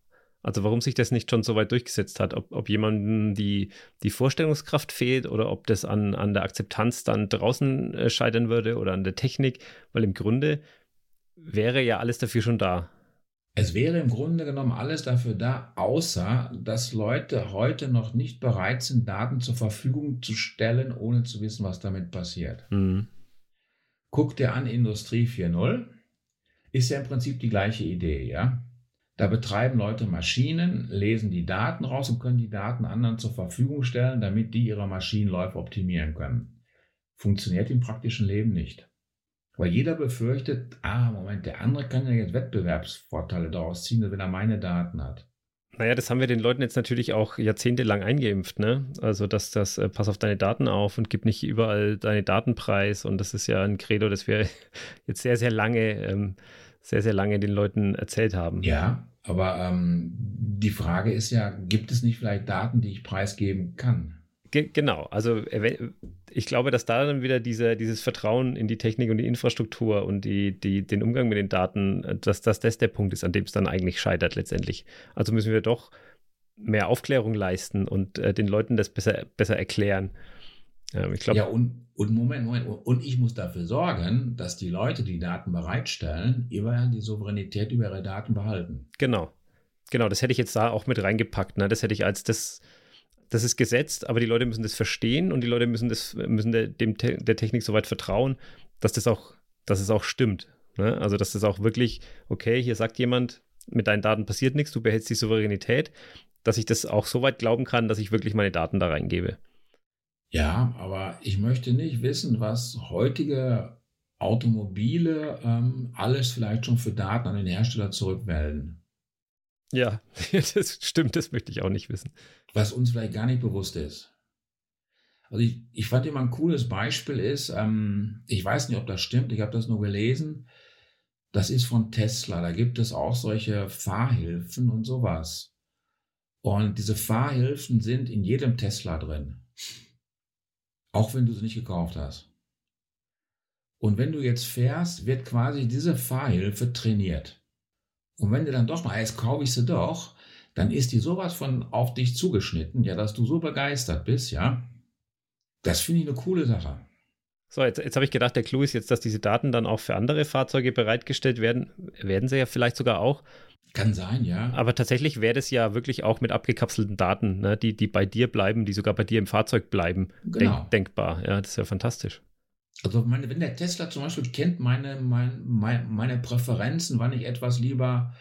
Also warum sich das nicht schon so weit durchgesetzt hat, ob, ob jemandem die, die Vorstellungskraft fehlt oder ob das an, an der Akzeptanz dann draußen äh, scheitern würde oder an der Technik, weil im Grunde wäre ja alles dafür schon da. Es wäre im Grunde genommen alles dafür da, außer dass Leute heute noch nicht bereit sind, Daten zur Verfügung zu stellen, ohne zu wissen, was damit passiert. Mhm. Guck dir an Industrie 4.0, ist ja im Prinzip die gleiche Idee, ja. Da betreiben Leute Maschinen, lesen die Daten raus und können die Daten anderen zur Verfügung stellen, damit die ihre Maschinenläufe optimieren können. Funktioniert im praktischen Leben nicht. Weil jeder befürchtet, ah, Moment, der andere kann ja jetzt Wettbewerbsvorteile daraus ziehen, wenn er meine Daten hat. Naja, das haben wir den Leuten jetzt natürlich auch jahrzehntelang eingeimpft, ne? Also, dass das, äh, pass auf deine Daten auf und gib nicht überall deine Datenpreis. Und das ist ja ein Credo, das wir (laughs) jetzt sehr, sehr lange, ähm, sehr, sehr lange den Leuten erzählt haben. Ja, aber ähm, die Frage ist ja, gibt es nicht vielleicht Daten, die ich preisgeben kann? Ge genau, also ich glaube, dass da dann wieder diese, dieses Vertrauen in die Technik und die Infrastruktur und die, die, den Umgang mit den Daten, dass, dass das der Punkt ist, an dem es dann eigentlich scheitert letztendlich. Also müssen wir doch mehr Aufklärung leisten und äh, den Leuten das besser, besser erklären. Ähm, ich glaub, ja, und, und Moment, Moment, und ich muss dafür sorgen, dass die Leute, die Daten bereitstellen, immer die Souveränität über ihre Daten behalten. Genau. Genau, das hätte ich jetzt da auch mit reingepackt. Ne? Das hätte ich als das das ist gesetzt, aber die Leute müssen das verstehen und die Leute müssen, das, müssen der, dem, der Technik so weit vertrauen, dass das auch, dass es auch stimmt. Ne? Also, dass das auch wirklich, okay, hier sagt jemand, mit deinen Daten passiert nichts, du behältst die Souveränität, dass ich das auch so weit glauben kann, dass ich wirklich meine Daten da reingebe. Ja, aber ich möchte nicht wissen, was heutige Automobile ähm, alles vielleicht schon für Daten an den Hersteller zurückmelden. Ja, (laughs) das stimmt, das möchte ich auch nicht wissen. Was uns vielleicht gar nicht bewusst ist. Also ich, ich fand immer ein cooles Beispiel ist, ähm, ich weiß nicht, ob das stimmt, ich habe das nur gelesen. Das ist von Tesla. Da gibt es auch solche Fahrhilfen und sowas. Und diese Fahrhilfen sind in jedem Tesla drin. Auch wenn du sie nicht gekauft hast. Und wenn du jetzt fährst, wird quasi diese Fahrhilfe trainiert. Und wenn du dann doch mal, jetzt kaufe ich sie doch, dann ist die sowas von auf dich zugeschnitten, ja, dass du so begeistert bist, ja. Das finde ich eine coole Sache. So, jetzt, jetzt habe ich gedacht, der Clou ist jetzt, dass diese Daten dann auch für andere Fahrzeuge bereitgestellt werden. Werden sie ja vielleicht sogar auch. Kann sein, ja. Aber tatsächlich wäre das ja wirklich auch mit abgekapselten Daten, ne, die, die bei dir bleiben, die sogar bei dir im Fahrzeug bleiben, Genau. denk, denkbar. Ja, das ist ja fantastisch. Also meine, wenn der Tesla zum Beispiel kennt meine, mein, mein, meine Präferenzen, wann ich etwas lieber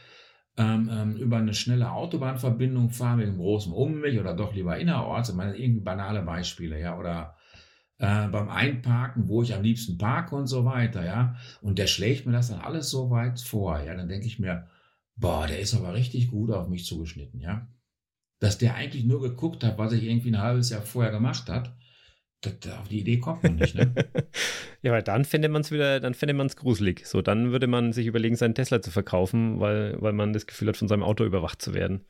ähm, ähm, über eine schnelle Autobahnverbindung fahre mit einem großen Umweg oder doch lieber innerorts, ich meine irgendwie banale Beispiele, ja, oder äh, beim Einparken, wo ich am liebsten parke und so weiter, ja, und der schlägt mir das dann alles so weit vor, ja, dann denke ich mir, boah, der ist aber richtig gut auf mich zugeschnitten, ja. Dass der eigentlich nur geguckt hat, was ich irgendwie ein halbes Jahr vorher gemacht hat, auf die Idee kommt man nicht, ne? (laughs) ja, weil dann fände man es wieder, dann fände man es gruselig. So, dann würde man sich überlegen, seinen Tesla zu verkaufen, weil, weil man das Gefühl hat, von seinem Auto überwacht zu werden.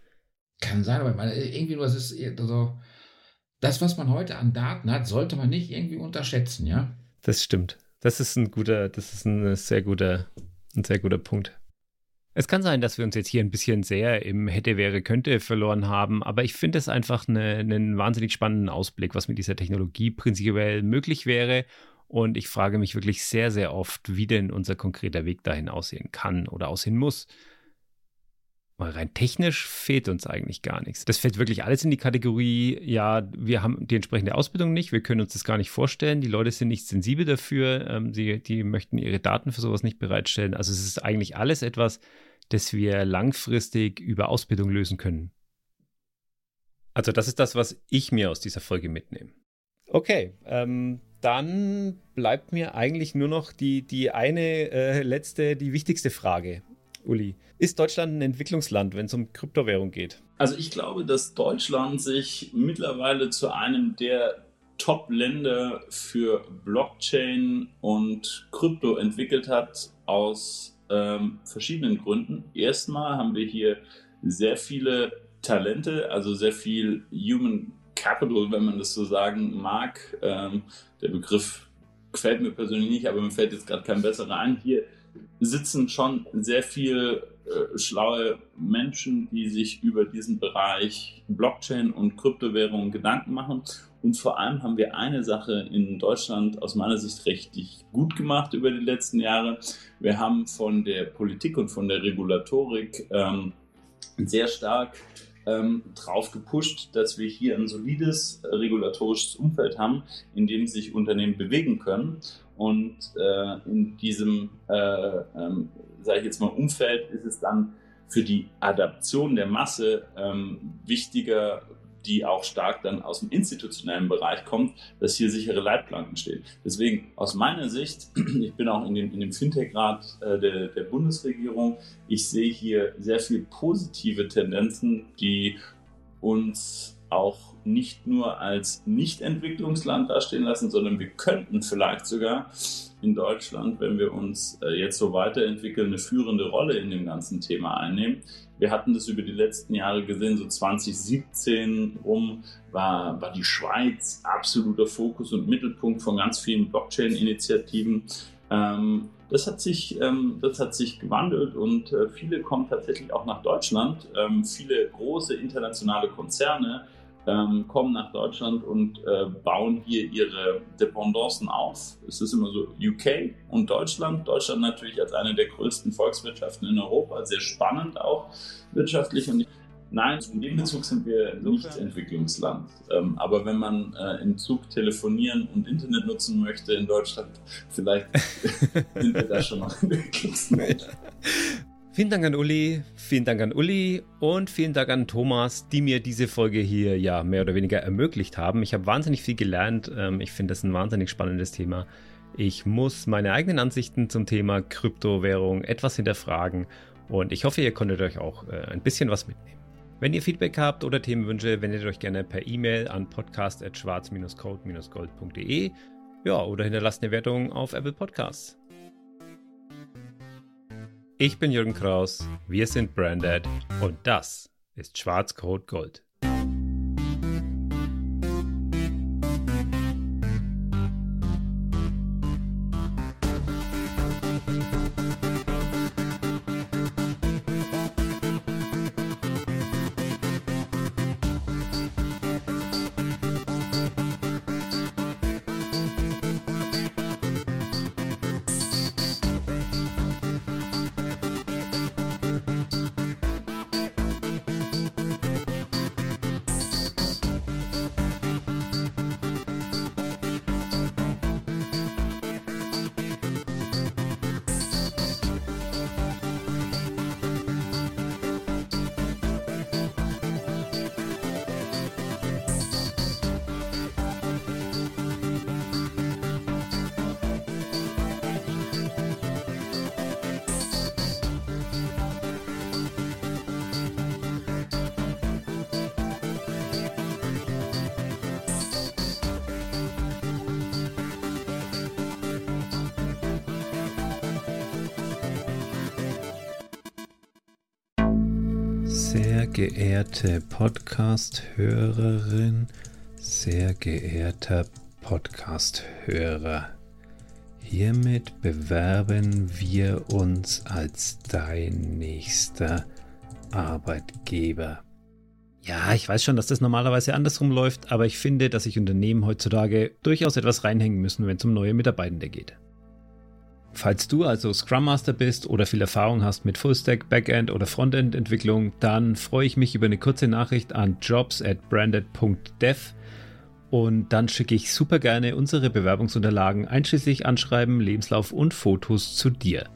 Kann sein, aber man, irgendwie nur, es ist also, das, was man heute an Daten hat, sollte man nicht irgendwie unterschätzen, ja? Das stimmt. Das ist ein guter, das ist ein sehr guter, ein sehr guter Punkt. Es kann sein, dass wir uns jetzt hier ein bisschen sehr im hätte, wäre, könnte verloren haben, aber ich finde es einfach eine, einen wahnsinnig spannenden Ausblick, was mit dieser Technologie prinzipiell möglich wäre. Und ich frage mich wirklich sehr, sehr oft, wie denn unser konkreter Weg dahin aussehen kann oder aussehen muss. Weil rein technisch fehlt uns eigentlich gar nichts. Das fällt wirklich alles in die Kategorie, ja, wir haben die entsprechende Ausbildung nicht, wir können uns das gar nicht vorstellen, die Leute sind nicht sensibel dafür, ähm, sie, die möchten ihre Daten für sowas nicht bereitstellen. Also es ist eigentlich alles etwas, das wir langfristig über Ausbildung lösen können. Also das ist das, was ich mir aus dieser Folge mitnehme. Okay, ähm, dann bleibt mir eigentlich nur noch die, die eine äh, letzte, die wichtigste Frage. Uli, ist Deutschland ein Entwicklungsland, wenn es um Kryptowährung geht? Also ich glaube, dass Deutschland sich mittlerweile zu einem der Top-Länder für Blockchain und Krypto entwickelt hat aus ähm, verschiedenen Gründen. Erstmal haben wir hier sehr viele Talente, also sehr viel Human Capital, wenn man das so sagen mag. Ähm, der Begriff gefällt mir persönlich nicht, aber mir fällt jetzt gerade kein besserer ein. Hier sitzen schon sehr viel äh, schlaue Menschen, die sich über diesen Bereich Blockchain und Kryptowährungen Gedanken machen. Und vor allem haben wir eine Sache in Deutschland aus meiner Sicht richtig gut gemacht über die letzten Jahre. Wir haben von der Politik und von der Regulatorik ähm, sehr stark ähm, drauf gepusht, dass wir hier ein solides äh, regulatorisches Umfeld haben, in dem sich Unternehmen bewegen können. Und äh, in diesem, äh, ähm, sage ich jetzt mal, Umfeld ist es dann für die Adaption der Masse ähm, wichtiger, die auch stark dann aus dem institutionellen Bereich kommt, dass hier sichere Leitplanken stehen. Deswegen aus meiner Sicht, (clears throat) ich bin auch in dem, in dem Fintech-Rat äh, der, der Bundesregierung, ich sehe hier sehr viel positive Tendenzen, die uns auch nicht nur als Nicht-Entwicklungsland dastehen lassen, sondern wir könnten vielleicht sogar in Deutschland, wenn wir uns äh, jetzt so weiterentwickeln, eine führende Rolle in dem ganzen Thema einnehmen. Wir hatten das über die letzten Jahre gesehen, so 2017 rum war, war die Schweiz absoluter Fokus und Mittelpunkt von ganz vielen Blockchain-Initiativen. Ähm, das hat sich, ähm, das hat sich gewandelt und äh, viele kommen tatsächlich auch nach Deutschland. Ähm, viele große internationale Konzerne ähm, kommen nach Deutschland und äh, bauen hier ihre Dependancen auf. Es ist immer so UK und Deutschland. Deutschland natürlich als eine der größten Volkswirtschaften in Europa, sehr spannend auch wirtschaftlich. Und nein, in dem Bezug sind wir nicht Entwicklungsland. Ähm, aber wenn man äh, im Zug telefonieren und Internet nutzen möchte in Deutschland, vielleicht (laughs) sind wir da schon noch Entwicklungsland. (laughs) Vielen Dank an Uli, vielen Dank an Uli und vielen Dank an Thomas, die mir diese Folge hier ja mehr oder weniger ermöglicht haben. Ich habe wahnsinnig viel gelernt. Ähm, ich finde das ein wahnsinnig spannendes Thema. Ich muss meine eigenen Ansichten zum Thema Kryptowährung etwas hinterfragen und ich hoffe, ihr konntet euch auch äh, ein bisschen was mitnehmen. Wenn ihr Feedback habt oder Themenwünsche, wendet euch gerne per E-Mail an podcast.schwarz-code-gold.de ja, oder hinterlasst eine Wertung auf Apple Podcasts. Ich bin Jürgen Kraus, wir sind Branded und das ist Schwarzcode geehrte Podcast-Hörerin, sehr geehrter Podcast-Hörer, hiermit bewerben wir uns als dein nächster Arbeitgeber. Ja, ich weiß schon, dass das normalerweise andersrum läuft, aber ich finde, dass sich Unternehmen heutzutage durchaus etwas reinhängen müssen, wenn es um neue Mitarbeitende geht. Falls du also Scrum Master bist oder viel Erfahrung hast mit Fullstack, Backend oder Frontend Entwicklung, dann freue ich mich über eine kurze Nachricht an jobs at branded.dev und dann schicke ich super gerne unsere Bewerbungsunterlagen einschließlich Anschreiben, Lebenslauf und Fotos zu dir.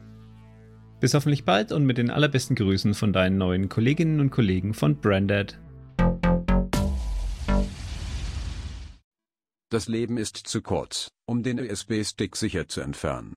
Bis hoffentlich bald und mit den allerbesten Grüßen von deinen neuen Kolleginnen und Kollegen von Branded. Das Leben ist zu kurz, um den USB-Stick sicher zu entfernen.